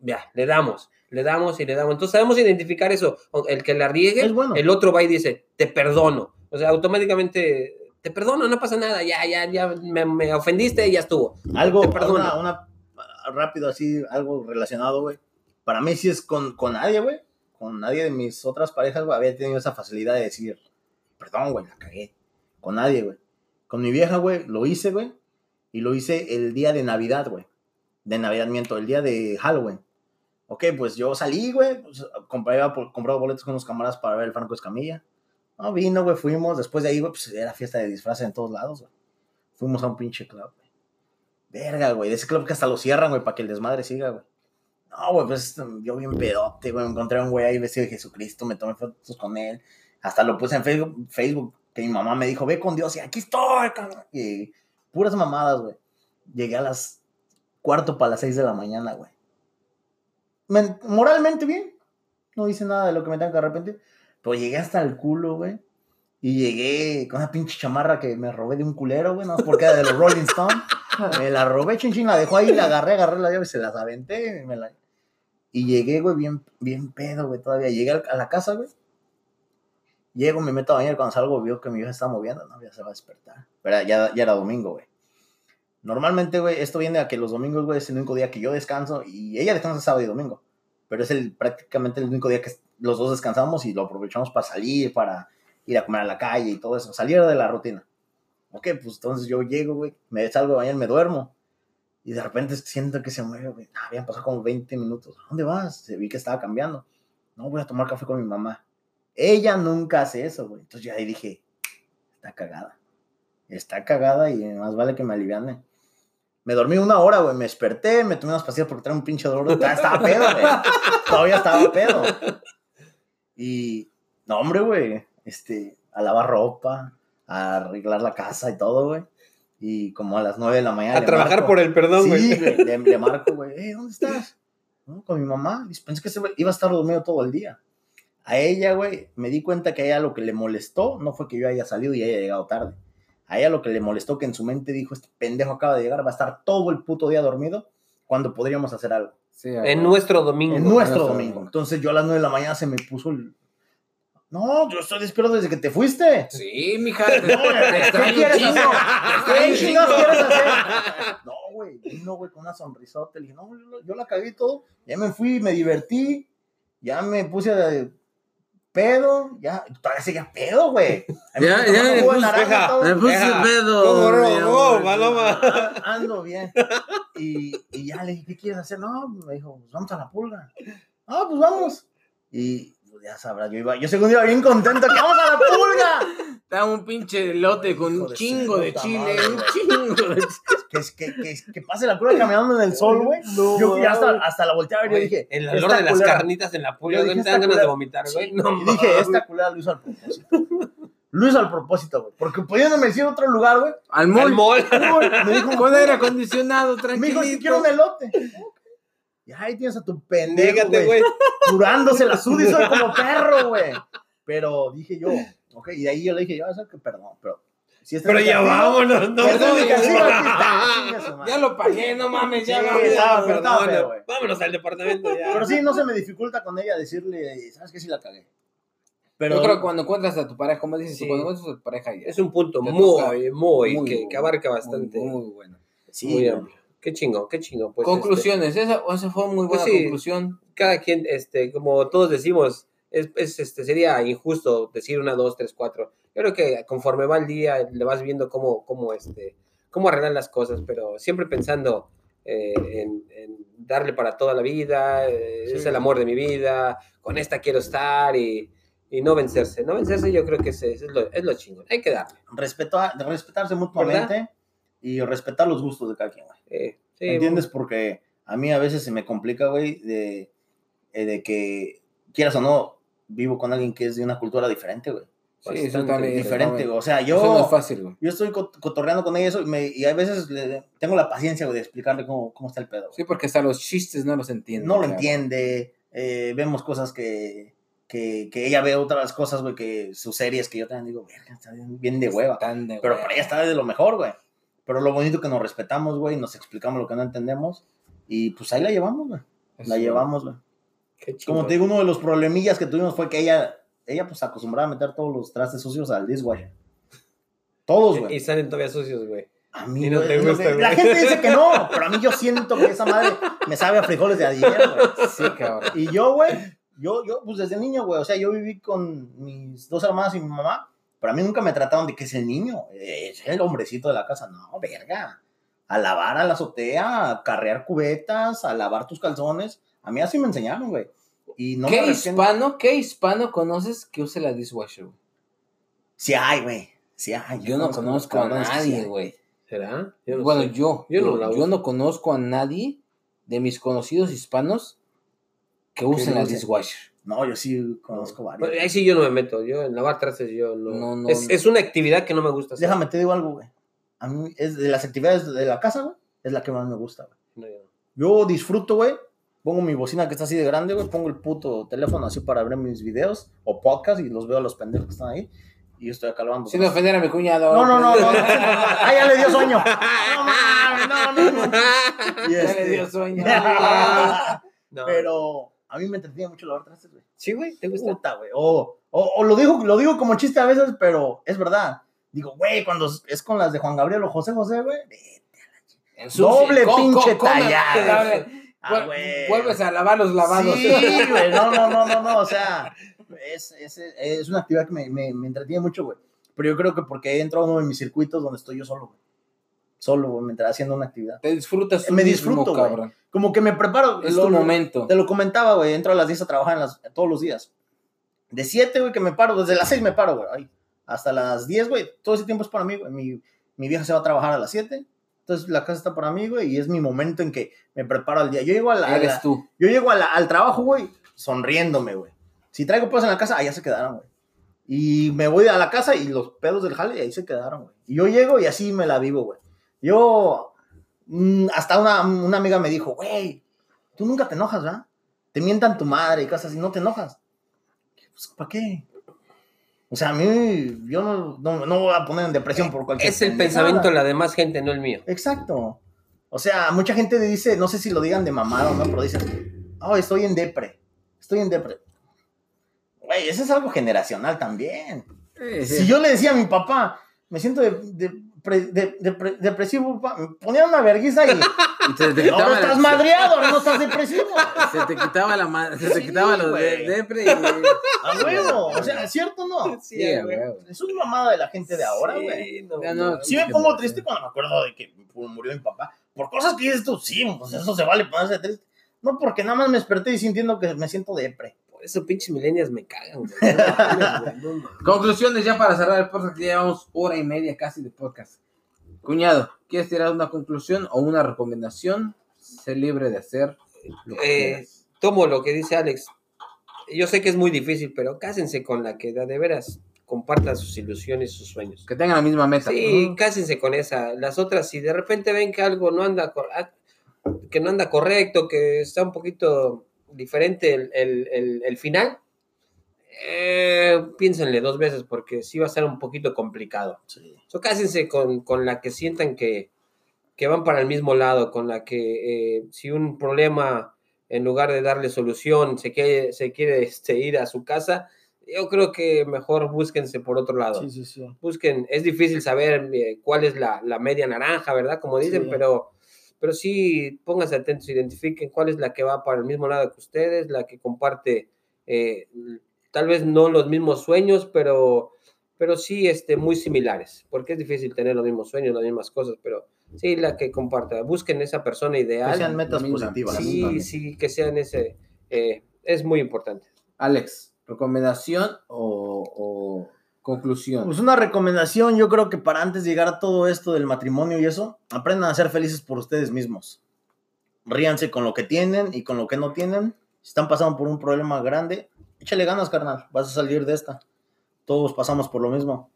ya, le damos, le damos y le damos. Entonces sabemos identificar eso. El que la riegue, bueno. el otro va y dice, te perdono. O sea, automáticamente, te perdono, no pasa nada, ya, ya, ya, me, me ofendiste y ya estuvo. Algo, Te perdono. una, una- rápido así, algo relacionado, güey. Para mí sí es con, con nadie, güey. Con nadie de mis otras parejas, güey, había tenido esa facilidad de decir, perdón, güey, la cagué. Con nadie, güey. Con mi vieja, güey, lo hice, güey. Y lo hice el día de Navidad, güey. De Navidad, miento, el día de Halloween. Ok, pues yo salí, güey. Pues, compré, boletos con unos camaradas para ver el Franco Escamilla. No, vino, güey, fuimos. Después de ahí, güey, pues era fiesta de disfraces en todos lados, güey. Fuimos a un pinche club, güey. Verga, güey. De ese club que hasta lo cierran, güey, para que el desmadre siga, güey. No, güey, pues yo bien pedote, güey. Encontré a un güey ahí vestido de Jesucristo, me tomé fotos con él. Hasta lo puse en Facebook, Facebook que mi mamá me dijo, ve con Dios y aquí estoy, cabrón. Y puras mamadas, güey. Llegué a las cuarto para las seis de la mañana, güey. Men- moralmente bien. No hice nada de lo que me tenga que arrepentir. Pero llegué hasta el culo, güey. Y llegué con una pinche chamarra que me robé de un culero, güey. No sé por qué era de los Rolling Stones. Me la robé, chin, chin, la dejó ahí, la agarré, agarré la llave, se las aventé. Y, me la... y llegué, güey, bien, bien pedo, güey, todavía. Llegué a la casa, güey. Llego, me meto a bañar. Cuando salgo, veo que mi vieja está moviendo. No, ya se va a despertar. Pero ya, ya era domingo, güey. Normalmente, güey, esto viene a que los domingos, güey, es el único día que yo descanso. Y ella descansa sábado y domingo. Pero es el, prácticamente el único día que los dos descansamos y lo aprovechamos para salir, para ir a comer a la calle y todo eso. Salir de la rutina. Ok, pues entonces yo llego, güey, me salgo de bañar, me duermo. Y de repente siento que se mueve, güey. Habían pasado como 20 minutos. ¿Dónde vas? Se vi que estaba cambiando. No, voy a tomar café con mi mamá. Ella nunca hace eso, güey. Entonces ya ahí dije, está cagada. Está cagada y más vale que me aliviane. Me dormí una hora, güey. Me desperté, me tomé unas pastillas porque traía un pinche dolor. de- Estaba pedo, güey. Todavía estaba pedo. Y, no, hombre, güey. Este, a lavar ropa, a arreglar la casa y todo, güey. Y como a las 9 de la mañana. A trabajar marco. por el perdón, güey. Sí, güey, le, le marco, güey. "Eh, ¿dónde estás? "No, con mi mamá. Dice, Pensé que iba a estar dormido todo el día. A ella, güey, me di cuenta que a ella lo que le molestó no fue que yo haya salido y haya llegado tarde. A ella lo que le molestó que en su mente dijo, este pendejo acaba de llegar, va a estar todo el puto día dormido cuando podríamos hacer algo. Sí, En nuestro domingo. En nuestro nuestro domingo. domingo. Entonces yo a las 9 de la mañana se me puso el... No, yo estoy despierto desde que te fuiste. Sí, mija. No, ¿Qué quieres hacer? ¿Qué chingados quieres hacer? No, güey, vino, güey, con una sonrisota. Le dije, no, yo, yo la cagué y todo. Ya me fui, me divertí. Ya me puse de pedo. Ya, todavía seguía pedo, güey. Ya, ya me puse- naranja todo. Me puse pedo. ¿Cómo no? mi ¿Cómo, amor. Paloma? Ando bien. Y, y ya le dije, ¿qué quieres hacer? No, me dijo, pues vamos a la pulga. Ah, pues vamos. Y pues, ya sabrás, yo iba, yo según iba bien contento, que vamos a la pulga. Está un pinche elote con un chingo de chile, un chingo de Que, es- que, que, que pase la pulga caminando en el sol, güey. yo ya hasta, hasta la volteé a ver y yo dije, El olor de las culera- carnitas en la pulga, dije, te dan ganas de vomitar, güey. Sí, No, y dije, esta culera lo hizo al propósito. Lo hizo al propósito, güey. Porque pudiéndome decir otro lugar, güey. Al Al mall. mall. Me dijo, Con aire acondicionado, me dijo, si quiero un elote. Y ahí tienes a tu pendejo, Dígate, güey. curándose la sud y soy como perro, güey. Pero dije yo, ok, y de ahí yo le dije, yo, eso que perdón, pero. Si este Pero ya castigo, vámonos, no. si este. Ya lo pagué, no mames, ya Sí, vamos. estaba, pero estaba Perdón, feo, güey. Vámonos al departamento ya. Pero sí, no se me dificulta con ella decirle, ¿sabes qué? Sí la cagué. Pero Yo creo que cuando encuentras a tu pareja, como dices, Sí. cuando encuentras a tu pareja, ya. Es un punto muy, muy, muy, que, que abarca bastante. Muy, muy bueno. sí, muy güey. amplio. Qué chingo, qué chingo. Pues, Conclusiones, esa, esa fue muy Pues buena sí. conclusión. este, cada quien, este, como todos decimos, es, es, este, sería injusto decir una, dos, tres, cuatro. Yo creo que conforme va el día, le vas viendo cómo, cómo, este, cómo arreglar las cosas, pero siempre pensando eh, en, en darle para toda la vida, eh, es el amor de mi vida, con esta quiero estar y, y no vencerse. No vencerse yo creo que es, es, lo, es lo chingón. Hay que darle. Respeto a- respetarse mutuamente y respetar los gustos de cada quien, güey. Eh, sí, ¿Entiendes? Porque a mí a veces se me complica, güey, de de que, quieras o no, vivo con alguien que es de una cultura diferente, güey. Sí, eso también. Diferente, eso güey. O sea, también- Eso no yo, es fácil, güey. yo estoy co- cotorreando con ella eso y, me, y a veces le- tengo la paciencia, güey, de explicarle cómo, cómo está el pedo. güey. Sí, porque hasta los chistes no los entienden. no lo claro. entiende, eh, vemos cosas que, que, que ella ve otras cosas, güey, que sus series que yo también digo, verga, está bien, de hueva. Tan de Pero para ella está de lo mejor, güey. Pero lo bonito que nos respetamos, güey, nos explicamos lo que no entendemos y pues ahí la llevamos, güey. La llevamos, güey. Qué Como te digo, uno de los problemillas que tuvimos fue que ella, ella pues acostumbraba a meter todos los trastes sucios al dishwasher. Todos, Y güey. salen todavía sucios, güey. A mí y no te gusta, que- La gente dice que no, pero a mí yo siento que esa madre me sabe a frijoles de ayer, güey. Sí, cabrón. Y yo, güey, yo, yo, pues desde niño, güey, o sea, yo viví con mis dos hermanas y mi mamá, pero a mí nunca me trataron de que es el niño, es el hombrecito de la casa. No, verga. A lavar a la azotea, a carrear cubetas, a lavar tus calzones. A mí así me enseñaron, güey. Y no ¿Qué me hispano, qué hispano conoces que use la dishwasher? güey? Sí hay, güey. Sí hay. Yo no conozco a sí nadie, güey. ¿Será? Yo no bueno, sé. yo, Yo yo, no yo no conozco a nadie de mis conocidos hispanos que usen la dishwasher. No, yo sí conozco varios. Pues, ahí sí yo no me meto. Yo en lavar trastes yo no. No, no, es, no. es una actividad que no me gusta hacer. Déjame te digo algo, güey. A mí es de las actividades de la casa, güey, es la que más me gusta, güey. No, yo no. Yo disfruto, güey. Pongo mi bocina que está así de grande, güey. Pongo el puto teléfono así para ver mis videos o podcast y los veo a los pendejos que están ahí. Y yo estoy acá lavando. Sin ofender a mi cuñado. No, no, no, no. no, Ah, ya le dio sueño. No, mames, no, no, no. Ya este- le dio sueño. No. Pero a mí me entretiene mucho lavar trastes, güey. Sí, güey, ¿te gusta? Puta, güey. O, o, o lo, digo, lo digo como chiste a veces, pero es verdad. Digo, güey, cuando es con las de Juan Gabriel o José José, güey. Ensucia. Doble Co- pinche co- come, tallada. Ah, güey. Vuelves a lavar los lavados. Sí, güey, no, no, no, no, no, o sea, es, es, es una actividad que me, me, me entretiene mucho, güey. Pero yo creo que porque he entrado uno de mis circuitos donde estoy yo solo, güey. Solo, güey, mientras haciendo una actividad. Te disfrutas tú Me mismo, disfruto, cabrón. Como que me preparo. Es lo- tu momento. Te lo comentaba, güey, entro a las 10 a trabajar en las, todos los días. De 7, güey, que me paro, desde las 6 me paro, güey, hasta las 10, güey, todo ese tiempo es para mí, güey. Mi, mi vieja se va a trabajar a las 7, entonces la casa está para mí, güey, y es mi momento en que me preparo al día. Yo llego a la, a Eres la- tú. yo llego a la- al trabajo, güey, sonriéndome, güey. Si traigo pedos en la casa, allá se quedaron, güey. Y me voy a la casa y los pedos del jale, ahí se quedaron, güey. Y yo llego y así me la vivo, güey. Yo, mm, hasta una, una amiga me dijo, güey, tú nunca te enojas, ¿verdad? Te mientan tu madre y cosas así, no te enojas. Pues, ¿para qué? O sea, a mí, yo no, no, no voy a poner en depresión por cualquier Es el pendejada. pensamiento de la demás gente, no el mío. Exacto. O sea, mucha gente dice, no sé si lo digan de mamado o no, pero dicen, oh, estoy en depre. Estoy en depre. Güey, eso es algo generacional también. Si yo le decía a mi papá, me siento de, de- de- pre- depresivo, papá, me ponía una vergüenza y. Y te, te no, estás madreado, no estás depresivo. Se te quitaba la ma- se te Sí, quitaba los de güey. depre y. A huevo. O sea, ¿es cierto o no? Sí, güey. Es mamada de la gente de ahora, güey. Sí, no, Ya no, no. Sí me pongo triste cuando me acuerdo de que murió mi papá. Por cosas que dices tú, sí, pues eso se vale ponerse triste. No, porque nada más me desperté y sintiendo que me siento depre. Por eso pinches milenias me cagan, güey. No. Conclusiones ya para cerrar el podcast, que llevamos hora y media casi de podcast. Cuñado, ¿quieres tirar una conclusión o una recomendación? Sé libre de hacer lo que Eh, tomo lo que dice Alex. Yo sé que es muy difícil, pero cásense con la que de veras compartan sus ilusiones, sus sueños. Que tengan la misma meta. Sí, Ujú. cásense con esa. Las otras, si de repente ven que algo no anda, ah, que no anda correcto, que está un poquito diferente el, el- el- el final, eh, piénsenle dos veces porque sí va a ser un poquito complicado. Sí. So, cásense con, con la que sientan que, que van para el mismo lado, con la que eh, si un problema, en lugar de darle solución, se quiere, se quiere este, ir a su casa, yo creo que mejor búsquense por otro lado Sí, sí, sí. busquen, es difícil saber eh, cuál es la, la media naranja, ¿verdad? Como dicen, pero, pero sí pónganse atentos, identifiquen cuál es la que va para el mismo lado que ustedes, la que comparte eh, tal vez no los mismos sueños, pero, pero sí este, muy similares, porque es difícil tener los mismos sueños, las mismas cosas, pero sí la que comparta. Busquen esa persona Que ideal. sean metas positivas. Sí, sí, que sean ese, eh, es muy importante. Alex, ¿recomendación o, o conclusión? Pues una recomendación, yo creo que para antes de llegar a todo esto del matrimonio y eso, aprendan a ser felices por ustedes mismos. Ríanse con lo que tienen y con lo que no tienen. Si están pasando por un problema grande, échale ganas, carnal. Vas a salir de esta. Todos pasamos por lo mismo.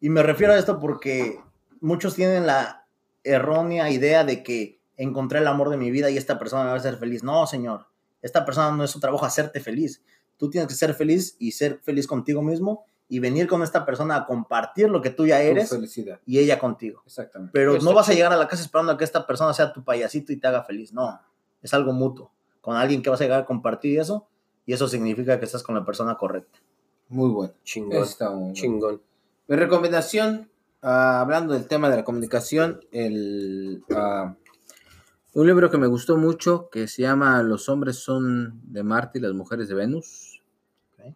Y me refiero a esto porque muchos tienen la errónea idea de que encontré el amor de mi vida y esta persona va a hacer feliz. No, señor. Esta persona no es su trabajo hacerte feliz. Tú tienes que ser feliz y ser feliz contigo mismo y venir con esta persona a compartir lo que tú ya Tu eres felicidad. y ella contigo. Exactamente. Pero Está no vas a llegar a la casa esperando a que esta persona sea tu payasito y te haga feliz. No, es algo mutuo. Con alguien que vas a llegar a compartir eso y eso significa que estás con la persona correcta. Muy bueno. Chingón. Está muy bueno. Chingón. Mi recomendación, ah, hablando del tema de la comunicación, el, ah, un libro que me gustó mucho que se llama Los hombres son de Marte y las mujeres de Venus.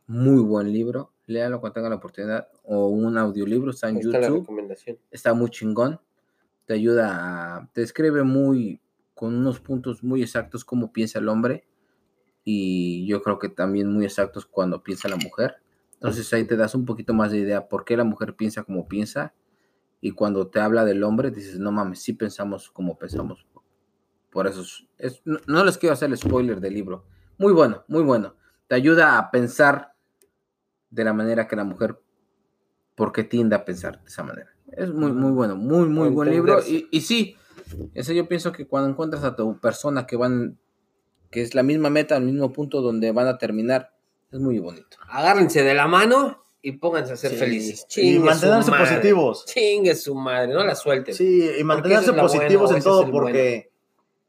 Muy buen libro. Léalo cuando tenga la oportunidad. O un audiolibro, está en está la YouTube. recomendación. Está muy chingón. Te ayuda a. Te describe muy. con unos puntos muy exactos cómo piensa el hombre. Y yo creo que también muy exactos cuando piensa la mujer. Entonces ahí te das un poquito más de idea por qué la mujer piensa como piensa. Y cuando te habla del hombre, dices, no mames, sí pensamos como pensamos. Por eso es- es- no, no les quiero hacer el spoiler del libro. Muy bueno, muy bueno. Te ayuda a pensar de la manera que la mujer, por qué tiende a pensar de esa manera. Es muy, muy bueno, muy, muy buen libro. Y, y sí, eso yo pienso que cuando encuentras a tu persona que van, que es la misma meta, el mismo punto donde van a terminar, es muy bonito. Agárrense de la mano y pónganse a ser Sí. felices. y Chingue mantenerse positivos. Chingue su madre, no la suelten. Sí, y mantenerse es positivos buena, en todo porque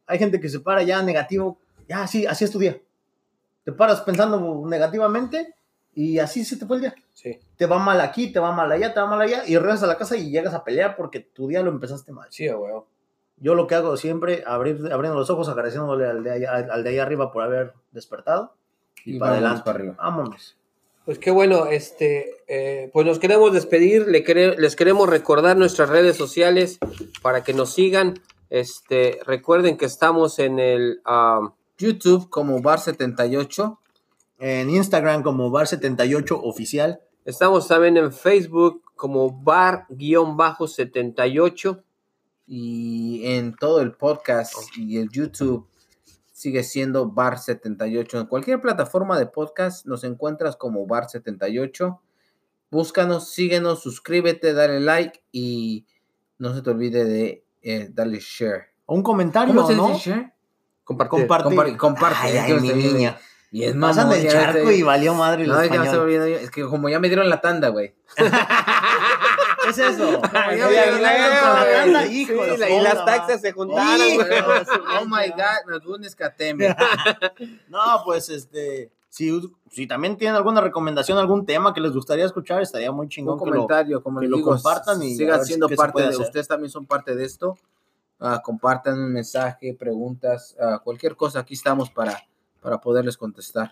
hay gente que se para ya negativo. Ya, sí, así es tu día. Te paras pensando negativamente y así se te fue el día. Sí, Te va mal aquí, te va mal allá, te va mal allá y regresas a la casa y llegas a pelear porque tu día lo empezaste mal. sí, güey. Yo lo que hago siempre, abrir, abriendo los ojos, agradeciéndole al de, allá, al de allá arriba por haber despertado y, Y para adelante. para arriba. Vámonos. Pues qué bueno, este, eh, pues nos queremos despedir, le quere- les queremos recordar nuestras redes sociales para que nos sigan. Este, recuerden que estamos en el ah, YouTube como Bar78. En Instagram como Bar78 Oficial. estamos también en Facebook como bar-78. y en todo el podcast y el YouTube sigue siendo Bar78. En cualquier plataforma de podcast nos encuentras como Bar78. Búscanos, síguenos, suscríbete, dale like y no se te olvide de eh, darle share. O un comentario, ¿Cómo se ¿no? share? Compartir. Comparte. Compar- comparte. Ay, ay, mi niña. Y es Pasan mamón, del charco y valió madre el No, es que me español. yo. Es que como ya me dieron la tanda, güey. ¿Qué es eso? Y las taxas se juntaron, güey. Oh my god, nos gusta escateme. No, pues este, si, si también tienen alguna recomendación, algún tema que les gustaría escuchar, estaría muy Un chingón que lo, comentario, como que les lo digo, compartan y sigan siendo parte de hacer. ustedes también son parte de esto. Ah, compartan un mensaje, preguntas, ah, cualquier cosa, aquí estamos para, para poderles contestar.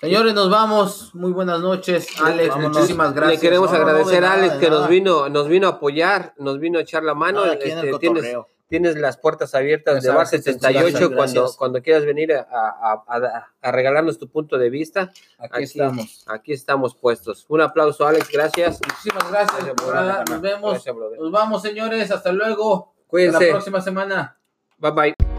Señores, nos vamos. Muy buenas noches. Alex, vámonos. muchísimas gracias. Le queremos No, agradecer de a nada, Alex que nos nada. vino, nos vino a apoyar, nos vino a echar la mano. Nada, aquí Este, tienes, tienes las puertas abiertas de Bar sabes que te- 78 gracias, cuando, cuando quieras venir a, a- a- a regalarnos tu punto de vista. Aquí, estamos. Aquí estamos puestos. Un aplauso, Alex, gracias. Muchísimas gracias. Gracias, brother. nada, Nos vemos. Gracias. Nos vamos, señores. Hasta luego. Hasta Cuídense. la próxima semana. Bye bye.